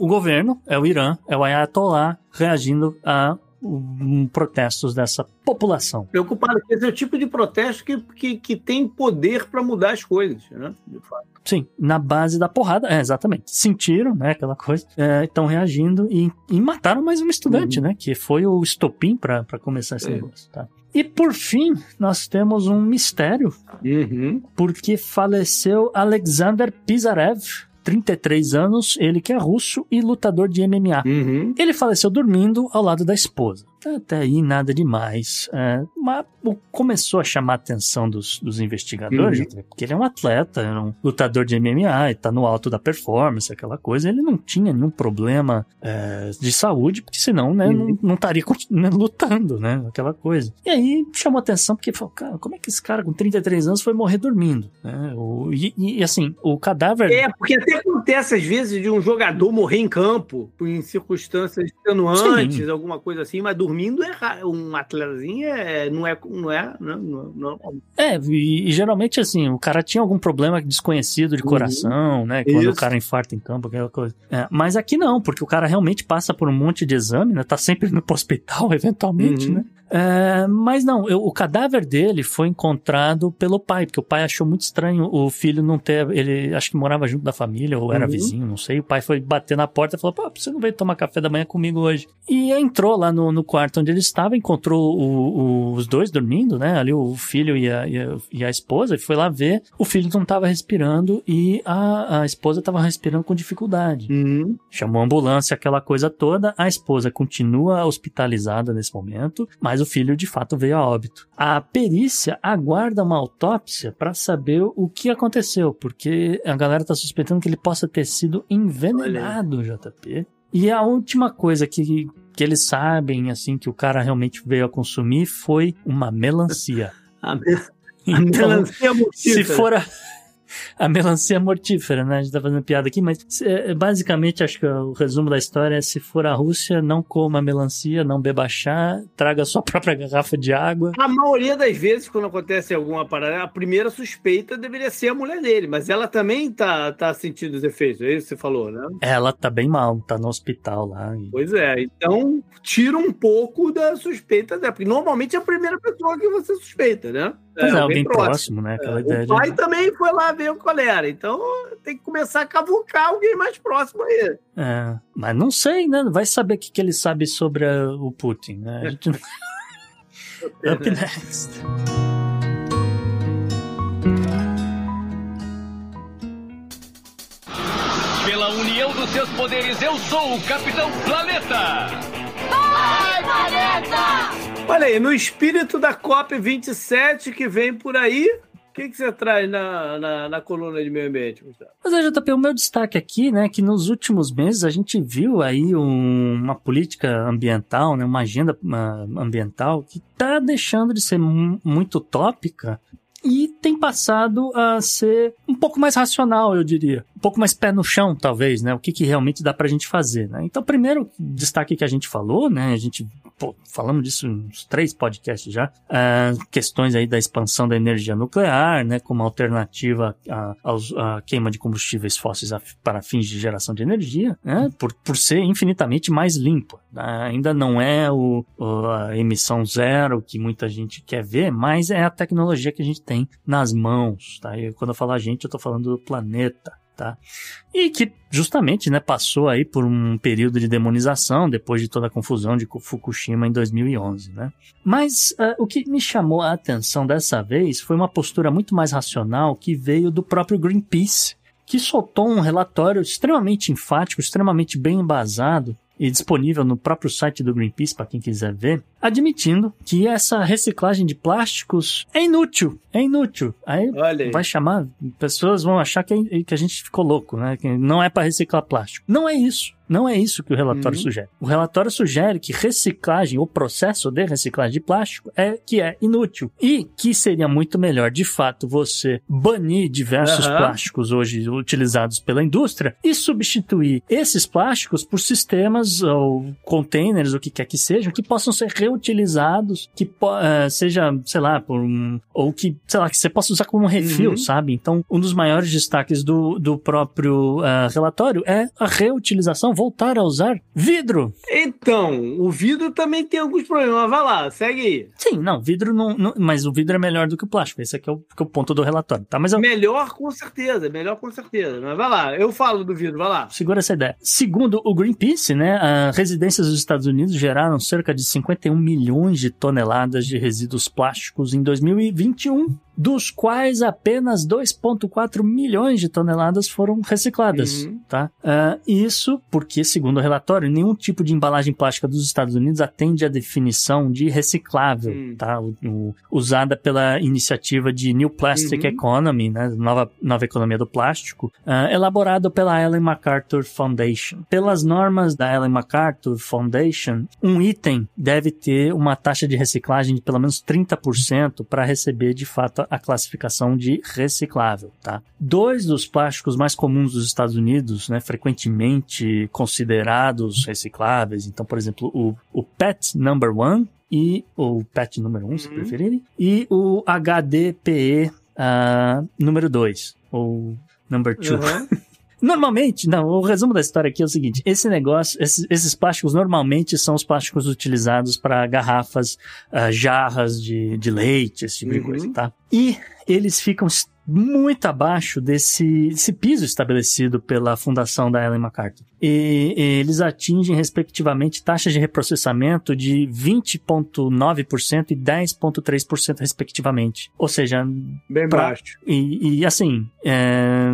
o governo, é o Irã, é o Ayatollah reagindo a um, protestos dessa população. Preocupado, porque esse é o tipo de protesto que, que, que tem poder para mudar as coisas, né? De fato. Sim, na base da porrada, é, exatamente. Sentiram, né, aquela coisa, estão reagindo e, e mataram mais um estudante, né, que foi o estopim para começar esse É. negócio, tá? E por fim, nós temos um mistério, Uhum. porque faleceu Alexander Pizarev, 33 anos, ele que é russo e lutador de MMA. Uhum. Ele faleceu dormindo ao lado da esposa. Até aí nada demais. É, mas começou a chamar a atenção dos, dos investigadores, porque ele é um atleta, é um lutador de MMA e tá no alto da performance, aquela coisa. Ele não tinha nenhum problema é, de saúde, porque senão né, não, não estaria né, lutando, né? Aquela coisa. E aí chamou atenção porque falou, cara, como é que esse cara com 33 anos foi morrer dormindo? né? O- e, e, assim, o cadáver. É, porque até acontece às vezes de um jogador morrer em campo, em circunstâncias extenuantes, alguma coisa assim, mas dormindo é ra- um atletazinho é, não é não é não, não, não- É, e, e geralmente assim, o cara tinha algum problema desconhecido de Uhum. coração, né? Quando Isso. o cara infarta em campo, aquela coisa. É, mas aqui não, porque o cara realmente passa por um monte de exame, né? Tá sempre pro hospital, eventualmente, Uhum. né? É, mas não, eu- o cadáver dele foi encontrado pelo pai, porque o pai achou muito estranho o filho não ter. Ele acho que morava junto da família, ou era Uhum. vizinho, não sei. O pai foi bater na porta e falou: Pô, você não veio tomar café da manhã comigo hoje? E entrou lá no, no quarto onde ele estava, encontrou o- o- os dois dormindo, né? Ali o filho e a, e a, e a esposa, e foi lá ver. O filho não estava respirando e a, a esposa estava respirando com dificuldade. Uhum. Chamou a ambulância, aquela coisa toda. A esposa continua hospitalizada nesse momento, mas o filho de fato veio a óbito. A perícia aguarda uma autópsia para saber o que aconteceu, porque a galera tá suspeitando que ele possa ter sido envenenado, JP. E a última coisa que, que eles sabem, assim, que o cara realmente veio a consumir foi uma melancia. A, me- a Então, melancia mortífera. se for a, a melancia mortífera, né? A gente tá fazendo piada aqui, mas é, basicamente acho que o resumo da história é se for a Rússia, não coma melancia, não beba chá, traga sua própria garrafa de água. A maioria das vezes, quando acontece alguma parada, a primeira suspeita deveria ser a mulher dele, mas ela também tá, tá sentindo os efeitos, é isso que você falou, né? Ela tá bem mal, tá no hospital lá. e- Pois é, então tira um pouco da suspeita dela, porque normalmente é a primeira pessoa que você suspeita, né? Pois é, alguém próximo, né? Aquela É, ideia o de- pai também foi lá ver qual era, então tem que começar a cavucar alguém mais próximo aí. É, mas não sei, né? Vai saber o que, que ele sabe sobre a- o Putin, né? A gente... Up next. Pela união dos seus poderes, eu sou o Capitão Planeta! Vai, planeta! Olha aí, no espírito da COP27 que vem por aí, o que, que você traz na, na, na coluna de meio ambiente, Gustavo? Mas JP, o meu destaque aqui, né, que nos últimos meses a gente viu aí um- uma política ambiental, né, uma agenda ah, ambiental que está deixando de ser mu- muito utópica e tem passado a ser um pouco mais racional, eu diria. Um pouco mais pé no chão, talvez, né? O que, que realmente dá pra gente fazer, né? Então, primeiro destaque que a gente falou, né? A gente, pô, falamos disso uns três podcasts já. ah, questões aí da expansão da energia nuclear, né? Como alternativa à, queima de combustíveis fósseis para fins de geração de energia, né? Por, por ser infinitamente mais limpa. né? Ainda não é o- a emissão zero que muita gente quer ver, mas é a tecnologia que a gente tem nas mãos, tá? E quando eu falo a gente, eu tô falando do planeta, tá? E que justamente, né, passou aí por um período de demonização depois de toda a confusão de Fukushima em 2011, né? Mas ah, o que me chamou a atenção dessa vez foi uma postura muito mais racional que veio do próprio Greenpeace, que soltou um relatório extremamente enfático, extremamente bem embasado e disponível no próprio site do Greenpeace para quem quiser ver, admitindo que essa reciclagem de plásticos é inútil, é inútil. Aí Olha aí. vai chamar, pessoas vão achar que, é- que a gente ficou louco, né? Que não é para reciclar plástico. Não é isso. Não é isso que o relatório Uhum. sugere. O relatório sugere que reciclagem, o processo de reciclagem de plástico é que é inútil e que seria muito melhor, de fato, você banir diversos Aham. plásticos hoje utilizados pela indústria e substituir esses plásticos por sistemas ou containers, o que quer que seja, que possam ser reutilizados, que eh, seja, sei lá, por um, ou que, sei lá, que você possa usar como um refil, Uhum. sabe? Então, um dos maiores destaques do, do próprio ah, relatório é a reutilização, voltar a usar vidro. Então, o vidro também tem alguns problemas. Vai lá, segue aí. Sim, não, vidro não, não- mas o vidro é melhor do que o plástico. Esse aqui é o, que é o ponto do relatório, tá? Mas eu, Melhor com certeza, melhor com certeza. Mas vai lá, eu falo do vidro, vai lá. Segura essa ideia. Segundo o Greenpeace, né, as residências dos Estados Unidos geraram cerca de 51 milhões de toneladas de resíduos plásticos em 2021. Dos quais apenas 2,4 milhões de toneladas foram recicladas, Uhum. tá? Ah, isso porque, segundo o relatório, nenhum tipo de embalagem plástica dos Estados Unidos atende à definição de reciclável, Hum. tá? O- o- usada pela iniciativa de New Plastic Uhum. Economy, né? Nova, nova economia do plástico, ah, elaborado pela Ellen MacArthur Foundation. Pelas normas da Ellen MacArthur Foundation, um item deve ter uma taxa de reciclagem de pelo menos 30% para receber de fato a classificação de reciclável, tá? Dois dos plásticos mais comuns dos Estados Unidos, né, frequentemente considerados recicláveis, então, por exemplo, o, o PET number one e o PET número 1, um, se Uhum. preferirem, e o HDPE ah, número 2, ou number 2. Uhum. Normalmente, não, o resumo da história aqui é o seguinte: esse negócio, esses, esses plásticos normalmente são os plásticos utilizados para garrafas, ah, jarras de, de leite, esse tipo de Uhum. coisa, tá? E eles ficam muito abaixo desse, desse piso estabelecido pela fundação da Ellen MacArthur. E, e eles atingem, respectivamente, taxas de reprocessamento de 20,9% e 10,3%, respectivamente. Ou seja, Bem Pra- baixo. e, e, assim, é,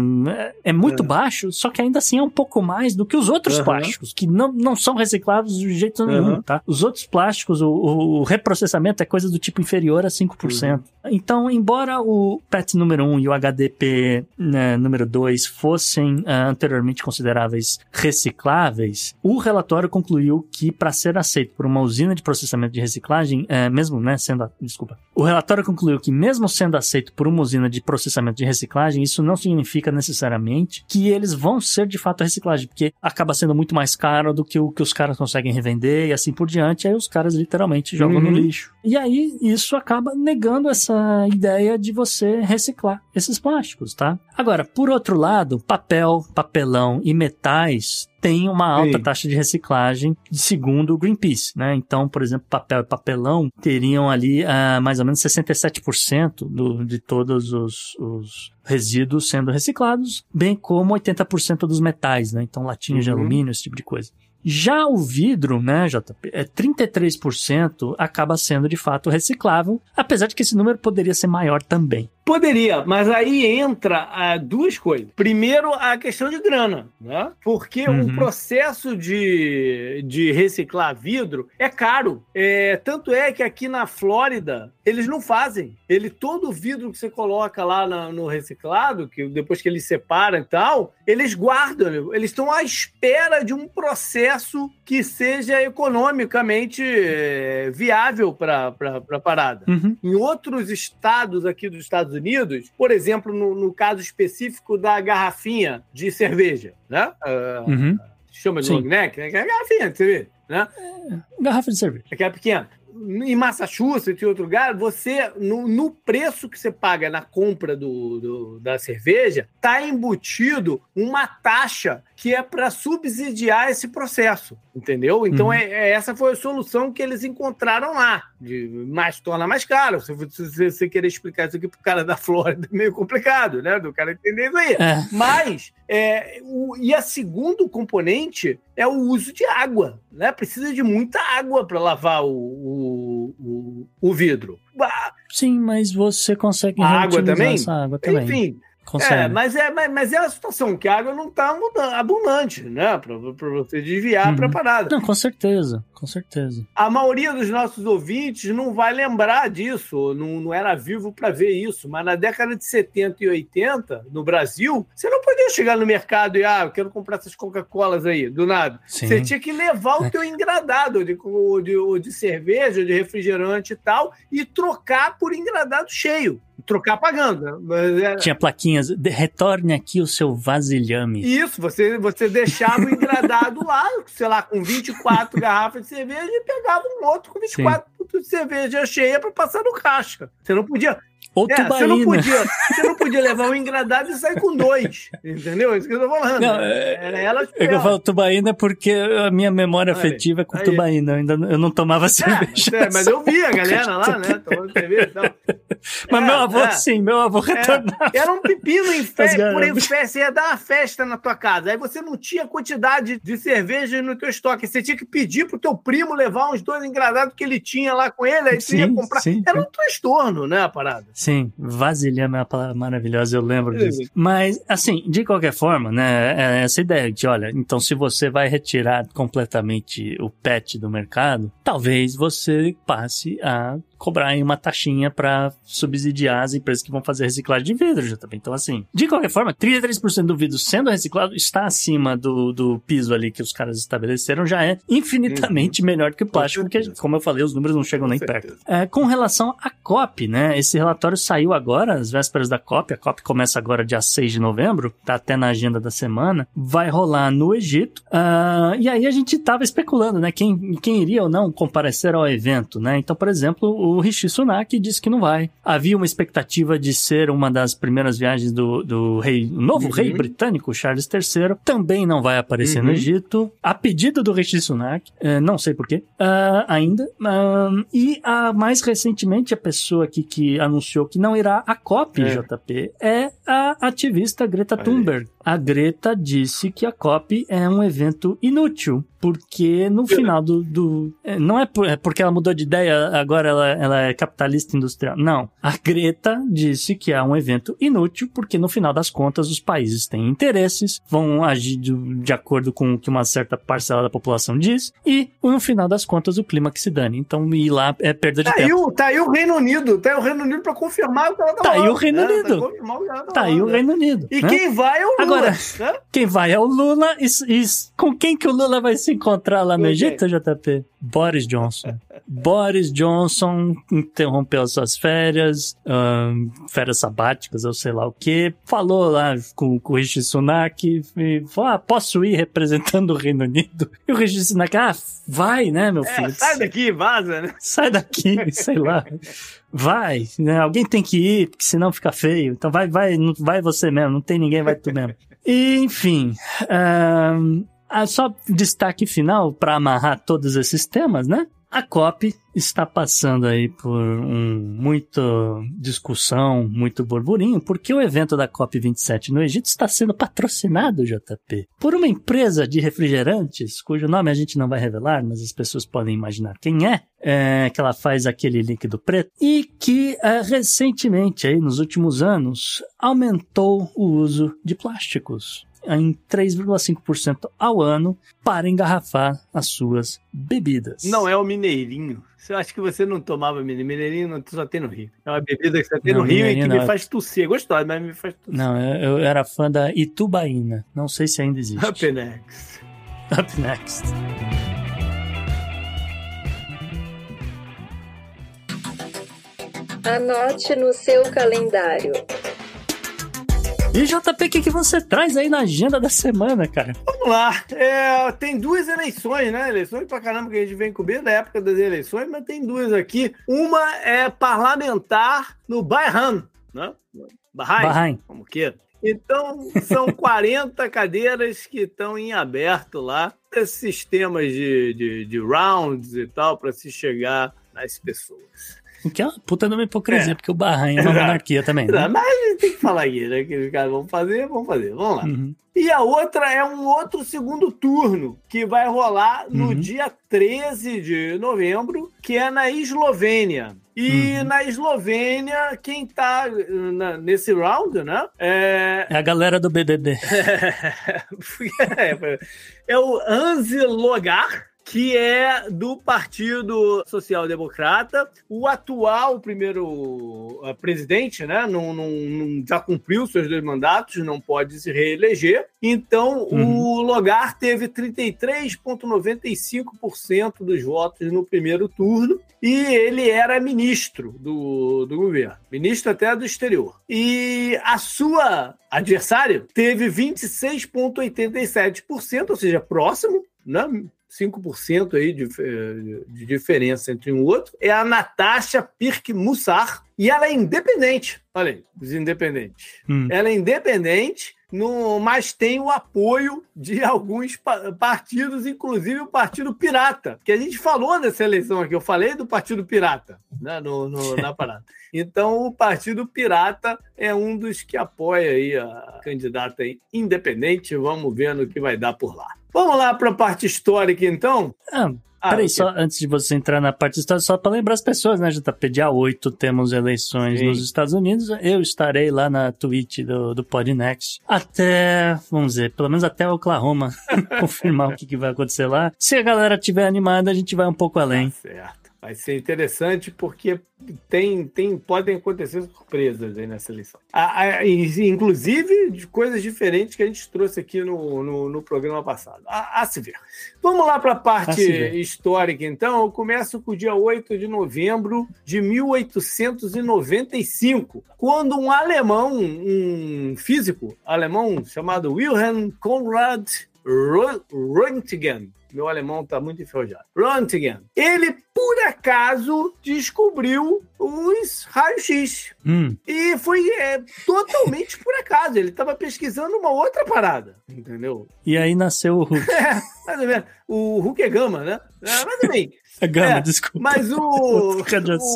é muito Uhum. baixo, só que ainda assim é um pouco mais do que os outros Uhum. plásticos, que não, não são recicláveis de jeito nenhum, Uhum. tá? Os outros plásticos, o, o- o reprocessamento é coisa do tipo inferior a 5%. Então, embora o PET número 1 e o HDP né, número 2 fossem ah, anteriormente consideráveis recicláveis, o relatório concluiu que para ser aceito por uma usina de processamento de reciclagem, eh, mesmo né, sendo, a- desculpa, o relatório concluiu que mesmo sendo aceito por uma usina de processamento de reciclagem, isso não significa necessariamente que eles vão ser de fato reciclagem, porque acaba sendo muito mais caro do que o que os caras conseguem revender e assim por diante, aí os caras literalmente jogam no Uhum. lixo. E aí isso acaba negando essa ideia de você reciclar esses plásticos, tá? Agora, por outro lado, papel, papelão e metais têm uma alta Sim. taxa de reciclagem, segundo o Greenpeace, né? Então, por exemplo, papel e papelão teriam ali ah, mais ou menos 67% do, de todos os, os resíduos sendo reciclados, bem como 80% dos metais, né? Então, latinhas de Uhum. alumínio, esse tipo de coisa. Já o vidro, né, JP, é 33% acaba sendo de fato reciclável, apesar de que esse número poderia ser maior também. Poderia, mas aí entra ah, duas coisas. Primeiro, a questão de grana, né? Porque Uhum. o processo de, de reciclar vidro é caro. É, tanto é que aqui na Flórida eles não fazem. Ele todo o vidro que você coloca lá na- no reciclado, que depois que eles separam e tal, eles guardam. Eles estão à espera de um processo que seja economicamente eh, viável para a parada. Uhum. Em outros estados aqui dos Estados Unidos, por exemplo, no, no caso específico da garrafinha de cerveja, né? Ah, Uhum. chama de Sim. long neck, né? É garrafinha de cerveja, né? Garrafa de cerveja. Aquela pequena. Em Massachusetts e outro lugar, você, no, no preço que você paga na compra do, do- da cerveja, tá embutido uma taxa que é para subsidiar esse processo, entendeu? Então, Uhum. é, é- essa foi a solução que eles encontraram lá. De, mais torna mais caro. Se você, querer explicar isso aqui pro cara da Flórida, é meio complicado, né? Do cara entender isso aí. É. Mas, é, o, e a segundo componente é o uso de água, né? Precisa de muita água para lavar o, o, o, o vidro. Sim, mas você consegue A água também? água também. Enfim, consegue. é, mas, é, mas, mas é a situação que a água não está abundante, né? Para você desviar Uhum. para a parada. Não, com certeza, com certeza. A maioria dos nossos ouvintes não vai lembrar disso, não, não era vivo para ver isso, mas na década de 70 e 80, no Brasil, você não podia chegar no mercado e, ah, eu quero comprar essas Coca-Colas aí, do nada. Sim. Você tinha que levar o teu engradado de, de, de cerveja, de refrigerante e tal, e trocar por engradado cheio. Trocar pagando. Mas é- Tinha plaquinhas, "De- retorne aqui o seu vasilhame. Isso, você, você deixava o engradado lá, sei lá, com 24 garrafas de cerveja e pegava um outro com 24 de cerveja cheia para passar no caixa. Você não podia. Ou É, você, não tubaína. podia você não podia levar um engradado e sair com dois. Entendeu? É Isso que eu tô falando. Não, é- Era elas É que eu falo tubaína porque a minha memória Aí, afetiva é com aí. tubaína. Eu, ainda, eu não tomava cerveja. É, mas eu vi a galera lá, né? Tomando cerveja e tal. Mas É, meu avô, é. sim, meu avô retornava. Era um pepino em festa, por aí, festa, você ia dar uma festa na tua casa. Aí você não tinha quantidade de cerveja no teu estoque. Você tinha que pedir pro teu primo levar uns dois engradados que ele tinha lá com ele, aí você ia Sim, comprar. sim, Era sim. um transtorno, né, a parada? Sim, Sim, vasilhame é uma palavra maravilhosa, eu lembro disso. Mas, assim, de qualquer forma, né, é essa ideia de, olha, então se você vai retirar completamente o PET do mercado, talvez você passe a cobrar aí uma taxinha para subsidiar as empresas que vão fazer reciclagem de vidro já também. Então, assim, de qualquer forma, 33% do vidro sendo reciclado está acima do, do piso ali que os caras estabeleceram, já é infinitamente melhor que o plástico, porque, como eu falei, os números não chegam nem perto. É, com relação à COP, né? Esse relatório saiu agora, às vésperas da COP. A COP começa agora dia 6 de novembro, tá até na agenda da semana. Vai rolar no Egito. Ah, e aí a gente tava especulando, né? Quem, quem iria ou não comparecer ao evento, né? Então, por exemplo, o Rishi Sunak disse que não vai. Havia uma expectativa de ser uma das primeiras viagens do, do rei, novo Uhum. rei britânico, Charles III. Também não vai aparecer no Uhum. Egito. A pedido do Rishi Sunak, eh, não sei porquê, ainda. Ah, e a, mais recentemente, a pessoa aqui que anunciou que não irá à COP, É. JP, é a ativista Greta Thunberg. A Greta disse que a COP é um evento inútil, porque no final do. do é, não é, por- é porque ela mudou de ideia, agora ela, ela é capitalista industrial. Não. A Greta disse que é um evento inútil, porque no final das contas os países têm interesses, vão agir de, de acordo com o que uma certa parcela da população diz, e no final das contas o clima que se dane. Então ir lá é perda de Tá aí, tempo. o, tá aí o Reino Unido, tá aí o Reino Unido pra confirmar o que ela tá Tá aí falando, o Reino né? Unido. Tá Tá aí o? Reino Unido. E né? quem vai é o Lula. Agora, né? quem vai é o Lula. E, e com quem que o Lula vai se encontrar lá no Egito, JP? Boris Johnson. Boris Johnson interrompeu suas férias, férias sabáticas, ou sei lá o que. Falou lá com, com o Rishi Sunak e falou: ah, posso ir representando o Reino Unido? E o Rishi Sunak, ah, vai, né, meu É, filho? sai daqui, vaza, né? sai daqui, sei lá. Vai, né? Alguém tem que ir, porque senão fica feio. Então vai, vai, vai você mesmo, não tem ninguém, vai tu mesmo. E, enfim, ah, só destaque final para amarrar todos esses temas, né? A COP está passando aí por um, muita discussão, muito burburinho, porque o evento da COP27 no Egito está sendo patrocinado, JP, por uma empresa de refrigerantes, cujo nome a gente não vai revelar, mas as pessoas podem imaginar quem é, é, que ela faz aquele líquido preto, e que é, recentemente, aí, nos últimos anos, aumentou o uso de plásticos em 3,5% ao ano para engarrafar as suas bebidas. Não é o Mineirinho. Eu acho que você não tomava Mineirinho. Mineirinho não- só tem no Rio. É uma bebida que você tem Não, no Rio e que Mineirinho me não. faz tossir. É gostosa, mas me faz tossir. Não, eu, eu era fã da Itubaína. Não sei se ainda existe. Up next. Up next. Anote no seu calendário. E JP, o que, que você traz aí na agenda da semana, cara? Vamos lá. É, tem duas eleições, né? Eleições pra caramba que a gente vem cobrir da época das eleições, mas tem duas aqui. Uma é parlamentar no Bahrein, né? Bahrein, Bahrein. como queira. Então, são 40 cadeiras que estão em aberto lá, esses sistemas de, de, de rounds e tal, para se chegar nas pessoas. O que é uma puta de uma hipocrisia, É. porque o Bahrein é uma monarquia também. Né? Mas a gente tem que falar aqui, né? Que os caras vão fazer, vão fazer. Vamos lá. Uhum. E a outra é um outro segundo turno, que vai rolar no Uhum. dia 13 de novembro, que é na Eslovênia. E Uhum. na Eslovênia, quem tá na- nesse round, né? É, É a galera do BBB. é, é o Anzi Logar, que é do Partido Social Democrata. O atual primeiro eh, presidente, né, não, não- não- já cumpriu seus dois mandatos, não pode se reeleger. Então, o Logar teve 33,95% dos votos no primeiro turno e ele era ministro do, do governo, ministro até do exterior. E a sua adversária teve 26,87%, ou seja, próximo, né? 5% aí de, eh, de diferença entre um outro, é a Natasha Pirk Mussar, e ela é independente. Olha aí, os independentes. Hum. Ela é independente, no, mas tem o apoio de alguns pa- partidos, inclusive o Partido Pirata, que a gente falou dessa eleição aqui, eu falei do Partido Pirata né, no, no- na parada. Então, o Partido Pirata é um dos que apoia aí a candidata aí independente. Vamos ver no que vai dar por lá. Vamos lá para a parte histórica, então? Ah, Ah, Peraí, só antes de você entrar na parte histórica, só para lembrar as pessoas, né, JP? Dia 8 temos eleições Sim. nos Estados Unidos. Eu estarei lá na Twitch do, do Podnext até, vamos dizer, pelo menos até Oklahoma, confirmar o que, que vai acontecer lá. Se a galera tiver animada, a gente vai um pouco além. Tá certo. Vai ser interessante porque tem, tem, podem acontecer surpresas aí nessa eleição. Ah, e- inclusive de coisas diferentes que a gente trouxe aqui no, no, no programa passado. A, a se ver. Vamos lá para a A parte histórica, então. Eu começo com o dia 8 de novembro de 1895, quando um alemão, um físico alemão chamado Wilhelm Conrad Röntgen. Meu alemão está muito enferrujado. Röntgen. Ele, por acaso, descobriu os raios-x. Hum, E foi é, totalmente por acaso. Ele estava pesquisando uma outra parada. Entendeu? e aí nasceu o Hulk. Mais ou menos. O Hulk é gama, né? É, ou menos. A gama, É, desculpa. Mas o,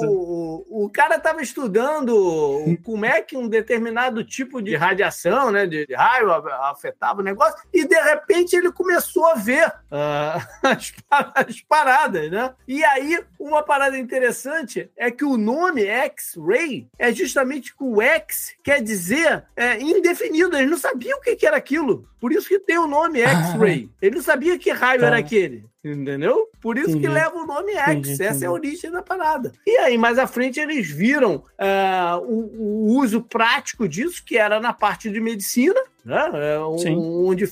o, o cara estava estudando como é que um determinado tipo de radiação, né, de raio a- afetava o negócio, e de repente ele começou a ver ah, as, as paradas, né? E aí, uma parada interessante é que o nome X-ray é justamente que o X quer dizer é, indefinido. Eles não sabiam o que, que era aquilo. Por isso que tem o nome X-ray. Ele não sabia que raio Tá. era aquele. Entendeu? Por isso que Entendi. leva o nome X. Entendi, Essa é entendi. a origem da parada. E aí, mais à frente, eles viram ah, o, o uso prático disso, que era na parte de medicina, né? É, onde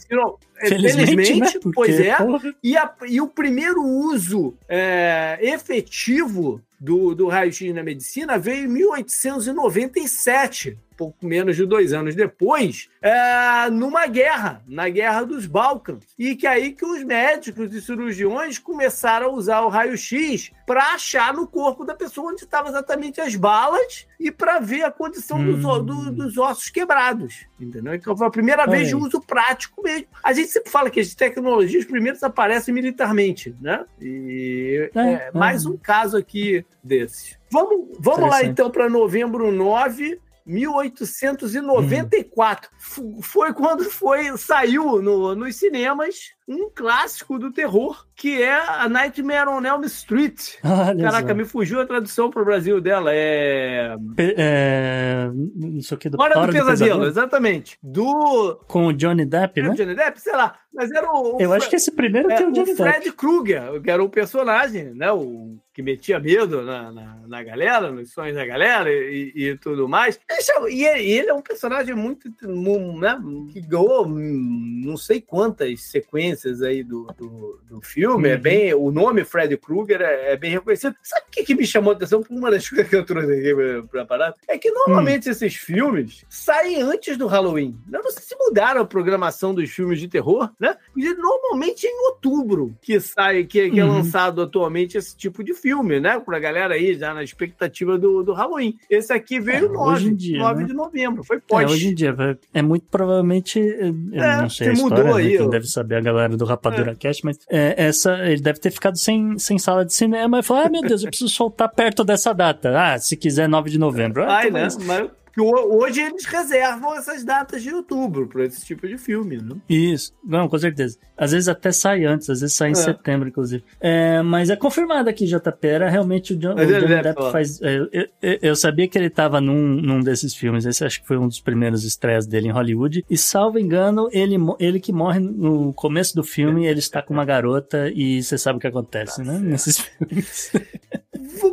Felizmente, felizmente, né? Porque, pois é. E, a- e o primeiro uso é, efetivo do, do raio-x na medicina veio em 1897, pouco menos de dois anos depois, é, numa guerra, na Guerra dos Balcãs. E que aí que os médicos e cirurgiões começaram a usar o raio-x para achar no corpo da pessoa onde estavam exatamente as balas e para ver a condição dos, Hum. do- dos ossos quebrados. Entendeu? Então foi a primeira Olha vez de uso prático mesmo. A gente sempre fala que as tecnologias primeiros aparecem militarmente, né? E É, é, é. mais um caso aqui desses. Vamos, vamos lá então para novembro 9. 1894 F- foi quando foi saiu no- nos cinemas um clássico do terror que é a Nightmare on Elm Street. Olha Caraca, só. me fugiu a tradução para o Brasil dela. É Pe- é, não sei o que, do Hora do Hora Pesadelo, exatamente. Do Com o Johnny Depp, era né? o Johnny Depp, sei lá. Mas era o. o Eu acho que esse primeiro é, tem o o Johnny Depp. Fred Krueger, que era o personagem, né? O que metia medo na, na, na galera, nos sonhos da galera e, e tudo mais. Deixa- E ele, é um personagem muito. mu- Né, que ganhou hum, não sei quantas sequências aí do, do, do filme. É Uhum. bem, o nome Fred Krueger é, é bem reconhecido. Sabe o que, que me chamou a atenção? Uma das coisas que eu trouxe aqui pra, parar é que normalmente esses filmes saem antes do Halloween. Eu não sei se mudaram a programação dos filmes de terror, né? Porque normalmente é em outubro que sai, que, que é Uhum. lançado atualmente esse tipo de filme, né? Pra galera aí já na expectativa do, do Halloween. Esse aqui veio É, 9, hoje em dia, 9 né? de novembro, foi É, pós. hoje em dia, é muito provavelmente. Eu É, não sei a história, mudou né, aí, quem ó. deve saber a galera do Rapadura Cast, mas é, essa, ele deve ter ficado sem, sem sala de cinema e falou: ah, meu Deus, eu preciso soltar perto dessa data. Ah, se quiser, 9 de novembro. Ah, Ai, né? mas- Mas hoje eles reservam essas datas de outubro para esse tipo de filme, né? Isso, não, com certeza. Às vezes até sai antes, às vezes sai em É. setembro, inclusive. É, mas é confirmado aqui, JP, era realmente o, John, o Johnny Depp falar. faz. é, eu, eu- sabia que ele tava num, num desses filmes, esse acho que foi um dos primeiros estreias dele em Hollywood. E salvo engano, ele, ele que morre no começo do filme, ele está com uma garota e você sabe o que acontece, Tá né? Nesses filmes.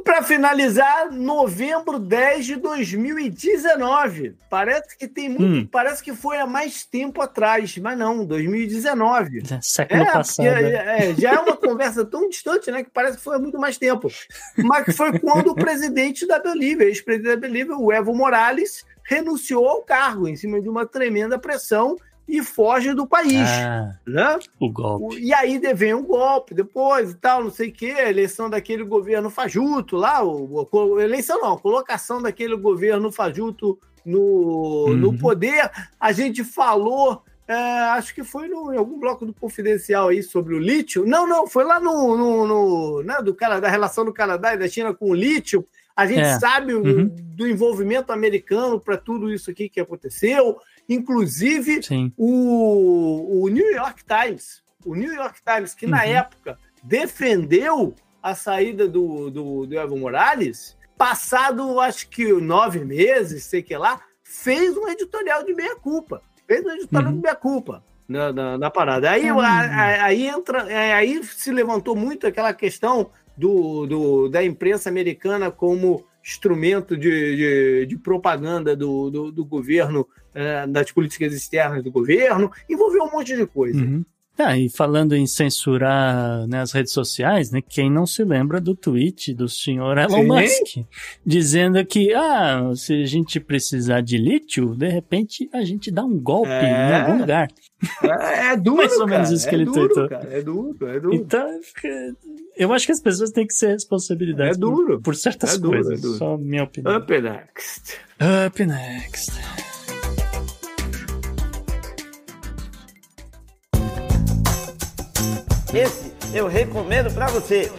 Para finalizar, novembro 10 de 2019. Parece que tem muito. Hum. Parece que foi há mais tempo atrás, mas não, 2019. Século É, passado. né? é, já é uma conversa tão distante, né? Que parece que foi há muito mais tempo. Mas foi quando o presidente da Bolívia, ex-presidente da Bolívia, o Evo Morales, renunciou ao cargo em cima de uma tremenda pressão e foge do país. Ah, Né? o golpe. O- E aí vem um golpe depois e tal, não sei o quê, a eleição daquele governo fajuto lá, o, co- eleição não, a colocação daquele governo fajuto no, Uhum. no poder. A gente falou, é, acho que foi no, em algum bloco do Confidencial aí sobre o lítio. Não, não, foi lá no, no, no- né, do Canadá, da relação do Canadá e da China com o lítio. A gente É. sabe Uhum. do envolvimento americano para tudo isso aqui que aconteceu. Inclusive, Sim. o, o New York Times o New York Times, que na Uhum. época defendeu a saída do, do, do Evo Morales, passado acho que nove meses, sei que lá, fez um editorial de meia-culpa. Editorial Uhum. de meia-culpa. Na, na, na parada. Aí, Hum. a- a- aí entra, é, aí se levantou muito aquela questão do, do- da imprensa americana como instrumento de, de, de propaganda do, do, do governo, é, das políticas externas do governo, envolveu um monte de coisa. Uhum. Ah, e falando em censurar né, as redes sociais, né, quem não se lembra do tweet do senhor Elon Sim. Musk, dizendo que, ah, se a gente precisar de lítio, de repente a gente dá um golpe É. em algum lugar. É, é duro, Mais ou menos cara, isso que é ele duro, tweetou. cara, é duro, é duro. Então, eu acho que as pessoas têm que ser responsabilidades É duro. por, por certas É duro, coisas. é duro. Só minha opinião. Up next. Up next. Esse eu recomendo pra você.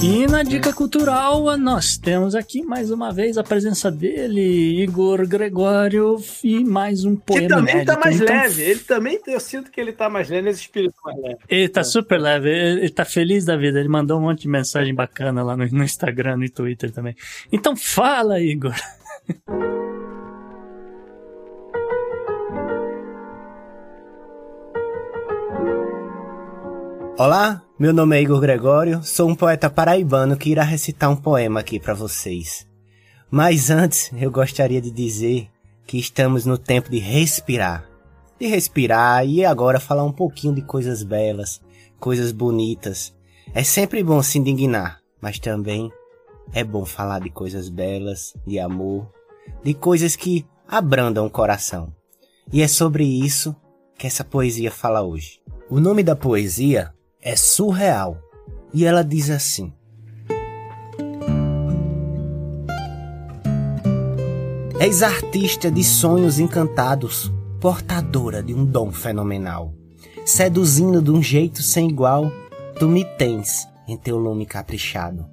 E na dica cultural, nós temos aqui mais uma vez a presença dele, Igor Gregório, e mais um Que poema também tá inédito. mais Então, leve. Ele também, eu sinto que ele tá mais leve, nesse espírito mais leve. Ele tá super leve, ele, ele tá feliz da vida, ele mandou um monte de mensagem bacana lá no, no Instagram, no Twitter também. Então fala, Igor. Olá, meu nome é Igor Gregório, sou um poeta paraibano que irá recitar um poema aqui para vocês. Mas antes, eu gostaria de dizer que estamos no tempo de respirar. De respirar e agora falar um pouquinho de coisas belas, coisas bonitas. É sempre bom se indignar, mas também é bom falar de coisas belas, de amor, de coisas que abrandam o coração. E é sobre isso que essa poesia fala hoje. O nome da poesia é surreal e ela diz assim: És artista de sonhos encantados, portadora de um dom fenomenal. Seduzindo de um jeito sem igual, tu me tens em teu lume caprichado.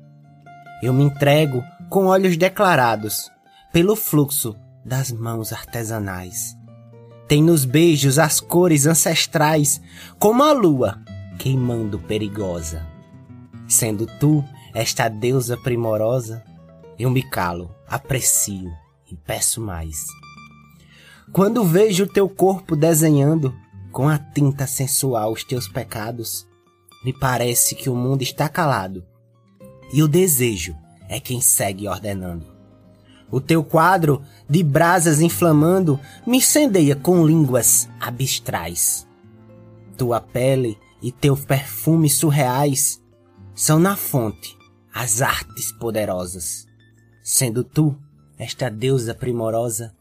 Eu me entrego com olhos declarados pelo fluxo das mãos artesanais. Tem nos beijos as cores ancestrais, como a lua queimando perigosa. Sendo tu esta deusa primorosa, eu me calo, aprecio e peço mais. Quando vejo teu corpo desenhando com a tinta sensual os teus pecados, me parece que o mundo está calado e o desejo é quem segue ordenando. O teu quadro de brasas inflamando me incendeia com línguas abstrais. Tua pele e teu perfume surreais são na fonte as artes poderosas. Sendo tu esta deusa primorosa,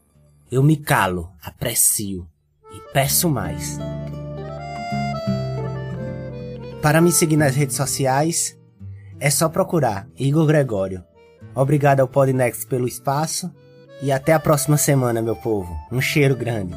eu me calo, aprecio e peço mais. Para me seguir nas redes sociais, é só procurar Igor Gregório. Obrigado ao Podnext pelo espaço e até a próxima semana, meu povo. Um cheiro grande.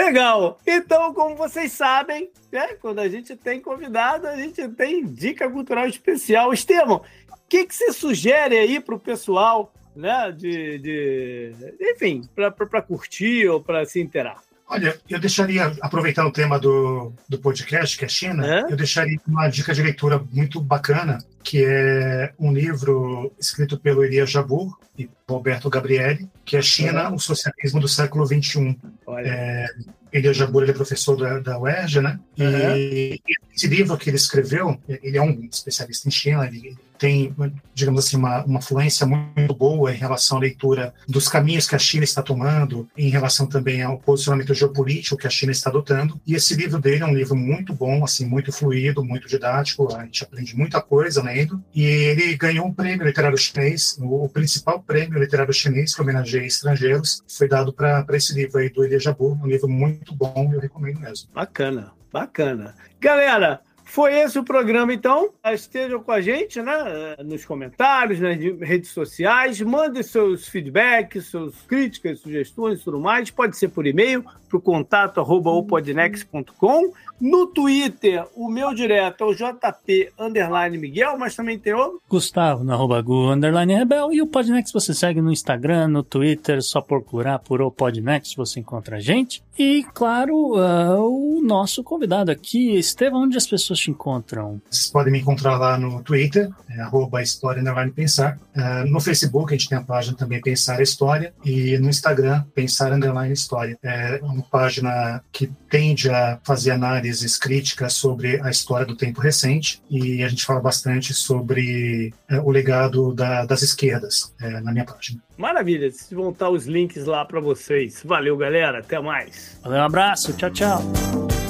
Legal. Então, como vocês sabem, né, quando a gente tem convidado, a gente tem dica cultural especial. Estevão, o que, que você sugere aí para o pessoal, né, de, de enfim, para curtir ou para se inteirar? Olha, eu deixaria, aproveitando o tema do, do podcast, que é China, eu deixaria uma dica de leitura muito bacana, que é um livro escrito pelo Elias Jabur e Roberto Gabrielli, que é China, o Socialismo do Século XXI. É, Elias Jabur ele é professor da, da UERJ, né? E esse livro que ele escreveu, ele é um especialista em China, ele tem, digamos assim, uma, uma fluência muito boa em relação à leitura dos caminhos que a China está tomando, em relação também ao posicionamento geopolítico que a China está adotando. E esse livro dele é um livro muito bom, assim, muito fluido, muito didático, a gente aprende muita coisa lendo. E ele ganhou um prêmio literário chinês, o, principal prêmio literário chinês que homenageia estrangeiros, foi dado para esse livro aí do Elias Jabur, um livro muito bom, eu recomendo mesmo. Bacana, bacana. Galera, Foi esse o programa, então. Estejam com a gente, né? Nos comentários, nas redes sociais. Mande seus feedbacks, suas críticas, sugestões e tudo mais. Pode ser por e-mail, para o contato arroba. No Twitter, o meu direto é o JP Underline Miguel, mas também tem o Gustavo, no arroba Gu Underline Rebel. E o Podnext você segue no Instagram, no Twitter, só procurar por o Podnext você encontra a gente. E, claro, uh, o nosso convidado aqui, Estevam, onde as pessoas te encontram? Vocês podem me encontrar lá no Twitter, é, arroba História Underline Pensar. Uh, no Facebook, a gente tem a página também Pensar História. E no Instagram, Pensar Underline História. É uma página que tende a fazer análises críticas sobre a história do tempo recente. E a gente fala bastante sobre é, o legado da, das esquerdas é, na minha página. Maravilha, vão estar os links lá para vocês. Valeu, galera. Até mais. Valeu, um abraço. Tchau, tchau.